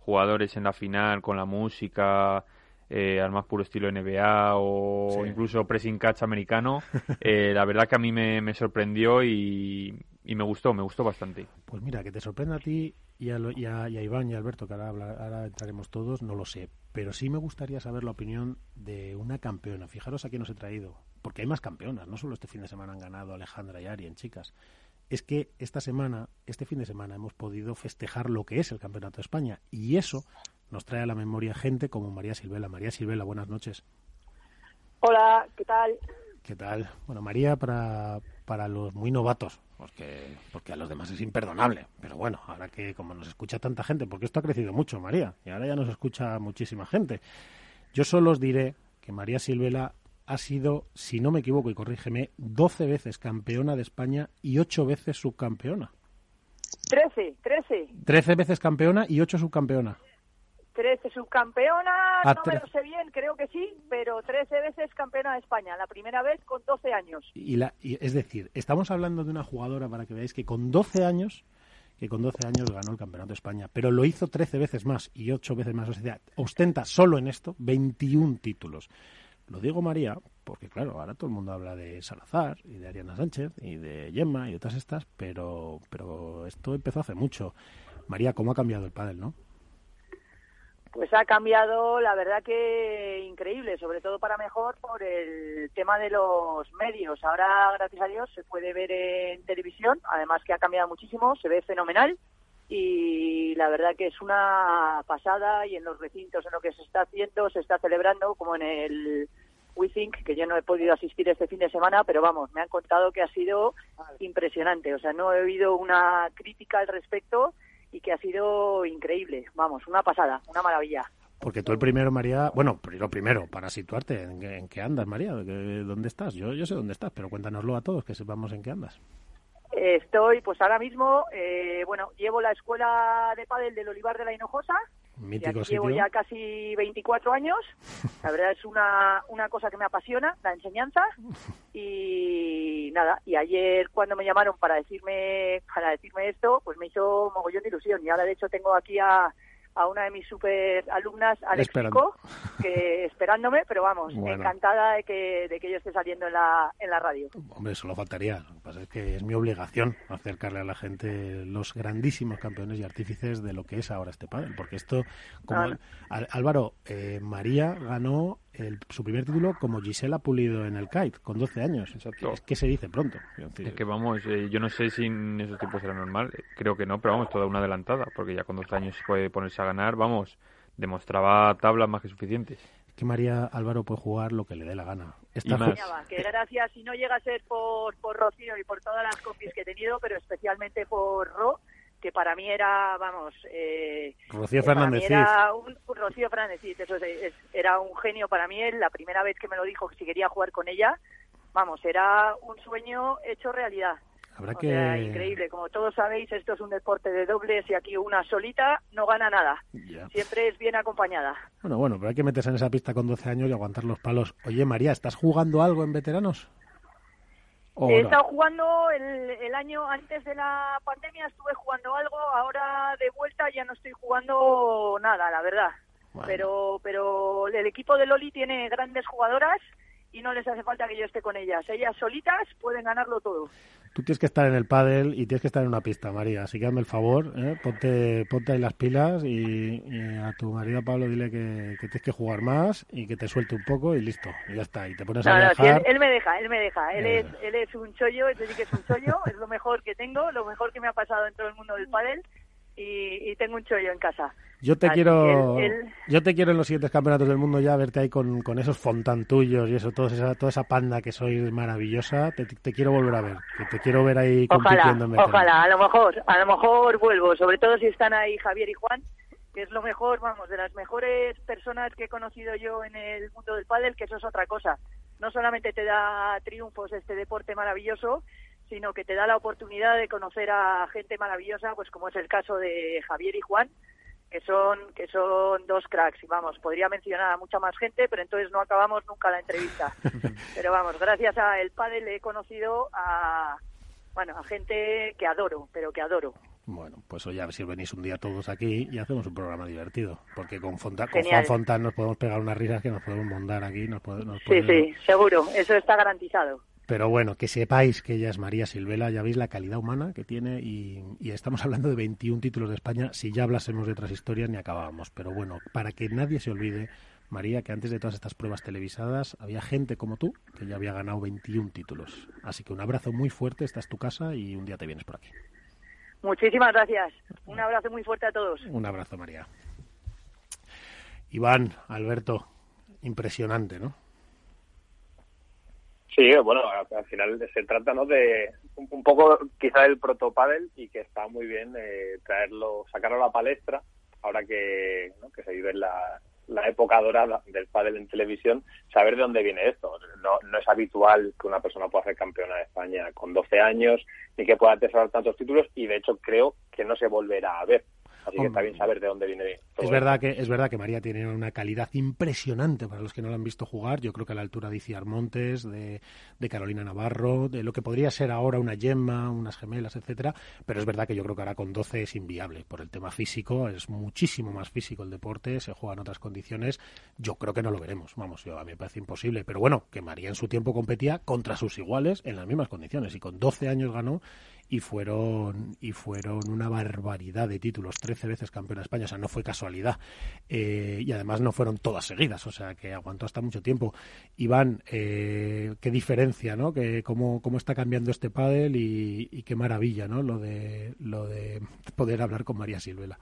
jugadores en la final con la música, eh, al más puro estilo NBA o Sí. incluso pressing catch americano, eh, la verdad que a mí me, me sorprendió y, y me gustó, me gustó bastante. Pues mira, que te sorprenda a ti y a, lo- y a- y a Iván y a Alberto, que ahora, ahora entraremos todos, no lo sé. Pero sí me gustaría saber la opinión de una campeona. Fijaros a quién os he traído. Porque hay más campeonas. No solo este fin de semana han ganado Alejandra y Ari en chicas. Es que esta semana, este fin de semana, hemos podido festejar lo que es el Campeonato de España. Y eso nos trae a la memoria gente como María Silvela. María Silvela, buenas noches. Hola, ¿qué tal? ¿Qué tal? Bueno, María, para, para los muy novatos, porque, porque a los demás es imperdonable. Pero bueno, ahora que como nos escucha tanta gente, porque esto ha crecido mucho, María, y ahora ya nos escucha muchísima gente. Yo solo os diré que María Silvela ha sido, si no me equivoco y corrígeme, 12 veces campeona de España y 8 veces subcampeona. Trece, trece, 13 veces campeona y 8 subcampeona. Trece subcampeona, Ah, no me lo sé bien, creo que sí, pero trece veces campeona de España, la primera vez con 12 años. Y la, y es decir, estamos hablando de una jugadora, para que veáis, que con 12 años que con 12 años ganó el Campeonato de España, pero lo hizo 13 veces más y 8 veces más. O sea, ostenta solo en esto 21 títulos. Lo digo María porque, claro, ahora todo el mundo habla de Salazar y de Ariana Sánchez y de Gemma y todas estas, pero, pero esto empezó hace mucho. María, ¿cómo ha cambiado el pádel, no? Pues ha cambiado, la verdad que increíble, sobre todo para mejor por el tema de los medios. Ahora, gracias a Dios, se puede ver en televisión, además que ha cambiado muchísimo, se ve fenomenal y la verdad que es una pasada y en los recintos en lo que se está haciendo, se está celebrando, como en el We Think, que yo no he podido asistir este fin de semana, pero vamos, me han contado que ha sido impresionante. O sea, no he oído una crítica al respecto y que ha sido increíble. Vamos, una pasada, una maravilla. Porque tú el primero, María, bueno, lo primero, para situarte, ¿en, qué andas, María? ¿Dónde estás? Yo, yo sé dónde estás, pero cuéntanoslo a todos, que sepamos en qué andas. Estoy, pues ahora mismo, eh, bueno, llevo la escuela de pádel del Olivar de la Hinojosa, Mítico llevo ya casi 24 años. La verdad es una, una cosa que me apasiona, la enseñanza. Y nada, y ayer cuando me llamaron para decirme para decirme esto, pues me hizo mogollón de ilusión. Y ahora de hecho tengo aquí a, a una de mis super alumnas, Alex que esperándome, pero vamos, encantada de que, de que yo esté saliendo en la, en la radio. Hombre, solo faltaría. Lo que pasa es que es mi obligación acercarle a la gente los grandísimos campeones y artífices de lo que es ahora este pádel, porque esto, como Álvaro, eh, María ganó el, su primer título como Gisela Pulido en el kite, con 12 años. Es que se dice pronto. Es que vamos, eh, yo no sé si en esos tiempos era normal, creo que no, pero vamos, toda una adelantada, porque ya con 12 años puede ponerse a ganar, vamos, demostraba tablas más que suficientes. Es que María Álvaro puede jugar lo que le dé la gana. Esta más. Que gracias, si no llega a ser por, por Rocío y por todas las copias que he tenido, pero especialmente por Ro, que para mí era, vamos... Eh, Rocío Fernández. Era un, Rocío Fernández, eso era un genio para mí. Él, la primera vez que me lo dijo que si quería jugar con ella, vamos, era un sueño hecho realidad. Habrá que... increíble. Como todos sabéis, esto es un deporte de dobles y aquí una solita no gana nada. Siempre es bien acompañada. Bueno, bueno, pero hay que meterse en esa pista con 12 años y aguantar los palos. Oye, María, ¿estás jugando algo en veteranos? He estado jugando el, año antes de la pandemia, estuve jugando algo, ahora de vuelta ya no estoy jugando nada, la verdad. Pero, pero el equipo de Loli tiene grandes jugadoras y no les hace falta que yo esté con ellas. Ellas solitas pueden ganarlo todo. Tú tienes que estar en el pádel y tienes que estar en una pista, María. Así que hazme el favor, ¿eh? ponte, ponte ahí las pilas y, a tu marido Pablo dile que, tienes que jugar más y que te suelte un poco y listo. Y ya está. Y te pones a viajar. él, me deja, él me deja. Él es, él es un chollo, es decir, que es un chollo. es lo mejor que tengo, lo mejor que me ha pasado en todo el mundo del pádel y, tengo un chollo en casa. Yo te quiero, yo te quiero en los siguientes campeonatos del mundo ya verte ahí con, con esos fontan tuyos y eso, toda esa, toda esa panda que sois maravillosa. Te, quiero volver a ver, que te quiero ver ahí compitiendo. Ojalá, ojalá, a lo mejor, a lo mejor vuelvo, sobre todo si están ahí Javier y Juan, que es lo mejor, vamos, de las mejores personas que he conocido yo en el mundo del pádel, que eso es otra cosa. No solamente te da triunfos este deporte maravilloso, sino que te da la oportunidad de conocer a gente maravillosa, pues como es el caso de Javier y Juan, que son que son dos cracks y vamos podría mencionar a mucha más gente pero entonces no acabamos nunca la entrevista pero vamos gracias a el padre le he conocido a bueno a gente que adoro pero que adoro bueno, pues oye, a ver si venís un día todos aquí y hacemos un programa divertido. Porque con, Fonta, con Juan Fontán nos podemos pegar unas risas que nos podemos mondar aquí. Nos Sí, sí, seguro. Eso está garantizado. Pero bueno, que sepáis que ella es María Silvela, ya veis la calidad humana que tiene y, estamos hablando de 21 títulos de España. Si ya hablásemos de otras historias ni acabábamos. Pero bueno, para que nadie se olvide, María, que antes de todas estas pruebas televisadas había gente como tú que ya había ganado 21 títulos. Así que un abrazo muy fuerte, esta es tu casa y un día te vienes por aquí. Muchísimas gracias. Un abrazo muy fuerte a todos. Un abrazo, María. Iván, Alberto, impresionante, ¿no? Sí, bueno, al final se trata ¿no? de un poco quizá el protopadel y que está muy bien eh, traerlo, sacarlo a la palestra ahora que, que se vive la, la época dorada del pádel en televisión, saber de dónde viene esto. No, no es habitual que una persona pueda ser campeona de España con 12 años ni que pueda atesorar tantos títulos y de hecho creo que no se volverá a ver. Así que está bien saber de dónde viene. es verdad que es verdad que María tiene una calidad impresionante para los que no la han visto jugar. Yo creo que a la altura de Iciar Montes, de, de Carolina Navarro, de lo que podría ser ahora una Gemma, unas gemelas, etcétera. Pero es verdad que yo creo que ahora con 12 es inviable por el tema físico. Es muchísimo más físico el deporte, se juega en otras condiciones. Yo creo que no lo veremos. Vamos, yo, a mí me parece imposible. Pero bueno, que María en su tiempo competía contra sus iguales en las mismas condiciones y con 12 años ganó y fueron y fueron una barbaridad de títulos, 13 veces campeona de España, o sea, no fue casualidad. Eh, y además no fueron todas seguidas, o sea, que aguantó hasta mucho tiempo. Iván, eh, qué diferencia, ¿no? Que cómo, cómo está cambiando este pádel y, y, qué maravilla, ¿no? Lo de lo de poder hablar con María Silvela.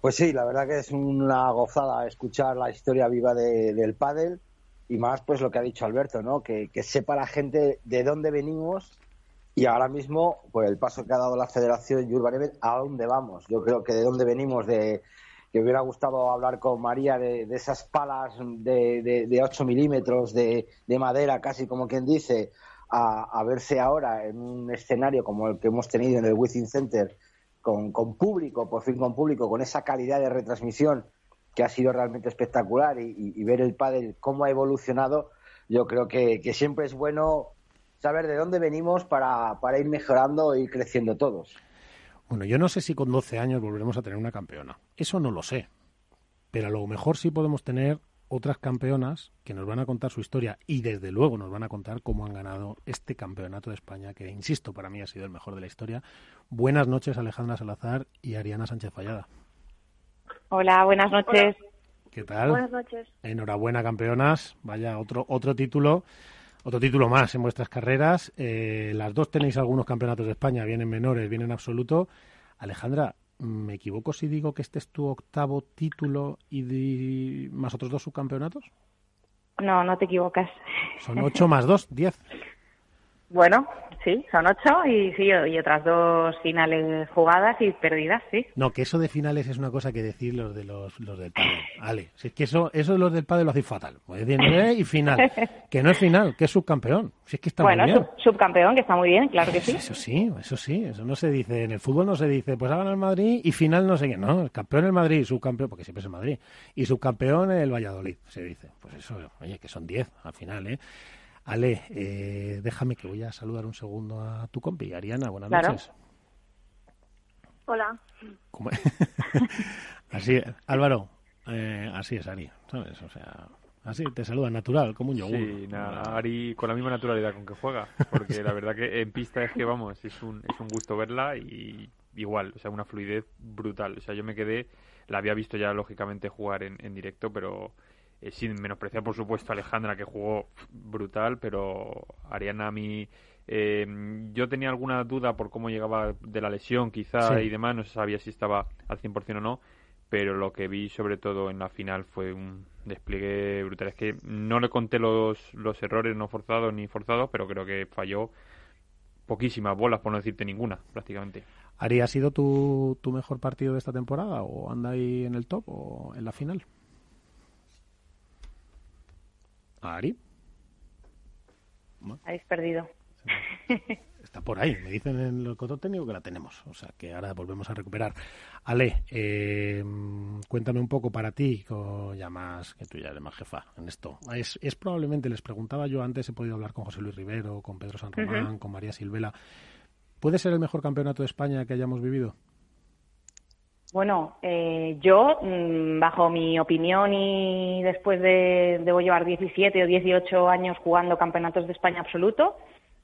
Pues sí, la verdad que es una gozada escuchar la historia viva de, del pádel y más pues lo que ha dicho Alberto, ¿no? Que, que, sepa la gente de dónde venimos y ahora mismo, por el paso que ha dado la Federación Urban Event, a dónde vamos. Yo creo que de dónde venimos, de que hubiera gustado hablar con María de, esas palas de, de, de 8 milímetros de, de, madera, casi como quien dice, a, a, verse ahora en un escenario como el que hemos tenido en el Within Center, con, con público, por fin con público, con esa calidad de retransmisión que ha sido realmente espectacular y, ver el pádel cómo ha evolucionado, yo creo que, siempre es bueno saber de dónde venimos para, ir mejorando y creciendo todos. Bueno, yo no sé si con 12 años volveremos a tener una campeona. Eso no lo sé. Pero a lo mejor sí podemos tener otras campeonas que nos van a contar su historia y desde luego nos van a contar cómo han ganado este campeonato de España, que insisto, para mí ha sido el mejor de la historia. Buenas noches Alejandra Salazar y Ariana Sánchez Fallada. Hola, buenas noches. Hola. ¿Qué tal? Buenas noches. Enhorabuena, campeonas. Vaya, otro, otro título. Otro título más en vuestras carreras. Eh, las dos tenéis algunos campeonatos de España, vienen menores, vienen absoluto. Alejandra, ¿me equivoco si digo que este es tu octavo título y di... más otros dos subcampeonatos? No, no te equivocas. Son ocho más dos, diez. Bueno, sí, son ocho y sí, y otras dos finales jugadas y perdidas, sí. No, que eso de finales es una cosa que decir los de los, los del pádel. Vale, si es que eso, eso de los del pádel lo hacéis fatal. Pues decir, y final. Que no es final, que es subcampeón. Si es que está bueno, muy bien. Sub, subcampeón, que está muy bien, claro que sí. Eso sí, eso sí, eso no se dice. En el fútbol no se dice, pues ha ganado el Madrid y final no sé qué. No, el campeón el Madrid, subcampeón, porque siempre es el Madrid. Y subcampeón el Valladolid, se dice. Pues eso, oye, que son diez al final, ¿eh? Ale, eh, déjame que voy a saludar un segundo a tu compi, Ariana. Buenas claro. noches. Hola. ¿Cómo? así, Álvaro, eh, así es Ari, ¿sabes? O sea, así te saluda natural, como un yogur. Sí, nada, Ari con la misma naturalidad con que juega, porque la verdad que en pista es que vamos, es un, es un gusto verla y igual, o sea, una fluidez brutal. O sea, yo me quedé, la había visto ya lógicamente jugar en, en directo, pero eh, sin menospreciar por supuesto a Alejandra que jugó brutal, pero Ariana a mí eh, yo tenía alguna duda por cómo llegaba de la lesión quizá Sí. y demás, no se sabía si estaba al 100% o no, pero lo que vi sobre todo en la final fue un despliegue brutal. Es que no le conté los, los errores no forzados ni forzados, pero creo que falló poquísimas bolas, por no decirte ninguna, prácticamente. Ari, ¿ha sido tu, tu mejor partido de esta temporada o anda ahí en el top o en la final? Ari, Habéis perdido. está por ahí. Me dicen en el control técnico que la tenemos. O sea, que ahora volvemos a recuperar. Ale, eh, cuéntame un poco para ti, ya más que tú ya eres más jefa en esto. Es, es probablemente, les preguntaba yo antes, he podido hablar con José Luis Rivero, con Pedro San Román, con María Silvela. ¿Puede ser el mejor campeonato de España que hayamos vivido? Bueno, eh, yo, mm, bajo mi opinión y después de, debo llevar 17 o 18 años jugando campeonatos de España absoluto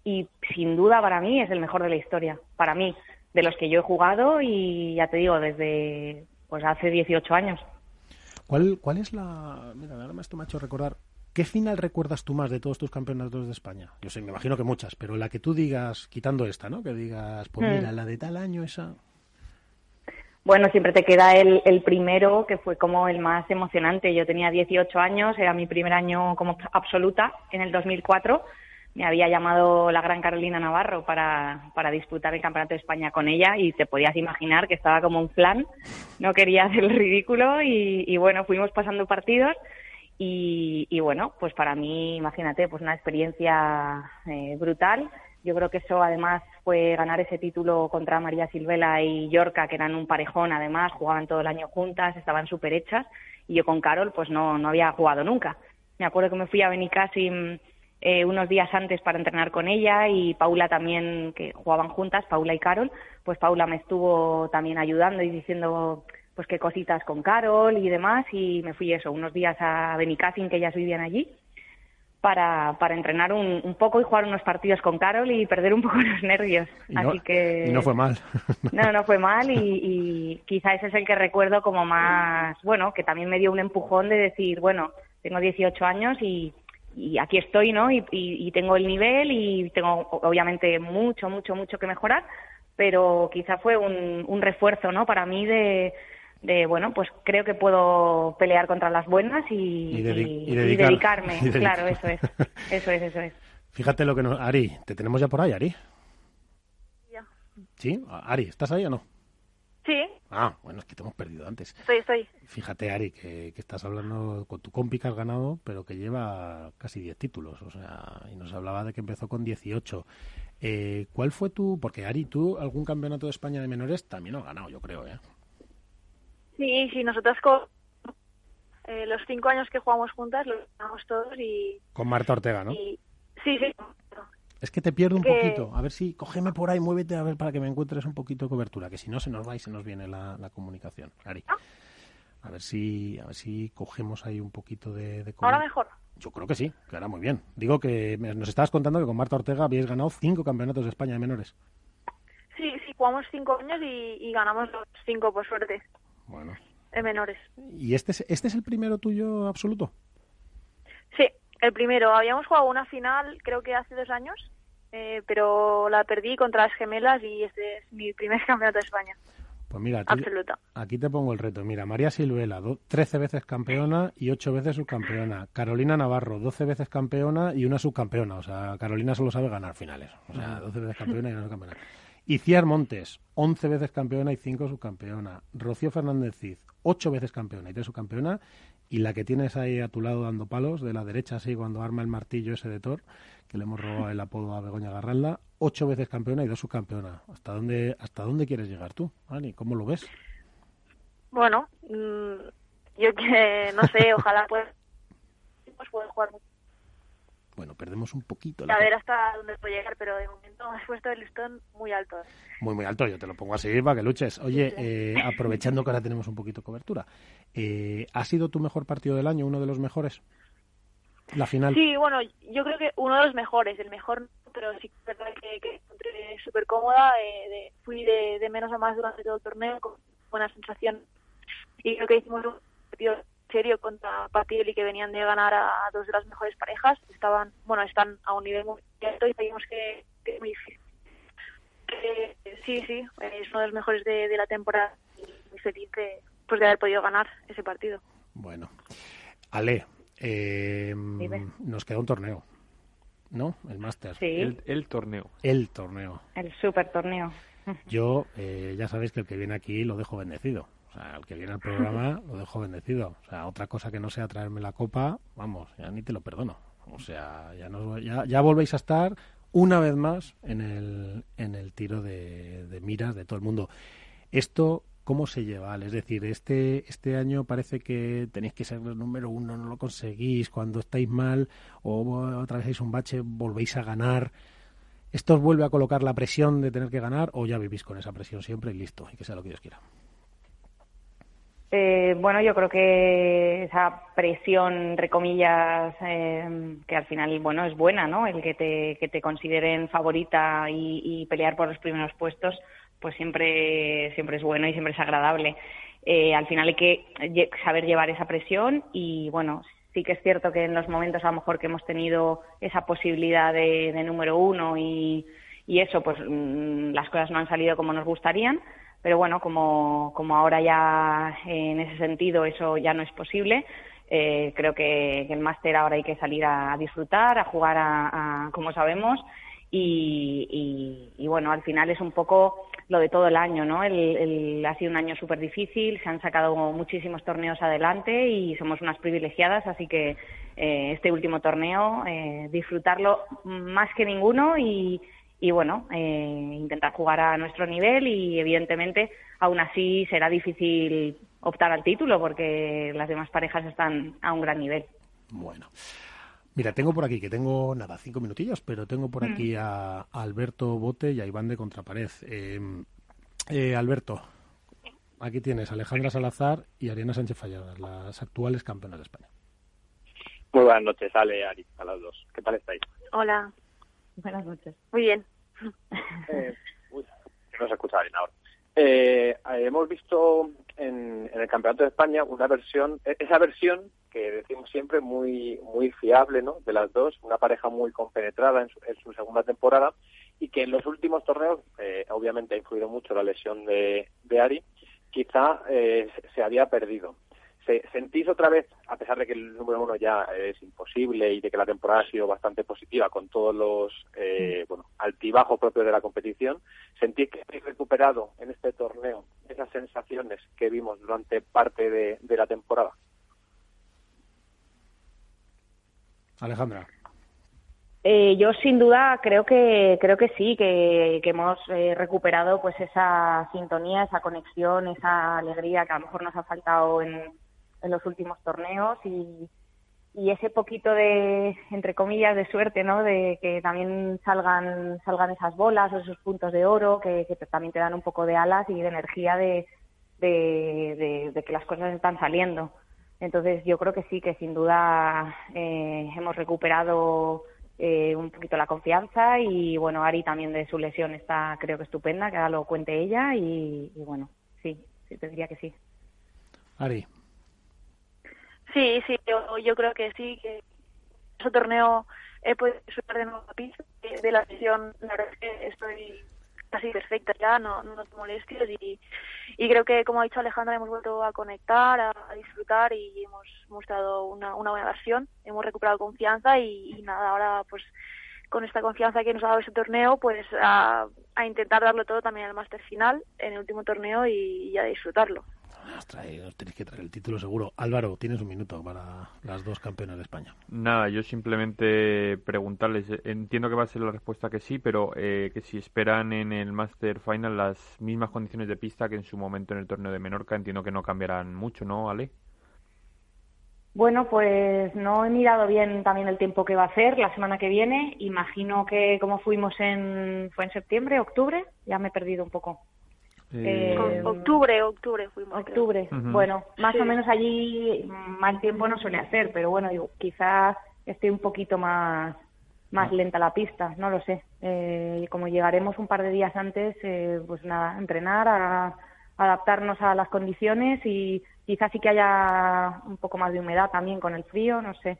y sin duda para mí es el mejor de la historia, para mí, de los que yo he jugado y ya te digo, desde pues hace 18 años. ¿Cuál, ¿Cuál es la...? Mira, ahora me esto me ha hecho recordar. ¿Qué final recuerdas tú más de todos tus campeonatos de España? Yo sé, me imagino que muchas, pero la que tú digas, quitando esta, ¿no? Que digas, pues Hmm. mira, la de tal año esa... Bueno, siempre te queda el, primero, que fue como el más emocionante. Yo tenía 18 años, era mi primer año como absoluta en el 2004. Me había llamado la gran Carolina Navarro para, para disputar el Campeonato de España con ella y te podías imaginar que estaba como un flan. No quería hacer el ridículo y, y bueno, fuimos pasando partidos Y, bueno, pues para mí, imagínate, pues una experiencia eh, brutal. Yo creo que eso además fue ganar ese título contra María Silvela y Yorca, que eran un parejón además, jugaban todo el año juntas, estaban súper hechas. Y yo con Carol pues no, no había jugado nunca. Me acuerdo que me fui a Benicassim eh, unos días antes para entrenar con ella y Paula también, que jugaban juntas, Paula y Carol, pues Paula me estuvo también ayudando y diciendo pues qué cositas con Carol y demás y me fui eso, unos días a Benicassim que ellas vivían allí para, para entrenar un, un, poco y jugar unos partidos con Carol y perder un poco los nervios. Así que... Y no fue mal. no, no fue mal y, y quizá ese es el que recuerdo como más, bueno, que también me dio un empujón de decir, bueno, tengo 18 años y, y aquí estoy, ¿no? Y, y, tengo el nivel y tengo obviamente mucho, mucho, mucho que mejorar, pero quizá fue un, un refuerzo, ¿no? Para mí de, de bueno, pues creo que puedo pelear contra las buenas y, dedicarme. claro, eso es, eso es, eso es. Fíjate lo que nos... Ari, ¿te tenemos ya por ahí, Ari? Ya. ¿Sí? Ari, ¿estás ahí o no? Sí. Ah, bueno, es que te hemos perdido antes. Estoy, estoy. Fíjate, Ari, que, que estás hablando con tu compi que has ganado, pero que lleva casi 10 títulos, o sea, y nos hablaba de que empezó con 18. Eh, ¿Cuál fue tu...? Porque, Ari, tú algún campeonato de España de menores también has ganado, yo creo, ¿eh? Sí, sí, nosotras con eh, los cinco años que jugamos juntas los ganamos todos y... Con Marta Ortega, ¿no? Sí, sí. Es que te pierdo un poquito. A ver si, cógeme por ahí, muévete a ver para que me encuentres un poquito de cobertura, que si no se nos va y se nos viene la, comunicación. Ari. Ah. A ver si, a ver si cogemos ahí un poquito de, de Ahora mejor. Yo creo que sí, que ahora muy bien. Digo que nos estabas contando que con Marta Ortega habíais ganado cinco campeonatos de España de menores. Sí, sí, jugamos cinco años y, y ganamos los cinco, por suerte. Bueno. En menores. ¿Y este es, este es el primero tuyo absoluto? Sí, el primero. Habíamos jugado una final, creo que hace dos años, eh, pero la perdí contra las gemelas y este es mi primer campeonato de España. Pues mira, aquí, aquí te pongo el reto. Mira, María Silvela, 13 veces campeona y 8 veces subcampeona. Carolina Navarro, 12 veces campeona y una subcampeona. O sea, Carolina solo sabe ganar finales. O sea, 12 veces campeona y una subcampeona. Iciar Montes, 11 veces campeona y 5 subcampeona. Rocío Fernández Cid, 8 veces campeona y 3 subcampeona. Y la que tienes ahí a tu lado dando palos, de la derecha, así, cuando arma el martillo ese de Thor, que le hemos robado el apodo a Begoña Garralda, 8 veces campeona y 2 subcampeona. ¿Hasta dónde, ¿Hasta dónde quieres llegar tú, Ani? ¿Cómo lo ves? Bueno, mm, yo que no sé, ojalá pues, pues pueda jugar mucho bueno, perdemos un poquito. A ver hasta dónde puede llegar, pero de momento has puesto el listón muy alto. Muy, muy alto. Yo te lo pongo así para que luches. Oye, eh, aprovechando que ahora tenemos un poquito de cobertura, eh, ¿ha sido tu mejor partido del año, uno de los mejores? La final. Sí, bueno, yo creo que uno de los mejores, el mejor, pero sí que es verdad que, que encontré súper cómoda. Eh, fui de, de, menos a más durante todo el torneo con buena sensación. Y creo que hicimos un partido serio contra y que venían de ganar a dos de las mejores parejas. Estaban, bueno, están a un nivel muy alto y sabíamos que, es muy difícil. sí, sí, es uno de los mejores de, la temporada. Muy feliz de, pues, de haber podido ganar ese partido. Bueno, Ale, eh, nos queda un torneo. ¿No? El Máster. El, el, torneo. El torneo. El super torneo. Yo, eh, ya sabéis que el que viene aquí lo dejo bendecido. O sea, el que viene al programa lo dejo bendecido. O sea, otra cosa que no sea traerme la copa, vamos, ya ni te lo perdono. O sea, ya, no, ya, ya volvéis a estar una vez más en el, en el tiro de, de miras de todo el mundo. Esto, ¿cómo se lleva? Es decir, este, este año parece que tenéis que ser el número uno, no lo conseguís, cuando estáis mal o atravesáis un bache, volvéis a ganar. ¿Esto os vuelve a colocar la presión de tener que ganar o ya vivís con esa presión siempre y listo, y que sea lo que Dios quiera? Eh, bueno, yo creo que esa presión, entre eh, que al final, bueno, es buena, ¿no? El que te, que te consideren favorita y, pelear por los primeros puestos, pues siempre, siempre es bueno y siempre es agradable. Eh, al final hay que saber llevar esa presión y, bueno, sí que es cierto que en los momentos a lo mejor que hemos tenido esa posibilidad de, de número uno y, y eso, pues mm, las cosas no han salido como nos gustarían pero bueno, como, como ahora ya en ese sentido eso ya no es posible, eh, creo que, el máster ahora hay que salir a, disfrutar, a jugar a, como sabemos, y, y, bueno, al final es un poco lo de todo el año, ¿no? El, ha sido un año súper difícil, se han sacado muchísimos torneos adelante y somos unas privilegiadas, así que eh, este último torneo, eh, disfrutarlo más que ninguno y, y bueno, eh, intentar jugar a nuestro nivel y evidentemente aún así será difícil optar al título porque las demás parejas están a un gran nivel. Bueno. Mira, tengo por aquí, que tengo, nada, cinco minutillos, pero tengo por mm. aquí a, Alberto Bote y a Iván de Contrapared. Em, eh, Alberto, aquí tienes Alejandra Salazar y Ariana Sánchez Falladas, las actuales campeonas de España. Muy buenas noches, Ale, Ari, a las dos. ¿Qué tal estáis? Hola. Buenas noches. Muy bien. Eh, no se escucha bien ahora. Eh, hemos visto en, el Campeonato de España una versión, e-, esa versión que decimos siempre muy muy fiable, ¿no? De las dos, una pareja muy compenetrada en su, segunda temporada y que en los últimos torneos, eh, obviamente ha influido mucho la lesión de, de Ari, quizá eh, se había perdido. ¿Sentís otra vez, a pesar de que el número uno ya es imposible y de que la temporada ha sido bastante positiva con todos los eh, mm. bueno, altibajos propios de la competición, sentís que habéis recuperado en este torneo esas sensaciones que vimos durante parte de, la temporada? Alejandra. Eh, yo sin duda creo que creo que sí que, hemos eh, recuperado pues esa sintonía esa conexión esa alegría que a lo mejor nos ha faltado en, en los últimos torneos y, y ese poquito de, entre comillas, de suerte, ¿no? De que también salgan, salgan esas bolas o esos puntos de oro que, también te dan un poco de alas y de energía de, de, que las cosas están saliendo. Entonces yo creo que sí, que sin duda eh, hemos recuperado eh, un poquito la confianza y bueno, Ari también de su lesión está creo que estupenda, que ahora lo cuente ella y, y bueno, sí, sí, te diría que sí. Ari, Sí, sí, yo, yo creo que sí, que ese torneo he podido de nuevo a pista, de la sesión, la verdad es que estoy casi perfecta ya, no, no te molestias y, y creo que, como ha dicho Alejandra, hemos vuelto a conectar, a, disfrutar y hemos mostrado una, una buena versión, hemos recuperado confianza y, nada, ahora pues con esta confianza que nos ha dado ese torneo, pues a, a intentar darlo todo también al máster final, en el último torneo y, y a disfrutarlo. Os, tenéis que traer el título seguro. Álvaro, tienes un minuto para las dos campeonas de España. Nada, yo simplemente preguntarles, entiendo que va a ser la respuesta que sí, pero eh, que si esperan en el Master Final las mismas condiciones de pista que en su momento en el torneo de Menorca, entiendo que no cambiarán mucho, ¿no, Ale? Bueno, pues no he mirado bien también el tiempo que va a hacer la semana que viene. Imagino que como fuimos en, fue en septiembre, octubre, ya me he perdido un poco. Eh, octubre, octubre fuimos. Octubre. Bueno, más o menos allí mal tiempo no suele hacer, pero bueno, digo, quizás esté un poquito más más ah. lenta la pista, no lo sé. Eh, como llegaremos un par de días antes, eh, pues nada, entrenar, a, adaptarnos a las condiciones y quizás sí que haya un poco más de humedad también con el frío, no sé.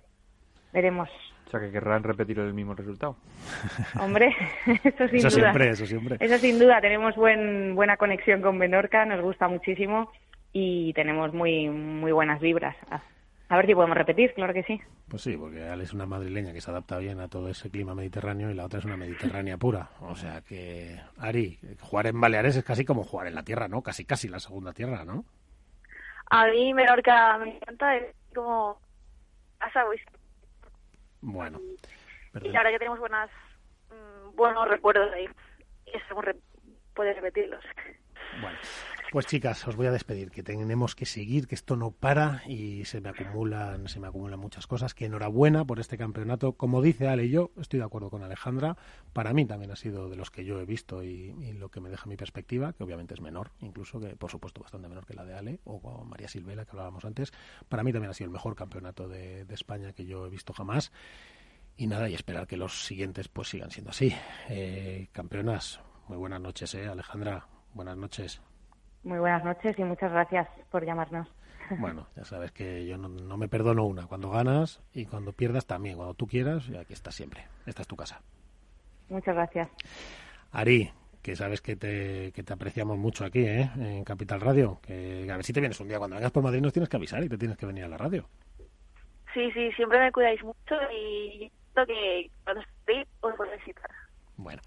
Veremos. O sea, que querrán repetir el mismo resultado. Hombre, eso sin eso duda. Siempre, eso siempre. Eso sin duda. Tenemos buen, buena conexión con Menorca, nos gusta muchísimo y tenemos muy, muy buenas vibras. A ver si podemos repetir, claro que sí. Pues sí, porque Ale es una madrileña que se adapta bien a todo ese clima mediterráneo y la otra es una mediterránea pura. O sea que, Ari, jugar en Baleares es casi como jugar en la tierra, ¿no? Casi, casi la segunda tierra, ¿no? A mí Menorca me encanta, es como casa bueno. Y la verdad que tenemos buenas, mm, buenos recuerdos ahí. Y puede repetirlos. Bueno, pues chicas, os voy a despedir, que tenemos que seguir, que esto no para y se me acumulan, se me acumulan muchas cosas. Que enhorabuena por este campeonato. Como dice Ale y yo, estoy de acuerdo con Alejandra. Para mí también ha sido de los que yo he visto y, lo que me deja mi perspectiva, que obviamente es menor, incluso que por supuesto bastante menor que la de Ale o María Silvela que hablábamos antes. Para mí también ha sido el mejor campeonato de, España que yo he visto jamás y nada, y esperar que los siguientes pues sigan siendo así. Eh, campeonas, muy buenas noches, eh, Alejandra, buenas noches. Muy buenas noches y muchas gracias por llamarnos. Bueno, ya sabes que yo no, me perdono una. Cuando ganas y cuando pierdas también. Cuando tú quieras, y aquí estás siempre. Esta es tu casa. Muchas gracias. Ari, que sabes que te, que te apreciamos mucho aquí, ¿eh? En Capital Radio. Que a ver si te vienes un día. Cuando vengas por Madrid nos tienes que avisar y te tienes que venir a la radio. Sí, sí, siempre me cuidáis mucho y que cuando estéis os voy a visitar. Bueno,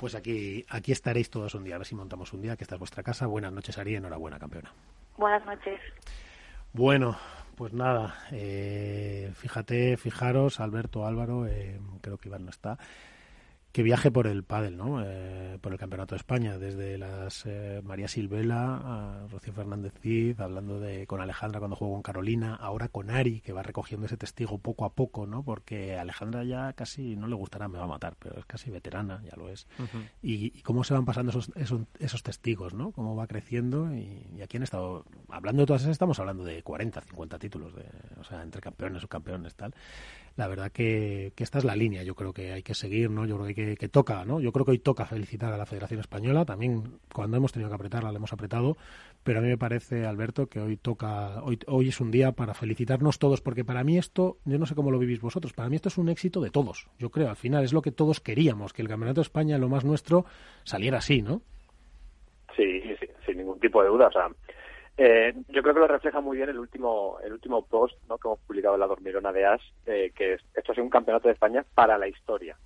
Pues aquí, aquí estaréis todos un día, a ver si montamos un día, que esta es vuestra casa. Buenas noches, Ari, enhorabuena, campeona. Buenas noches. Bueno, pues nada, eh, fíjate, fijaros, Alberto, Álvaro, eh, creo que Iván no está, que viaje por el pádel, ¿no? Eh, por el Campeonato de España, desde las eh, María Silvela a Rocío Fernández Cid, hablando de con Alejandra cuando jugó con Carolina, ahora con Ari, que va recogiendo ese testigo poco a poco, ¿no? Porque Alejandra ya casi, no le gustará, me va a matar, pero es casi veterana, ya lo es. y, y cómo se van pasando esos, esos, esos testigos, ¿no? Cómo va creciendo y, y aquí han estado, hablando de todas esas, estamos hablando de 40, 50 títulos, de, o sea, entre campeones, subcampeones, tal la verdad que, esta es la línea, yo creo que hay que seguir, ¿no? Yo creo que, que, toca, ¿no? Yo creo que hoy toca felicitar a la Federación Española, también cuando hemos tenido que apretarla la hemos apretado, pero a mí me parece, Alberto, que hoy toca, hoy, hoy es un día para felicitarnos todos, porque para mí esto, yo no sé cómo lo vivís vosotros, para mí esto es un éxito de todos, yo creo, al final es lo que todos queríamos, que el Campeonato de España, lo más nuestro, saliera así, ¿no? Sí, sí sin ningún tipo de duda, o sea, eh, yo creo que lo refleja muy bien el último el último post ¿no? que hemos publicado en la Dormirona de As, eh, que es, esto es un campeonato de España para la historia.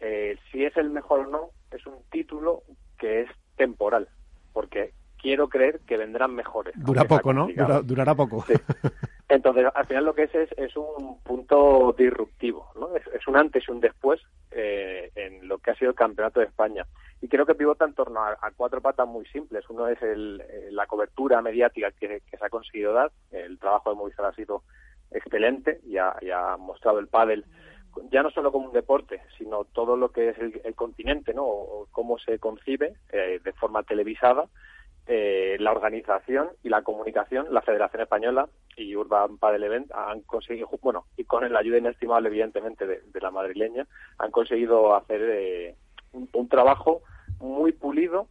Eh, si es el mejor o no, es un título que es temporal, porque quiero creer que vendrán mejores. Dura poco, ¿no? Dura, durará poco. Sí. Entonces, al final lo que es es, es un punto disruptivo, ¿no? Es, es, un antes y un después eh, en lo que ha sido el Campeonato de España. Y creo que pivota en torno a, a cuatro patas muy simples. Uno es el, eh, la cobertura mediática que, se ha conseguido dar. El trabajo de Movistar ha sido excelente y ha, y ha mostrado el pádel ya no solo como un deporte, sino todo lo que es el, el continente, ¿no? O cómo se concibe eh, de forma televisada eh, la organización y la comunicación, la Federación Española y Urban Padel Event han conseguido, bueno, y con la ayuda inestimable, evidentemente, de, de la madrileña, han conseguido hacer eh, un, trabajo muy pulido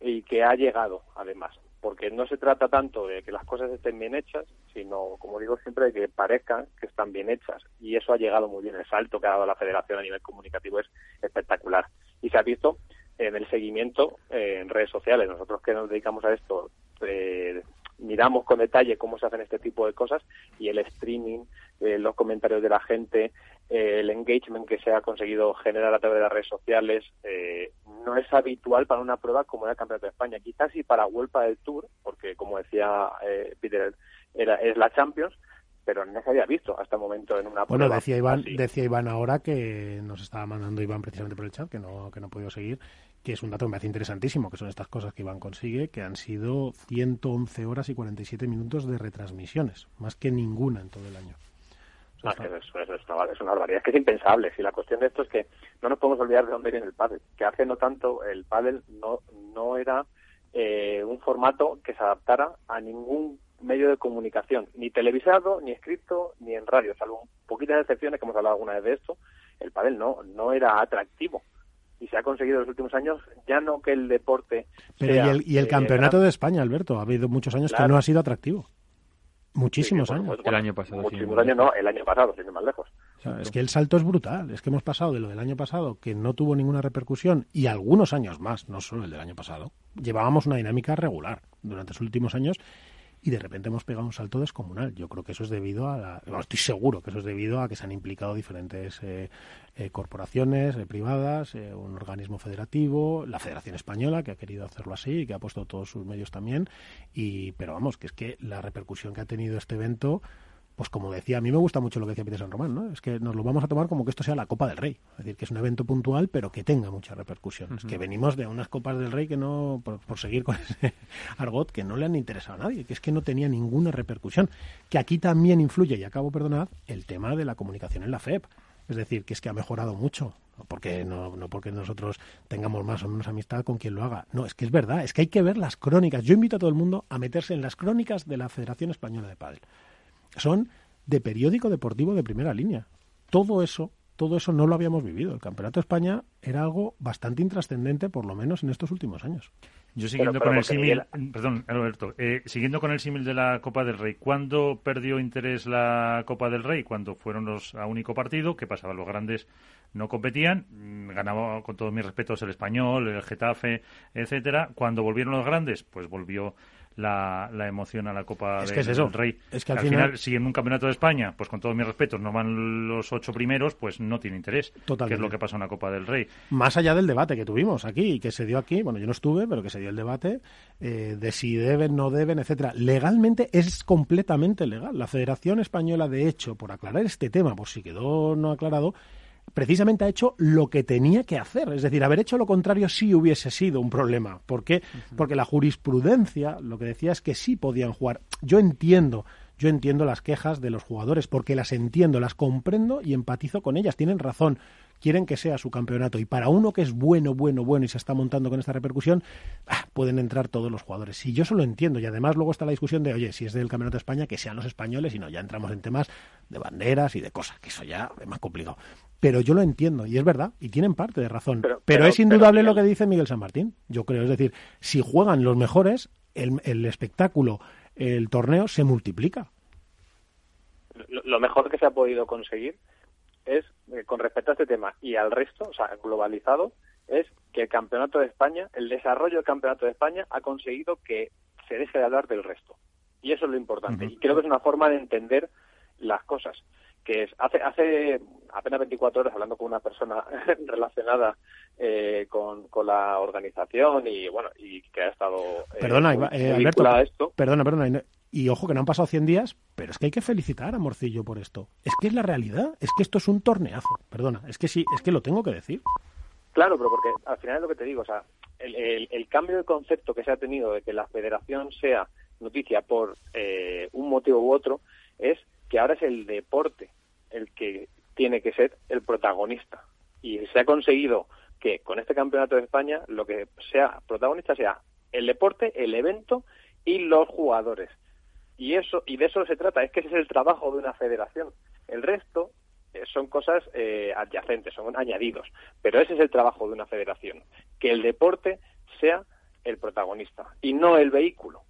y que ha llegado, además. Porque no se trata tanto de que las cosas estén bien hechas, sino, como digo siempre, de que parezcan que están bien hechas. Y eso ha llegado muy bien. El salto que ha dado la Federación a nivel comunicativo es espectacular. Y se ha visto en el seguimiento eh, en redes sociales. Nosotros que nos dedicamos a esto, eh, miramos con detalle cómo se hacen este tipo de cosas y el streaming, eh, los comentarios de la gente, eh, el engagement que se ha conseguido generar a través de las redes sociales, eh, no es habitual para una prueba como era el Campeonato de España. Quizás sí para Vuelta del Tour, porque como decía Peter, era, es la Champions, pero no se había visto hasta el momento en una bueno, prueba. decía Iván, así. decía Iván ahora que nos estaba mandando Iván precisamente por el chat, que no, que no he podido seguir, que es un dato que me hace interesantísimo, que son estas cosas que Iván consigue, que han sido 111 horas y 47 minutos de retransmisiones, más que ninguna en todo el año. Es, una, es, una, barbaridad, es que es impensable. Si la cuestión de esto es que no nos podemos olvidar de dónde viene el pádel, que hace no tanto el pádel no, no era eh, un formato que se adaptara a ningún medio de comunicación, ni televisado, ni escrito, ni en radio, salvo poquitas excepciones que hemos hablado alguna vez de esto, el pádel no, no era atractivo. Y se ha conseguido en los últimos años, ya no que el deporte. Pero sea, y el, y el eh, campeonato de España, Alberto, ha habido muchos años Claro. que no ha sido atractivo. Muchísimos sí, años. bueno, El año pasado, Muchísimos años no, el año pasado, sin ir más lejos. O sea, es que el salto es brutal. Es que hemos pasado de lo del año pasado, que no tuvo ninguna repercusión, y algunos años más, no solo el del año pasado. Llevábamos una dinámica regular durante los últimos años y de repente hemos pegado un salto descomunal. Yo creo que eso es debido a la, bueno, estoy seguro que eso es debido a que se han implicado diferentes eh, eh, corporaciones eh, privadas, un organismo federativo, la Federación Española que ha querido hacerlo así y que ha puesto todos sus medios también. Y pero vamos, que es que la repercusión que ha tenido este evento pues como decía, a mí me gusta mucho lo que decía Peter San Román, ¿no? Es que nos lo vamos a tomar como que esto sea la Copa del Rey. Es decir, que es un evento puntual, pero que tenga mucha repercusión. Uh -huh. Es que venimos de unas Copas del Rey que no, por, por, seguir con ese argot, que no le han interesado a nadie, que es que no tenía ninguna repercusión. Que aquí también influye, y acabo, perdonad, el tema de la comunicación en la FEP. Es decir, que es que ha mejorado mucho. Porque, no, no porque nosotros tengamos más o menos amistad con quien lo haga. No, es que es verdad, es que hay que ver las crónicas. Yo invito a todo el mundo a meterse en las crónicas de la Federación Española de Padel son de periódico deportivo de primera línea. Todo eso, todo eso no lo habíamos vivido. El Campeonato de España era algo bastante intrascendente, por lo menos en estos últimos años. Yo siguiendo pero, pero con el símil, perdón, Alberto, eh, siguiendo con el símil de la Copa del Rey, ¿cuándo perdió interés la Copa del Rey? Cuando fueron los a único partido, ¿qué pasaba? Los grandes no competían, mm, ganaba con todos mis respetos el español, el Getafe, etcétera. Cuando volvieron los grandes, pues volvió la, la emoción a la Copa Es del, que es eso. del Rey. Es que al final, final- si en un campeonato de España, pues con todos mis respetos, no van los ocho primeros, pues no tiene interés. Que Totalmente. es lo que pasa en una Copa del Rey. Más allá del debate que tuvimos aquí y que se dio aquí, bueno, yo no estuve, pero que se dio el debate eh, de si deben, no deben, etcétera. Legalmente es completamente legal. La Federación Española, de hecho, por aclarar este tema, por si quedó no aclarado, precisamente ha hecho lo que tenía que hacer. Es decir, haber hecho lo contrario sí hubiese sido un problema. ¿Por qué? Porque la jurisprudencia lo que decía es que sí podían jugar. Yo entiendo. Yo entiendo las quejas de los jugadores porque las entiendo, las comprendo y empatizo con ellas. Tienen razón. Quieren que sea su campeonato. Y para uno que es bueno, bueno, bueno y se está montando con esta repercusión, ah, pueden entrar todos los jugadores. Y yo eso lo entiendo. Y además luego está la discusión de, oye, si es del campeonato de España, que sean los españoles y no, ya entramos en temas de banderas y de cosas, que eso ya es más complicado. Pero yo lo entiendo y es verdad y tienen parte de razón. Pero, pero- es pero, indudable lo que dice Miguel San Martín, yo creo. Es decir, si juegan los mejores, el, el espectáculo, el torneo se multiplica. lo, lo mejor que se ha podido conseguir es, eh, con respecto a este tema y al resto, o sea, globalizado, es que el Campeonato de España, el desarrollo del Campeonato de España ha conseguido que se deje de hablar del resto. Y eso es lo importante. Y creo que es una forma de entender las cosas. Que es, hace, hace apenas 24 horas, hablando con una persona relacionada eh, con, con la organización y, bueno, y que ha estado eh, Perdona, eh, Alberto. a esto. Perdona, perdona. Y ojo que no han pasado 100 días, pero es que hay que felicitar a Morcillo por esto. Es que es la realidad. Es que esto es un torneazo. Perdona, es que sí, es que lo tengo que decir. Claro, pero porque al final es lo que te digo, o sea, el, el- el cambio de concepto que se ha tenido de que la federación sea noticia por eh, un motivo u otro es que ahora es el deporte el que tiene que ser el protagonista. Y se ha conseguido que con este campeonato de España lo que sea protagonista sea el deporte, el evento y los jugadores. Y eso y de eso se trata, es que ese es el trabajo de una federación. El resto eh, son cosas eh, adyacentes, son añadidos, pero ese es el trabajo de una federación, que el deporte sea el protagonista y no el vehículo.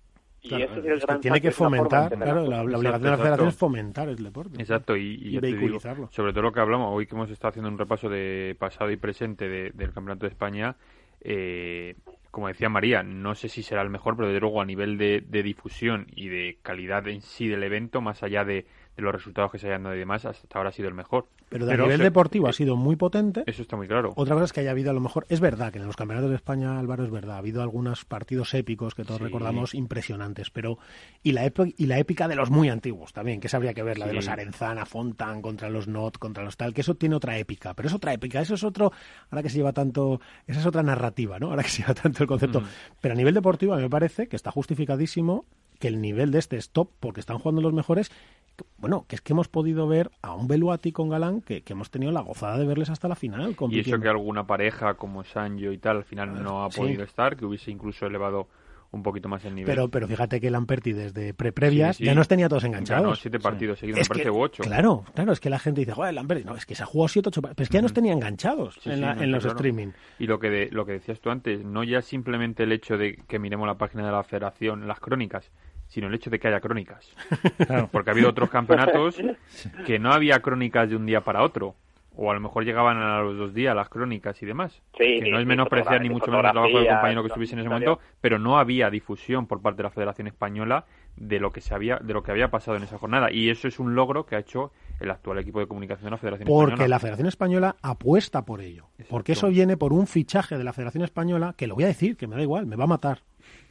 Y Claro, ese es el es que gran tiene que fomentar, claro, la, obligación de la Exacto, federación es fomentar el deporte. Exacto, y, y digo, vehiculizarlo. sobre todo lo que hablamos hoy que hemos estado haciendo un repaso de pasado y presente de- del Campeonato de España, eh, como decía María, no sé si será el mejor, pero desde luego a nivel de, de difusión y de calidad en sí del evento, más allá de, de los resultados que se hayan dado y demás, hasta ahora ha sido el mejor. Pero de a nivel se- deportivo ha sido muy potente. Eso está muy claro. Otra cosa es que haya habido a lo mejor, es verdad que en los campeonatos de España, Álvaro, es verdad, ha habido algunos partidos épicos que todos Sí. recordamos impresionantes, pero y la, época, y la épica de los muy antiguos también, que esa habría que ver, la de los Arenzana, Fontan contra los Not, contra los tal, que eso tiene otra épica, pero es otra épica, eso es otro, ahora que se lleva tanto, esa es otra narrativa, ¿no? Ahora que se lleva tanto el concepto. Pero a nivel deportivo a mí me parece que está justificadísimo que el nivel de este es top porque están jugando los mejores bueno, que es que hemos podido ver a un Beluati con Galán que, que hemos tenido la gozada de verles hasta la final. Y eso que alguna pareja como Sancho y tal al final no ha sí. podido estar, que hubiese incluso elevado un poquito más el nivel. Pero, pero fíjate que Lamperti desde pre-previas Sí, sí. ya nos tenía todos enganchados. Siete partidos seguidos, Es me parece, que- ocho. Claro, claro, es que la gente dice, joder, Lamperti, no, es que se ha jugado 7 8 Pero es que ya nos tenía enganchados Sí, en, la- no, en los claro. streaming. Y lo que, de- lo que decías tú antes, no ya simplemente el hecho de que miremos la página de la federación, las crónicas, sino el hecho de que haya crónicas. Porque ha habido otros campeonatos que no había crónicas de un día para otro. O a lo mejor llegaban a los dos días las crónicas y demás. Sí, que no es menospreciar ni mucho menos el trabajo del compañero que estuviese en ese momento, pero no había difusión por parte de la Federación Española de lo que se había, de lo que había pasado en esa jornada. Y eso es un logro que ha hecho el actual equipo de comunicación de la Federación Porque Española. la Federación Española apuesta por ello. Porque eso viene por un fichaje de la Federación Española que lo voy a decir, que me da igual, me va a matar.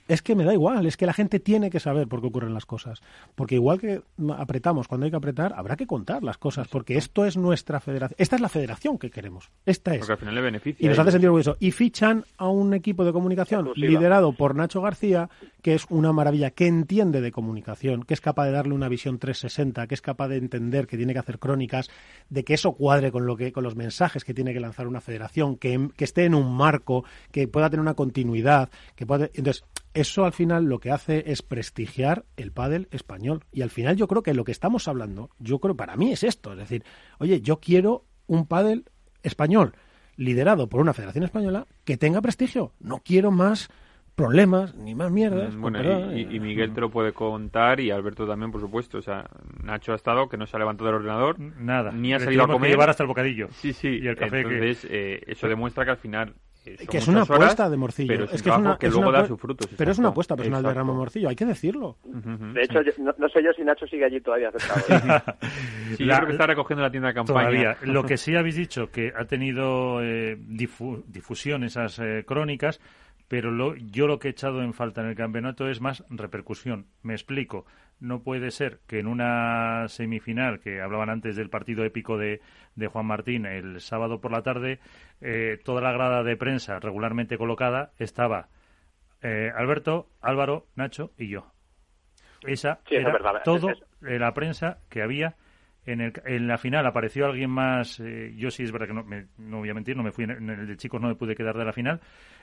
Es que me da igual, es que la gente tiene que saber por qué ocurren las cosas. Porque igual que apretamos cuando hay que apretar, habrá que contar las cosas, porque esto es nuestra federación. Esta es la federación que queremos. Esta es. Porque al final le beneficia. Y nos hace sentir orgulloso. Y fichan a un equipo de comunicación liderado por Nacho García, que es una maravilla, que entiende de comunicación, que es capaz de darle una visión 360, que es capaz de entender que tiene que hacer crónicas, de que eso cuadre con lo que con los mensajes que tiene que lanzar una federación, que, que esté en un marco, que pueda tener una continuidad, que pueda entonces eso al final lo que hace es prestigiar el pádel español y al final yo creo que lo que estamos hablando, yo creo para mí es esto, es decir, oye, yo quiero un pádel español liderado por una federación española que tenga prestigio, no quiero más problemas ni más mierdas. Mm, Bueno, y, y- y Miguel te lo puede contar y Alberto también, por supuesto. O sea, Nacho ha estado que no se ha levantado del ordenador, Nada. ni ha salido a que comer. llevar hasta el bocadillo. Sí, sí. Y el café que- Entonces, eh, eso demuestra que al final que es una apuesta de Morcillo. Pero es, que, es una, que luego da sus frutos. Pero es una apuesta personal de Ramón Morcillo, hay que decirlo. De hecho, no, sé yo si Nacho sigue allí todavía acercado. sí, yo creo que está recogiendo la tienda de campaña. Todavía. Lo que sí habéis dicho, que ha tenido eh, difusión esas eh, crónicas, pero lo, yo lo que he echado en falta en el campeonato es más repercusión. Me explico. No puede ser que en una semifinal, que hablaban antes del partido épico de, de Juan Martín el sábado por la tarde, eh, toda la grada de prensa regularmente colocada estaba eh, Alberto, Álvaro, Nacho y yo. Esa era todo la prensa que había. En, el, en la final apareció alguien más. Eh, yo sí es verdad que no, no voy a mentir, no me fui en, el de chicos, no me pude quedar de la final.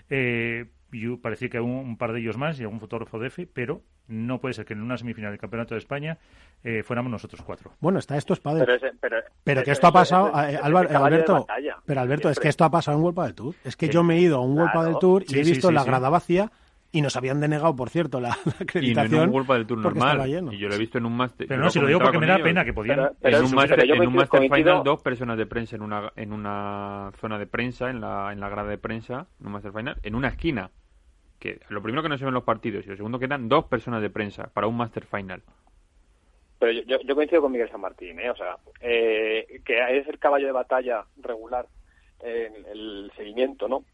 Eh, y parecía que un, un par de ellos más y algún fotógrafo de EFE, pero no puede ser que en una semifinal del Campeonato de España eh, fuéramos nosotros cuatro. Bueno, está esto es padre. Pero, que esto ha pasado, Alberto, pero Alberto, es que esto ha pasado en World del Tour. Es que yo me he ido a un World del Tour y he visto la grada vacía y nos habían denegado, por cierto, la, acreditación. Y no en un del Tour normal. Y yo lo he visto en un máster. Pero no, si lo digo porque me da pena que podían. en un máster, final, dos personas de prensa en una, en una zona de prensa, en la, en la grada de prensa, en un máster final, en una esquina que lo primero que no se ven los partidos y lo segundo que eran dos personas de prensa para un Master Final. Pero yo, yo, coincido con Miguel San Martín, ¿eh? o sea, eh, que es el caballo de batalla regular en el seguimiento, ¿no?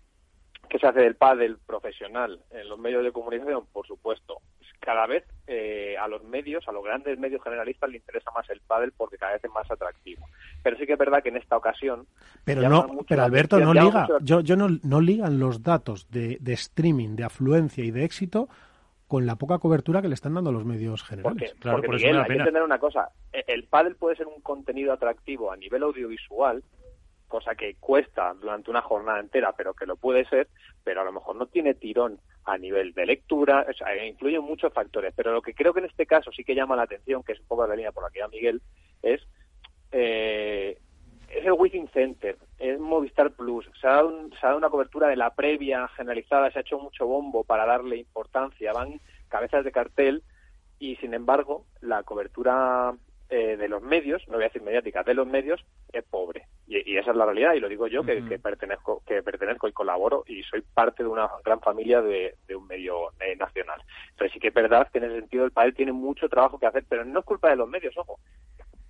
Que se hace del pádel profesional en los medios de comunicación, por supuesto. Cada vez eh, a los medios, a los grandes medios generalistas, le interesa más el pádel porque cada vez es más atractivo. Pero sí que es verdad que en esta ocasión... Pero no, pero Alberto, no liga, yo, yo no, no ligan los datos de, de streaming, de afluencia y de éxito con la poca cobertura que le están dando los medios generales. Porque, claro, hay que entender una cosa, e, el pádel puede ser un contenido atractivo a nivel audiovisual, cosa que cuesta durante una jornada entera, pero que lo puede ser, pero a lo mejor no tiene tirón a nivel de lectura, o sea, influyen muchos factores, pero lo que creo que en este caso sí que llama la atención, que es un poco la línea por la que va Miguel, es, eh, es el Within Center, es Movistar Plus, se ha, dado se ha dado una cobertura de la previa generalizada, se ha hecho mucho bombo para darle importancia, van cabezas de cartel y sin embargo la cobertura eh, de los medios, no voy a decir mediática, de los medios, es pobre. Y, esa es la realidad, y lo digo yo, que, pertenezco que pertenezco y colaboro, y soy parte de una gran familia de, un medio eh, nacional. Entonces sí que es verdad que en ese sentido el país tiene mucho trabajo que hacer, pero no es culpa de los medios, ojo.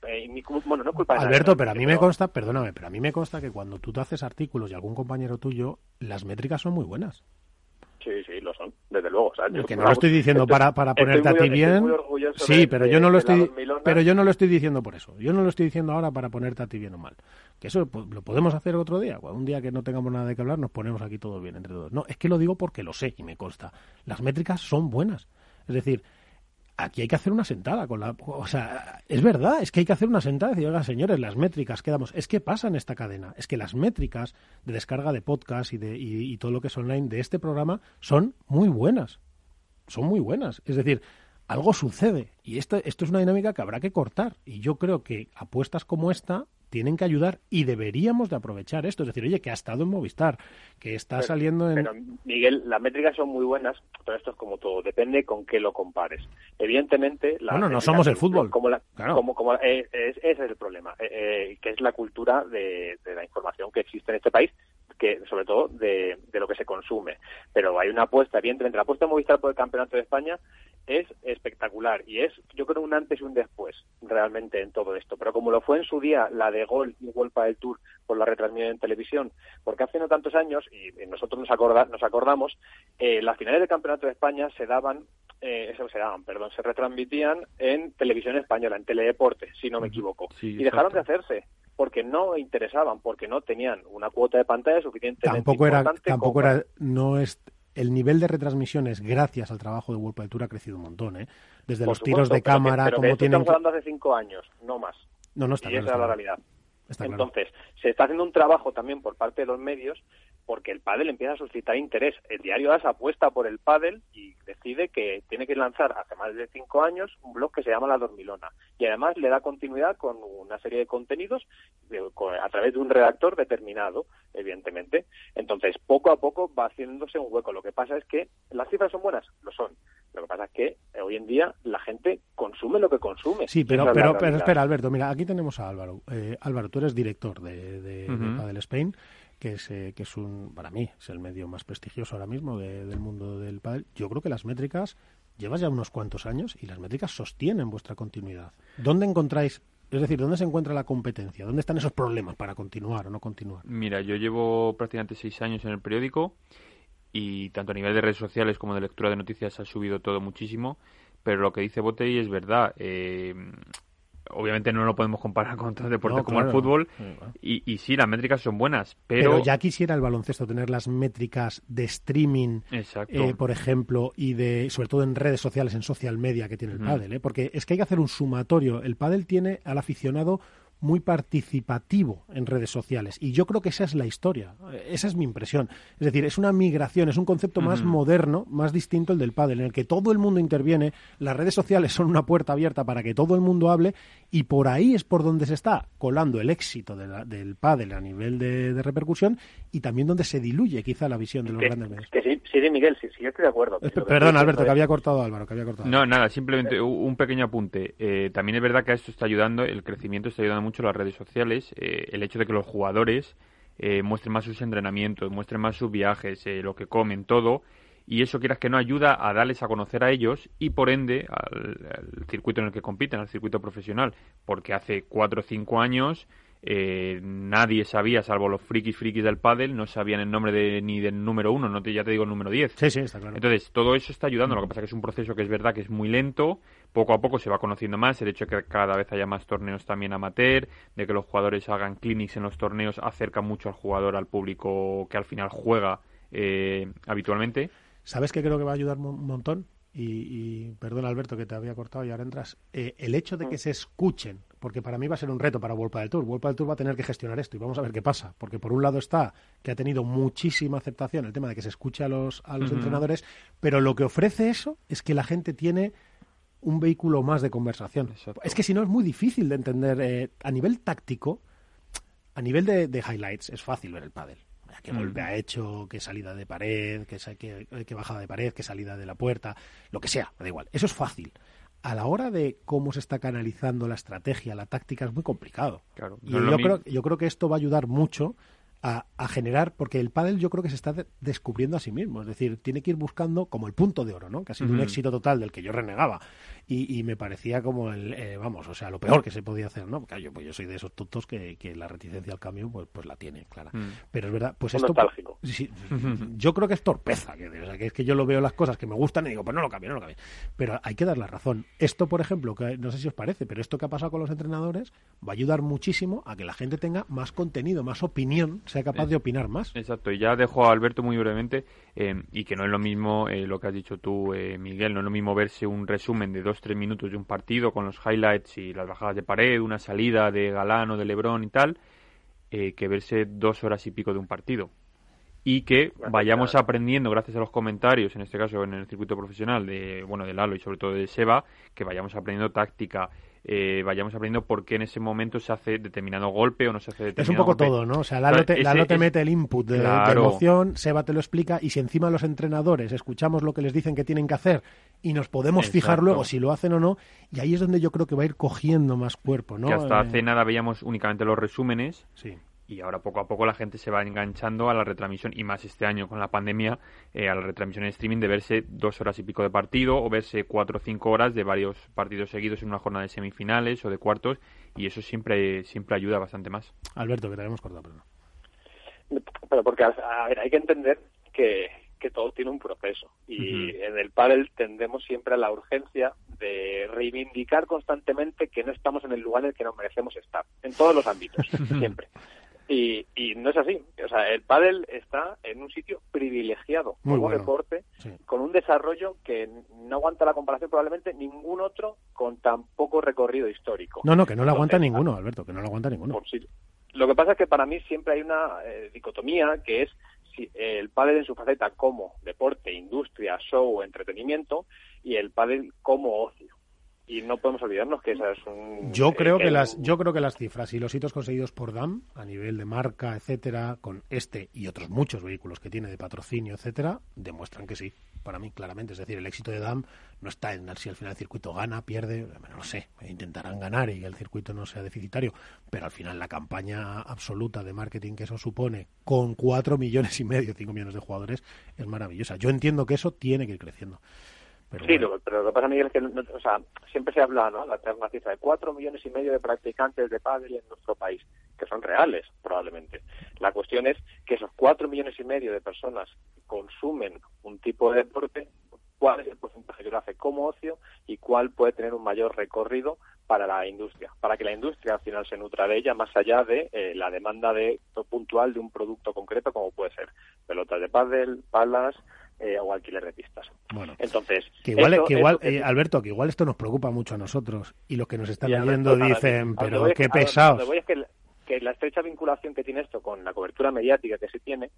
Eh, bueno, no es culpa de Alberto, pero a mí me consta, perdóname, pero a mí me consta que cuando tú te haces artículos y algún compañero tuyo, las métricas son muy buenas. Sí, sí, lo son, desde luego. que no lo estoy diciendo para, para ponerte a ti bien. Sí, pero yo no lo estoy, pero yo no lo estoy diciendo por eso. Yo no lo estoy diciendo ahora para ponerte a ti bien o mal. Que eso lo podemos hacer otro día. Un día que no tengamos nada de que hablar, nos ponemos aquí todos bien entre todos. No, es que lo digo porque lo sé y me consta. Las métricas son buenas. Es decir, aquí hay que hacer una sentada con la o sea es verdad es que hay que hacer una sentada y decir oiga señores las métricas que damos es que pasa en esta cadena es que las métricas de descarga de podcast y de y, todo lo que es online de este programa son muy buenas son muy buenas. Es decir algo sucede y esto esto es una dinámica que habrá que cortar. Y yo creo que apuestas como esta tienen que ayudar y deberíamos de aprovechar esto. Es decir, oye, que ha estado en Movistar, que está saliendo en... Pero, Miguel, las métricas son muy buenas, pero esto es como todo, depende con qué lo compares. Evidentemente... La bueno, no somos el fútbol. Como como, como, eh, ese es el problema, eh, eh, que es la cultura de, de la información que existe en este país, que sobre todo de, de, lo que se consume. Pero hay una apuesta, evidentemente, la apuesta de Movistar por el Campeonato de España es espectacular y es, yo creo, un antes y un después realmente en todo esto. Pero como lo fue en su día la de Gol y Golpa del Tour por la retransmisión en televisión, porque hace no tantos años, y nosotros nos, acorda, nos acordamos, eh, las finales del Campeonato de España se daban eh, se daban, perdón, se retransmitían en televisión española, en Teledeporte, si no me equivoco. y dejaron de hacerse porque no interesaban, porque no tenían una cuota de pantalla suficientemente tampoco era, tampoco era, no es el nivel de retransmisiones, gracias al trabajo de World Tour, ha crecido un montón, ¿eh? Desde los tiros de cámara, como tienen... Estamos hablando hace cinco años, no más. No, no está Y esa es la realidad. Entonces, se está haciendo un trabajo también por parte de los medios porque el pádel empieza a suscitar interés. El diario AS apuesta por el pádel y decide que tiene que lanzar hace más de cinco años un blog que se llama La Dormilona. Y además le da continuidad con una serie de contenidos a través de un redactor determinado, evidentemente. Entonces, poco a poco va haciéndose un hueco. Lo que pasa es que las cifras son buenas, lo son. Lo que pasa es que eh, hoy en día la gente consume lo que consume. Sí, pero, pero, pero espera, Alberto, mira, aquí tenemos a Álvaro. Eh, Álvaro, tú eres director de, de, Padel Spain. que es, eh, que es un, para mí, es el medio más prestigioso ahora mismo del mundo del pádel, yo creo que las métricas llevas ya unos cuantos años y las métricas sostienen vuestra continuidad. ¿Dónde encontráis es decir, ¿dónde se encuentra la competencia? ¿Dónde están esos problemas para continuar o no continuar? Mira, yo llevo prácticamente seis años en el periódico y tanto a nivel de redes sociales como de lectura de noticias ha subido todo muchísimo, pero lo que dice Botei es verdad. Eh, obviamente no lo podemos comparar con otros deportes como el fútbol. Y, y, sí, las métricas son buenas, pero... Pero ya quisiera el baloncesto tener las métricas de streaming, eh, por ejemplo, y de sobre todo en redes sociales, en social media que tiene el pádel, ¿eh? porque es que hay que hacer un sumatorio. El pádel tiene al aficionado muy participativo en redes sociales. Y yo creo que esa es la historia, esa es mi impresión. Es decir, es una migración, es un concepto más moderno, más distinto el del pádel, en el que todo el mundo interviene, las redes sociales son una puerta abierta para que todo el mundo hable y por ahí es por donde se está colando el éxito del pádel a nivel de, repercusión y también donde se diluye quizá la visión de los grandes medios. Que sí, sí, Miguel, sí, sí, estoy de acuerdo. Perdón, Alberto, que había cortado Álvaro, que había cortado. No, nada, simplemente un pequeño apunte. Eh, también es verdad que esto está ayudando, el crecimiento está ayudando mucho las redes sociales, eh, el hecho de que los jugadores eh, muestren más sus entrenamientos, muestren más sus viajes, eh, lo que comen, todo, y eso quieras que no ayuda a darles a conocer a ellos y por ende al circuito en el que compiten, al circuito profesional, porque hace cuatro o cinco años eh, nadie sabía, salvo los frikis frikis del pádel, no sabían el nombre de, ni del número uno, no te, ya te digo el número 10. Sí, sí, está claro. Entonces, todo eso está ayudando. Lo que pasa es que es un proceso que es verdad que es muy lento, poco a poco se va conociendo más, el hecho de que cada vez haya más torneos también amateur, de que los jugadores hagan clinics en los torneos, acerca mucho al jugador, al público que al final juega eh, habitualmente. ¿Sabes qué creo que va a ayudar un montón? Y, perdona Alberto que te había cortado y ahora entras, eh, el hecho de que se escuchen, porque para mí va a ser un reto para World del Tour, World del Tour va a tener que gestionar esto y vamos a ver qué pasa, porque por un lado está que ha tenido muchísima aceptación el tema de que se escuche a los, a los entrenadores, pero lo que ofrece eso es que la gente tiene un vehículo más de conversación. Es que si no es muy difícil de entender eh, a nivel táctico, a nivel de, de highlights es fácil ver el pádel qué golpe ha hecho, qué salida de pared, qué, bajada de pared, qué salida de la puerta, lo que sea, da igual. Eso es fácil. A la hora de cómo se está canalizando la estrategia, la táctica, es muy complicado. Claro, y yo creo, yo creo que esto va a ayudar mucho a, generar, porque el pádel yo creo que se está descubriendo a sí mismo, es decir, tiene que ir buscando como el punto de oro, ¿no? Que ha sido un éxito total del que yo renegaba y, me parecía como el, eh, vamos, o sea, lo peor que se podía hacer, ¿no? Porque yo, pues yo soy de esos tontos que, que la reticencia al cambio, pues, pues la tiene, clara. Mm. Pero es verdad, pues esto... Sí, yo creo que es torpeza, que, o sea, que es que yo lo veo las cosas que me gustan y digo, pues no lo cambio, no lo cambio. Pero hay que dar la razón. Esto, por ejemplo, que no sé si os parece, pero esto que ha pasado con los entrenadores va a ayudar muchísimo a que la gente tenga más contenido, más opinión, sea capaz de opinar más. Exacto, y ya dejo a Alberto muy brevemente, eh, y que no es lo mismo eh, lo que has dicho tú, eh, Miguel, no es lo mismo verse un resumen de dos, tres minutos de un partido con los highlights y las bajadas de pared, una salida de Galán o de Lebrón y tal, que verse dos horas y pico de un partido y que vayamos aprendiendo gracias a los comentarios, en este caso en el circuito profesional de bueno de Lalo y sobre todo de Seba, que vayamos aprendiendo táctica, eh, vayamos aprendiendo por qué en ese momento se hace determinado golpe o no se hace determinado Es un poco todo, ¿no? O sea, Lalo te, mete el input de, emoción, Seba te lo explica y si encima los entrenadores escuchamos lo que les dicen que tienen que hacer y nos podemos fijar luego si lo hacen o no, y ahí es donde yo creo que va a ir cogiendo más cuerpo, ¿no? Que hasta hace nada veíamos únicamente los resúmenes. Sí y ahora poco a poco la gente se va enganchando a la retransmisión y más este año con la pandemia eh, a la retransmisión en streaming de verse dos horas y pico de partido o verse cuatro o cinco horas de varios partidos seguidos en una jornada de semifinales o de cuartos y eso siempre siempre ayuda bastante más. Alberto, que te habíamos cortado, pero Pero porque, a ver, hay que entender que, que todo tiene un proceso y en el pádel tendemos siempre a la urgencia de reivindicar constantemente que no estamos en el lugar en el que nos merecemos estar, en todos los ámbitos, siempre. Y, y no es así. O sea, el pádel está en un sitio privilegiado como deporte, con un desarrollo que no aguanta la comparación probablemente ningún otro con tan poco recorrido histórico. No, no, que no lo aguanta ninguno, Alberto, que no lo aguanta ninguno. Lo que pasa es que para mí siempre hay una eh, dicotomía que es si, el pádel en su faceta como deporte, industria, show, entretenimiento y el pádel como ocio. Y no podemos olvidarnos que esa es un yo creo eh, que las yo creo que las cifras y los hitos conseguidos por DAM a nivel de marca etcétera con este y otros muchos vehículos que tiene de patrocinio etcétera demuestran que sí. Para mí claramente. Es decir el éxito de DAM no está en si al final el circuito gana pierde no lo sé intentarán ganar y que el circuito no sea deficitario pero al final la campaña absoluta de marketing que eso supone con cuatro millones y medio cinco millones de jugadores es maravillosa. Yo entiendo que eso tiene que ir creciendo sí, lo, pero lo que pasa, Miguel, es que o sea, siempre se habla, ¿no? La cifra de cuatro millones y medio de practicantes de pádel en nuestro país, que son reales, probablemente. La cuestión es que esos cuatro millones y medio de personas consumen un tipo de deporte, cuál es el porcentaje que lo hace como ocio y cuál puede tener un mayor recorrido para la industria, para que la industria al final se nutra de ella más allá de eh, la demanda de puntual de un producto concreto como puede ser pelotas de pádel, palas, eh, o alquiler de pistas. Bueno, entonces que igual, que igual eh, Alberto, que igual esto nos preocupa mucho a nosotros y los que nos están viendo dicen, pero qué pesados. Voy es que, que, la estrecha vinculación que tiene esto con la cobertura mediática que se tiene,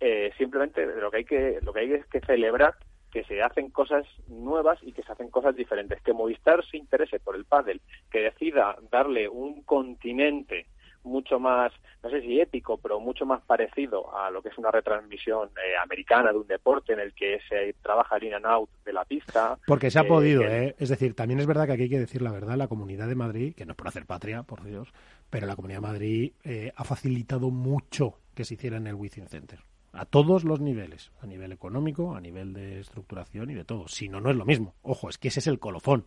eh, simplemente lo que hay que lo que hay es que celebrar que se hacen cosas nuevas y que se hacen cosas diferentes. Que Movistar se interese por el pádel, que decida darle un continente mucho más, no sé si ético, pero mucho más parecido a lo que es una retransmisión eh, americana de un deporte en el que se trabaja el in and out de la pista. Porque se ha podido, ¿eh? Es decir, también es verdad que aquí hay que decir la verdad, la Comunidad de Madrid, que no es por hacer patria, por Dios, pero la Comunidad de Madrid eh, ha facilitado mucho que se hiciera en el Wizzing Center a todos los niveles, a nivel económico, a nivel de estructuración y de todo. Si no, no es lo mismo. Ojo, es que ese es el colofón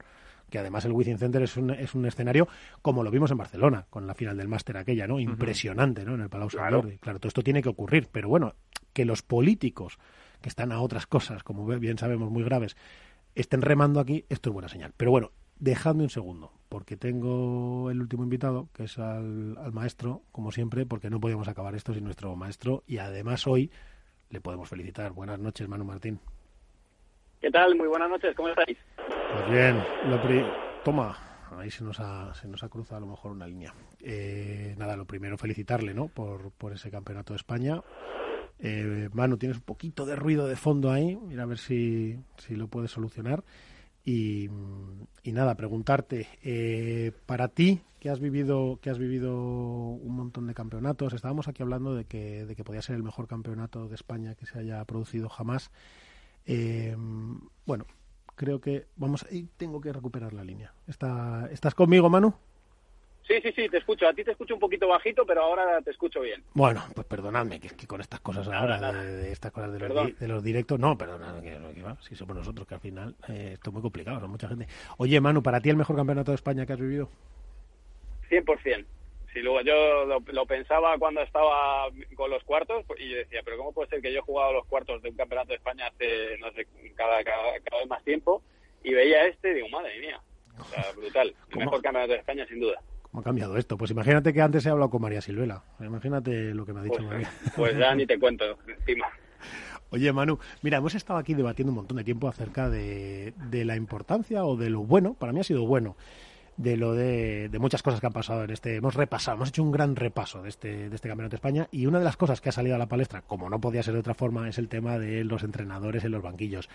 que además el Wizzing Center es un, es un escenario como lo vimos en Barcelona, con la final del máster aquella, ¿no? Impresionante, ¿no? En el Palau claro. Claro, todo esto tiene que ocurrir, pero bueno, que los políticos que están a otras cosas, como bien sabemos, muy graves, estén remando aquí, esto es buena señal. Pero bueno, dejadme un segundo, porque tengo el último invitado, que es al, al maestro, como siempre, porque no podíamos acabar esto sin nuestro maestro, y además hoy le podemos felicitar. Buenas noches, Manu Martín. ¿Qué tal? Muy buenas noches, ¿cómo estáis? Pues bien, lo toma, ahí se nos, ha, se nos ha cruzado a lo mejor una línea. Eh, nada, lo primero felicitarle, ¿no? Por, por ese campeonato de España. Eh, Manu, tienes un poquito de ruido de fondo ahí, mira a ver si, si lo puedes solucionar. Y, y nada, preguntarte, eh, para ti, que has vivido que has vivido un montón de campeonatos, estábamos aquí hablando de que, de que podía ser el mejor campeonato de España que se haya producido jamás. Eh, bueno, creo que vamos y tengo que recuperar la línea. ¿Está, ¿Estás conmigo, Manu? Sí, sí, sí, te escucho. A ti te escucho un poquito bajito, pero ahora te escucho bien. Bueno, pues perdonadme, que, que con estas cosas ahora, De, estas cosas de los, de los, directos, no, perdonad, que, que va, si somos nosotros, que al final eh, esto es muy complicado, son mucha gente. Oye, Manu, ¿para ti el mejor campeonato de España que has vivido? 100%. Sí, luego yo lo, pensaba cuando estaba con los cuartos y yo decía, pero ¿cómo puede ser que yo he jugado los cuartos de un campeonato de España hace, no sé, cada, cada, vez más tiempo y veía este y digo, madre mía, o sea, brutal. El mejor campeonato de España, sin duda. ¿Cómo ha cambiado esto? Pues imagínate que antes he hablado con María Silvela. Imagínate lo que me ha dicho pues, María. Pues ya ni te cuento, encima. Oye, Manu, mira, hemos estado aquí debatiendo un montón de tiempo acerca de, de la importancia o de lo bueno, para mí ha sido bueno, de lo de, muchas cosas que han pasado en este. Hemos repasado, hemos hecho un gran repaso de este, de este Campeonato de España y una de las cosas que ha salido a la palestra, como no podía ser de otra forma, es el tema de los entrenadores en los banquillos.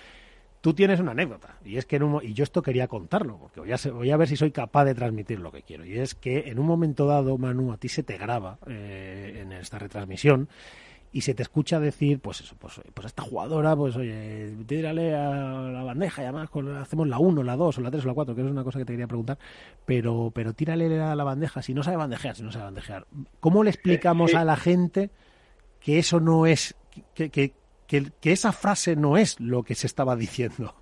Tú tienes una anécdota y es que en un, y yo esto quería contarlo porque voy a, voy a ver si soy capaz de transmitir lo que quiero y es que en un momento dado Manu a ti se te graba eh, en esta retransmisión y se te escucha decir, pues eso, pues, pues a esta jugadora, pues oye, tírale a la bandeja y además hacemos la 1, la 2 o la 3 o la 4, que es una cosa que te quería preguntar, pero, pero tírale a la bandeja si no sabe bandejear, si no sabe bandejear. ¿Cómo le explicamos sí. a la gente que eso no es, que, que, que, que, esa frase no es lo que se estaba diciendo?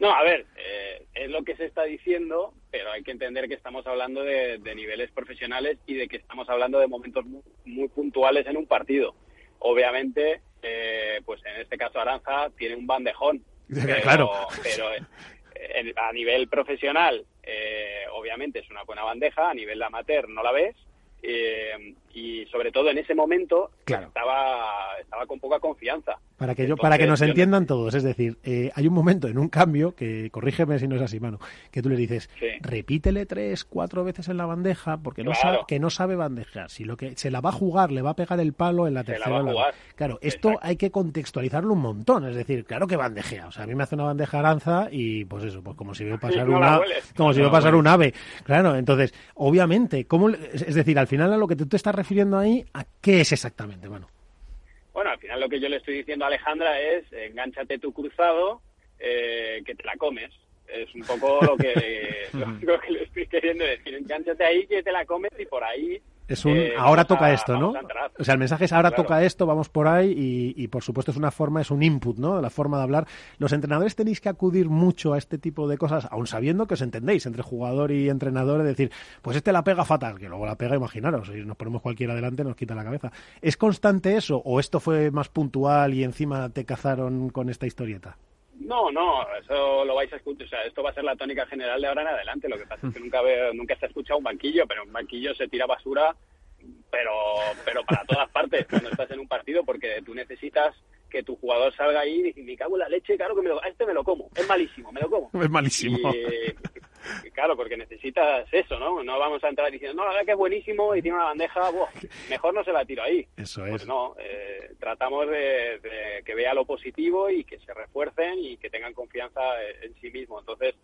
No, a ver, eh, es lo que se está diciendo, pero hay que entender que estamos hablando de, de niveles profesionales y de que estamos hablando de momentos muy, muy puntuales en un partido. Obviamente, eh, pues en este caso Aranza tiene un bandejón, pero, claro. pero eh, a nivel profesional, eh, obviamente es una buena bandeja, a nivel amateur no la ves, eh, y sobre todo en ese momento claro. estaba, estaba con poca confianza. Para que, yo, para que nos entiendan todos, es decir, eh, hay un momento en un cambio, que corrígeme si no es así, mano, que tú le dices, repítele tres, cuatro veces en la bandeja, porque no sabe, que no sabe bandejar. Si lo que se la va a jugar, le va a pegar el palo en la tercera. Claro, esto hay que contextualizarlo un montón, es decir, claro que bandejea. O sea, a mí me hace una bandeja aranza y pues eso, pues como si veo pasar una, como si veo pasar un ave. Claro, entonces, obviamente, ¿cómo, es decir, al final a lo que tú te estás refiriendo ahí, ¿a qué es exactamente, mano? Bueno, al final lo que yo le estoy diciendo a Alejandra es engánchate tu cruzado, eh, que te la comes. Es un poco lo que, lo que le estoy queriendo decir. Engánchate ahí, que te la comes y por ahí es un eh, ahora toca esto, ¿no? O sea, el mensaje es ahora toca esto, vamos por ahí y, y, por supuesto es una forma, es un input, ¿no? La forma de hablar. Los entrenadores tenéis que acudir mucho a este tipo de cosas, aun sabiendo que os entendéis entre jugador y entrenador, es decir, pues este la pega fatal, que luego la pega, imaginaros, si nos ponemos cualquiera adelante nos quita la cabeza. ¿Es constante eso o esto fue más puntual y encima te cazaron con esta historieta? No, no, eso lo vais a escuchar. O sea, esto va a ser la tónica general de ahora en adelante. Lo que pasa es que nunca, nunca se ha escuchado un banquillo, pero un banquillo se tira basura, pero, pero para todas partes cuando estás en un partido, porque tú necesitas que tu jugador salga ahí y me cago en la leche, claro que me lo, este me lo como, es malísimo, me lo como. Es malísimo. claro, porque necesitas eso, ¿no? No vamos a entrar diciendo, no, la verdad que es buenísimo y tiene una bandeja, mejor no se la tiro ahí. Eso pues es. no, eh, tratamos de, que vea lo positivo y que se refuercen y que tengan confianza en, sí mismo. Entonces,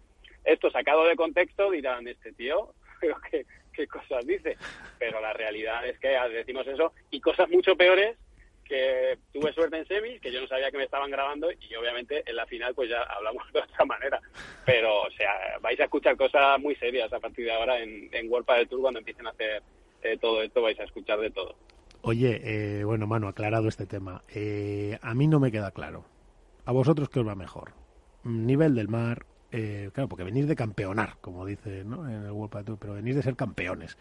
esto sacado de contexto dirán, este tío, ¿qué, qué cosas dice? Pero la realidad es que decimos eso y cosas mucho peores que tuve suerte en semis, que yo no sabía que me estaban grabando y obviamente en la final pues ya hablamos de otra manera. Pero, o sea, vais a escuchar cosas muy serias a partir de ahora en, en World del Tour cuando empiecen a hacer eh, todo esto, vais a escuchar de todo. Oye, eh, bueno, Manu, aclarado este tema. Eh, a mí no me queda claro. ¿A vosotros qué os va mejor? Nivel del mar, claro, porque venís de campeonar, como dice ¿no? en el World Tour, pero venís de ser campeones.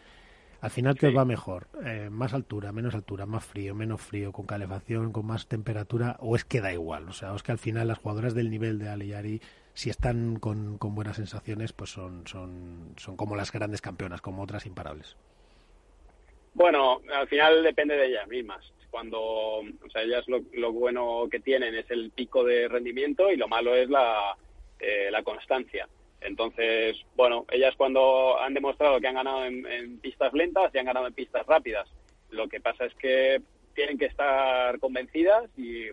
Al final, ¿qué os va mejor? Eh, ¿Más altura, menos altura, más frío, menos frío, con calefacción, con más temperatura? ¿O es que da igual? O sea, es que al final las jugadoras del nivel de Aliyari, si están con, buenas sensaciones, pues son, son, son como las grandes campeonas, como otras imparables. Bueno, al final depende de ellas mismas. Cuando, o sea, ellas lo, lo bueno que tienen es el pico de rendimiento y lo malo es la, eh, la constancia. Entonces, bueno, ellas cuando han demostrado que han ganado en, pistas lentas y han ganado en pistas rápidas. Lo que pasa es que tienen que estar convencidas y,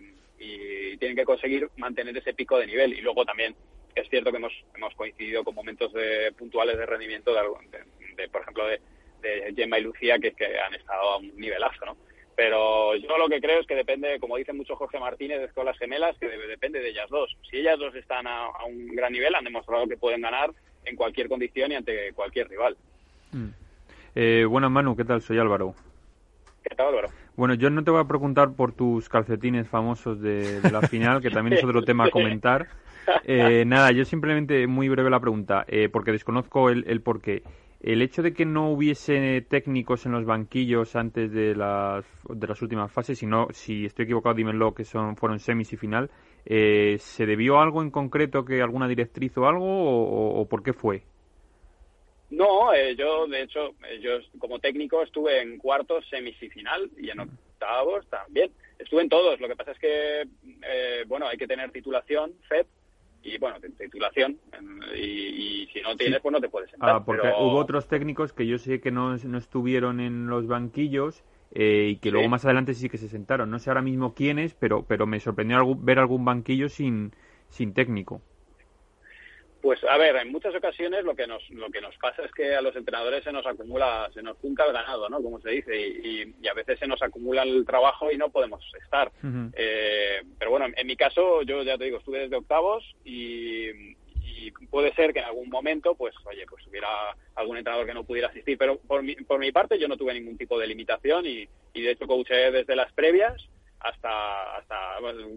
tienen que conseguir mantener ese pico de nivel. Y luego también es cierto que hemos, hemos coincidido con momentos de, puntuales de rendimiento, de, por ejemplo, de, de Gemma y Lucía, que, que han estado a un nivelazo, ¿no? Pero yo lo que creo es que depende, como dice mucho Jorge Martínez con las gemelas, que depende de ellas dos. Si ellas dos están a, un gran nivel, han demostrado que pueden ganar en cualquier condición y ante cualquier rival. Mm. Eh, buenas, Manu, ¿qué tal? Soy Álvaro. ¿Qué tal, Álvaro? Bueno, yo no te voy a preguntar por tus calcetines famosos de, la final, que también es otro tema a comentar. Eh, nada, yo simplemente muy breve la pregunta, eh, porque desconozco el, el porqué el hecho de que no hubiese técnicos en los banquillos antes de las, de las últimas fases, si, si estoy equivocado, dímelo, que son, fueron semis y final, eh, ¿se debió a algo en concreto, que alguna directriz o algo, o, por qué fue? No, eh, yo de hecho, eh, yo como técnico estuve en cuartos, semis y final, y en octavos también. Estuve en todos, lo que pasa es que, bueno, hay que tener titulación, FED, y bueno, titulación y, si no tienes pues no te puedes sentar. Ah, porque hubo otros técnicos que yo sé que no, no estuvieron en los banquillos eh, y que luego más adelante sí que se sentaron. No sé ahora mismo quiénes, pero, pero me sorprendió ver algún banquillo sin, sin técnico. Pues a ver, en muchas ocasiones lo que nos lo que nos pasa es que a los entrenadores se nos acumula, se nos junta el ganado, ¿no? Como se dice, y, a veces se nos acumula el trabajo y no podemos estar. eh, pero bueno, en mi caso, yo ya te digo, estuve desde octavos y, puede ser que en algún momento, pues, oye, pues hubiera algún entrenador que no pudiera asistir. Pero por mi, por mi parte, yo no tuve ningún tipo de limitación y, y de hecho coaché desde las previas hasta, hasta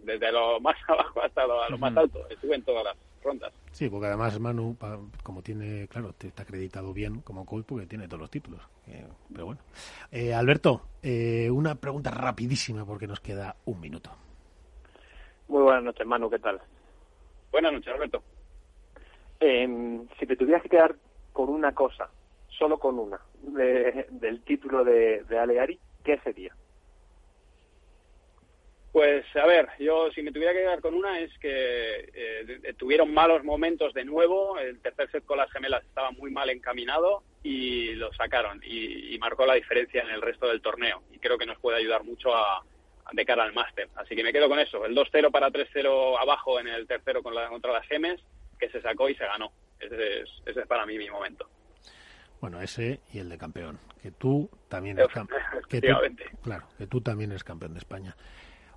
desde lo más abajo hasta lo, lo más alto. Estuve en todas las rondas. Sí, porque además Manu, como tiene, claro, está acreditado bien como coach porque tiene todos los títulos. Eh, pero bueno. Eh, Alberto, eh, una pregunta rapidísima porque nos queda un minuto. Muy buenas noches, Manu, ¿qué tal? Buenas noches, Alberto. Em, si te tuvieras que quedar con una cosa, solo con una, del título de, de Aleari, ¿qué sería? Pues a ver, yo si me tuviera que quedar con una es que eh, tuvieron malos momentos de nuevo, el tercer set con las gemelas estaba muy mal encaminado y lo sacaron y, marcó la diferencia en el resto del torneo y creo que nos puede ayudar mucho a, de cara al máster. Así que me quedo con eso, el 2-0 para 3-0 abajo en el tercero con la, contra las gemes que se sacó y se ganó. Ese es, ese es para mí mi momento. Bueno, ese y el de campeón, que tú también eres campeón. Claro, que tú también eres campeón de España.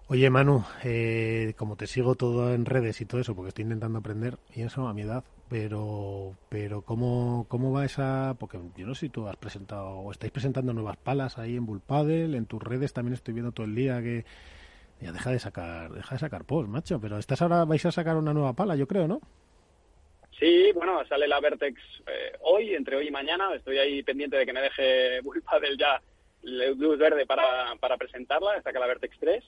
Oye, Manu, eh, como te sigo todo en redes y todo eso, porque estoy intentando aprender, y eso a mi edad, pero, pero ¿cómo, cómo va esa...? Porque yo no sé si tú has presentado, o estáis presentando nuevas palas ahí en Bullpadel, en tus redes también estoy viendo todo el día que... Ya deja de sacar, deja de sacar post, macho, pero estás ahora, vais a sacar una nueva pala, yo creo, ¿no? Sí, bueno, sale la Vertex eh, hoy, entre hoy y mañana. Estoy ahí pendiente de que me deje Bullpadel ya luz verde para, para presentarla. Acá la Vertex 3.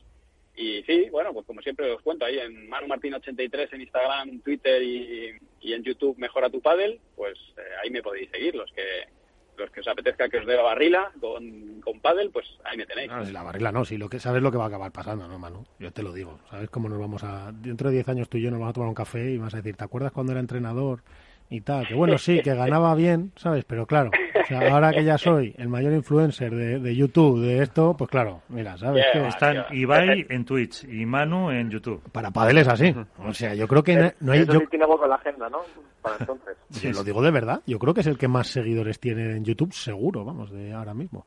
Y sí, bueno, pues como siempre os cuento, ahí en Manu Martín 83 en Instagram, Twitter y, en YouTube Mejora tu Padel, pues eh, ahí me podéis seguir. Los que los que os apetezca que os dé la barrila con, con pádel, pues ahí me tenéis. No, la barrila no, si lo que sabes lo que va a acabar pasando, ¿no, Manu? Yo te lo digo. ¿Sabes cómo nos vamos a... Dentro de 10 años tú y yo nos vamos a tomar un café y vas a decir, ¿te acuerdas cuando era entrenador y tal? Que bueno, sí, que ganaba bien, ¿sabes? Pero claro, ahora que ya soy el mayor influencer de, YouTube, de esto, pues claro, mira, ¿sabes? que Están Ibai en Twitch y Manu en YouTube. Para Padel es así. O sea, yo creo que no hay... Eso sí tiene algo con la agenda, ¿no? Para entonces. Sí, lo digo de verdad. Yo creo que es el que más seguidores tiene en YouTube, seguro, vamos, de ahora mismo.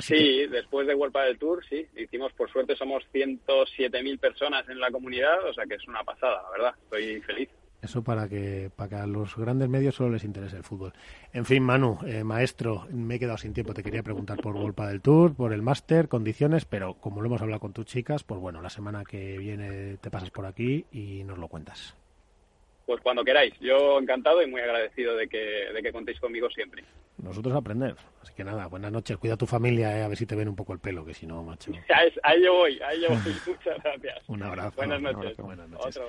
sí, después de World del Tour, sí. Hicimos, por suerte, somos 107.000 personas en la comunidad, o sea que es una pasada, la verdad. Estoy feliz. Eso para que, para que a los grandes medios solo les interese el fútbol. En fin, Manu, eh, maestro, me he quedado sin tiempo. Te quería preguntar por Golpa del Tour, por el máster, condiciones, pero como lo hemos hablado con tus chicas, pues bueno, la semana que viene te pasas por aquí y nos lo cuentas. Pues cuando queráis. Yo encantado y muy agradecido de que, de que contéis conmigo siempre. Nosotros aprender. Así que nada, buenas noches. Cuida a tu familia, eh, a ver si te ven un poco el pelo, que si no, macho. ahí yo voy, ahí yo voy. Muchas gracias. Un abrazo. Buenas noches. Buenas noches.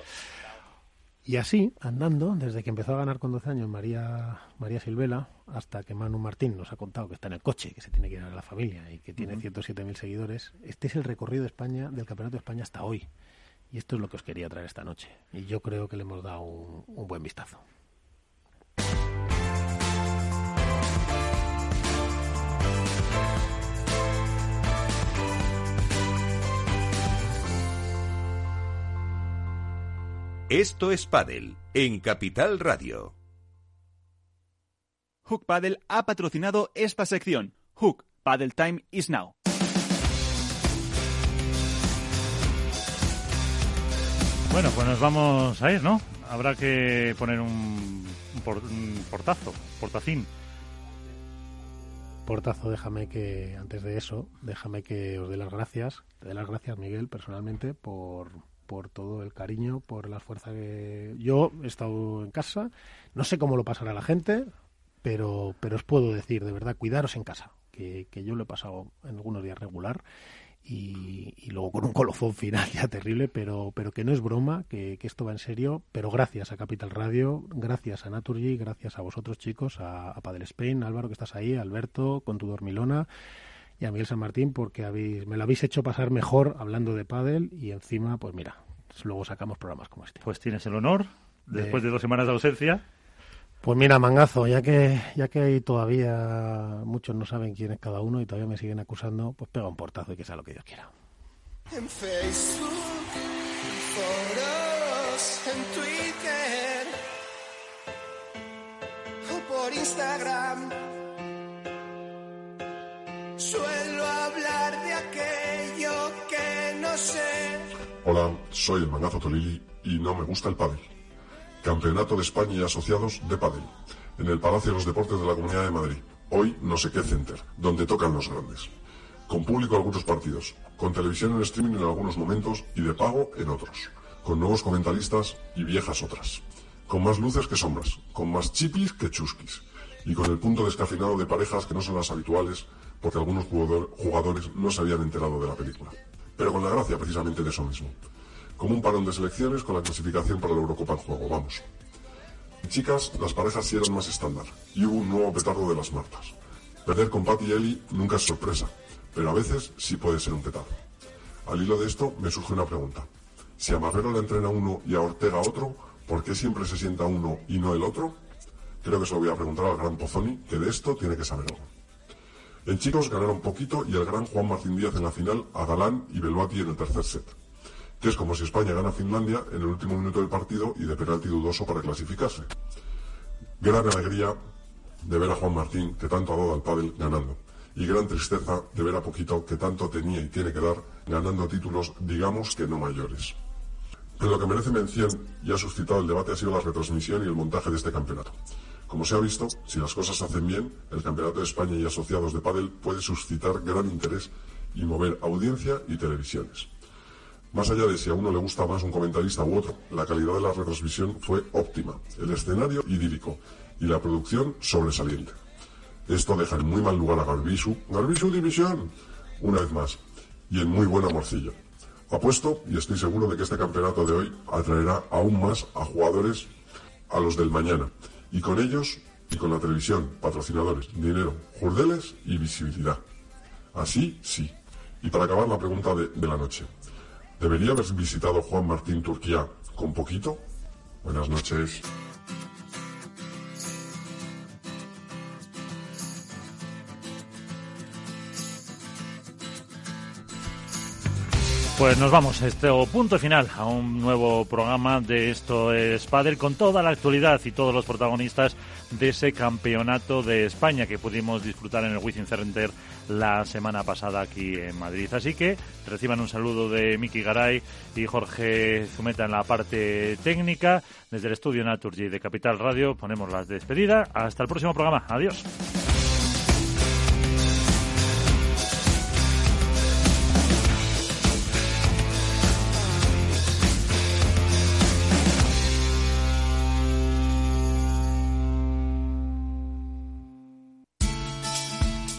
Y así, andando, desde que empezó a ganar con 12 años María, María Silvela, hasta que Manu Martín nos ha contado que está en el coche, que se tiene que ir a la familia y que tiene 107.000 seguidores, este es el recorrido de España, del Campeonato de España hasta hoy. Y esto es lo que os quería traer esta noche. Y yo creo que le hemos dado un buen vistazo. Esto es Padel en Capital Radio. Hook Paddle ha patrocinado esta sección. Hook Paddle Time is now. Bueno, pues nos vamos a ir, ¿no? Habrá que poner un, portazo, portacín. Portazo, déjame que, antes de eso, déjame que os dé las gracias. Te dé las gracias, Miguel, personalmente, por, por todo el cariño, por la fuerza que yo he estado en casa. No sé cómo lo pasará la gente, pero, pero os puedo decir, de verdad, cuidaros en casa, que, yo lo he pasado en algunos días regular y, luego con un colofón final ya terrible, pero, pero que no es broma, que, esto va en serio. Pero gracias a Capital Radio, gracias a Naturgy, gracias a vosotros chicos, a, a Padel Spain, Álvaro que estás ahí, Alberto con tu dormilona y a Miguel San Martín porque habéis, me lo habéis hecho pasar mejor hablando de pádel y encima, pues mira, luego sacamos programas como este. Pues tienes el honor, después de dos semanas de ausencia. Pues mira, mangazo, ya que ya que hay todavía muchos no saben quién es cada uno y todavía me siguen acusando, pues pega un portazo y que sea lo que Dios quiera. En Facebook, en en Twitter o por Instagram Hola, soy el mangazo Tolili y no me gusta el pádel. Campeonato de España y asociados de pádel. En el Palacio de los Deportes de la Comunidad de Madrid. Hoy no sé qué center, donde tocan los grandes. Con público algunos partidos, con televisión en streaming en algunos momentos y de pago en otros. Con nuevos comentaristas y viejas otras. Con más luces que sombras, con más chipis que chusquis. Y con el punto descafinado de parejas que no son las habituales porque algunos jugadores no se habían enterado de la película. Pero con la gracia precisamente de eso mismo. Como un parón de selecciones con la clasificación para la Eurocopa en juego, vamos. Chicas, las parejas sí eran más estándar, y hubo un nuevo petardo de las martas. Perder con Pat y Eli nunca es sorpresa, pero a veces sí puede ser un petardo. Al hilo de esto me surge una pregunta. Si a Marrero le entrena uno y a Ortega otro, ¿por qué siempre se sienta uno y no el otro? Creo que se lo voy a preguntar al gran Pozzoni, que de esto tiene que saber algo. En chicos ganaron poquito y el gran Juan Martín Díaz en la final a Galán y Beluati en el tercer set. Que es como si España gana a Finlandia en el último minuto del partido y de penalti dudoso para clasificarse. Gran alegría de ver a Juan Martín, que tanto ha dado al pádel, ganando. Y gran tristeza de ver a Poquito, que tanto tenía y tiene que dar, ganando títulos, digamos que no mayores. Pero lo que merece mención y ha suscitado el debate ha sido la retransmisión y el montaje de este campeonato. Como se ha visto, si las cosas hacen bien, el Campeonato de España y asociados de pádel puede suscitar gran interés y mover audiencia y televisiones. Más allá de si a uno le gusta más un comentarista u otro, la calidad de la retransmisión fue óptima, el escenario idílico y la producción sobresaliente. Esto deja en muy mal lugar a Garbisu, Garbisu División, una vez más, y en muy buena morcilla. Apuesto y estoy seguro de que este campeonato de hoy atraerá aún más a jugadores a los del mañana, y con ellos y con la televisión, patrocinadores, dinero, jurdeles y visibilidad. Así, sí. Y para acabar la pregunta de, de la noche. ¿Debería haber visitado Juan Martín Turquía con poquito? Buenas noches. Pues nos vamos, este punto final a un nuevo programa de Esto es Padel con toda la actualidad y todos los protagonistas de ese campeonato de España que pudimos disfrutar en el Wizzing Center la semana pasada aquí en Madrid. Así que reciban un saludo de Miki Garay y Jorge Zumeta en la parte técnica. Desde el estudio Naturgy de Capital Radio ponemos las despedidas. Hasta el próximo programa. Adiós.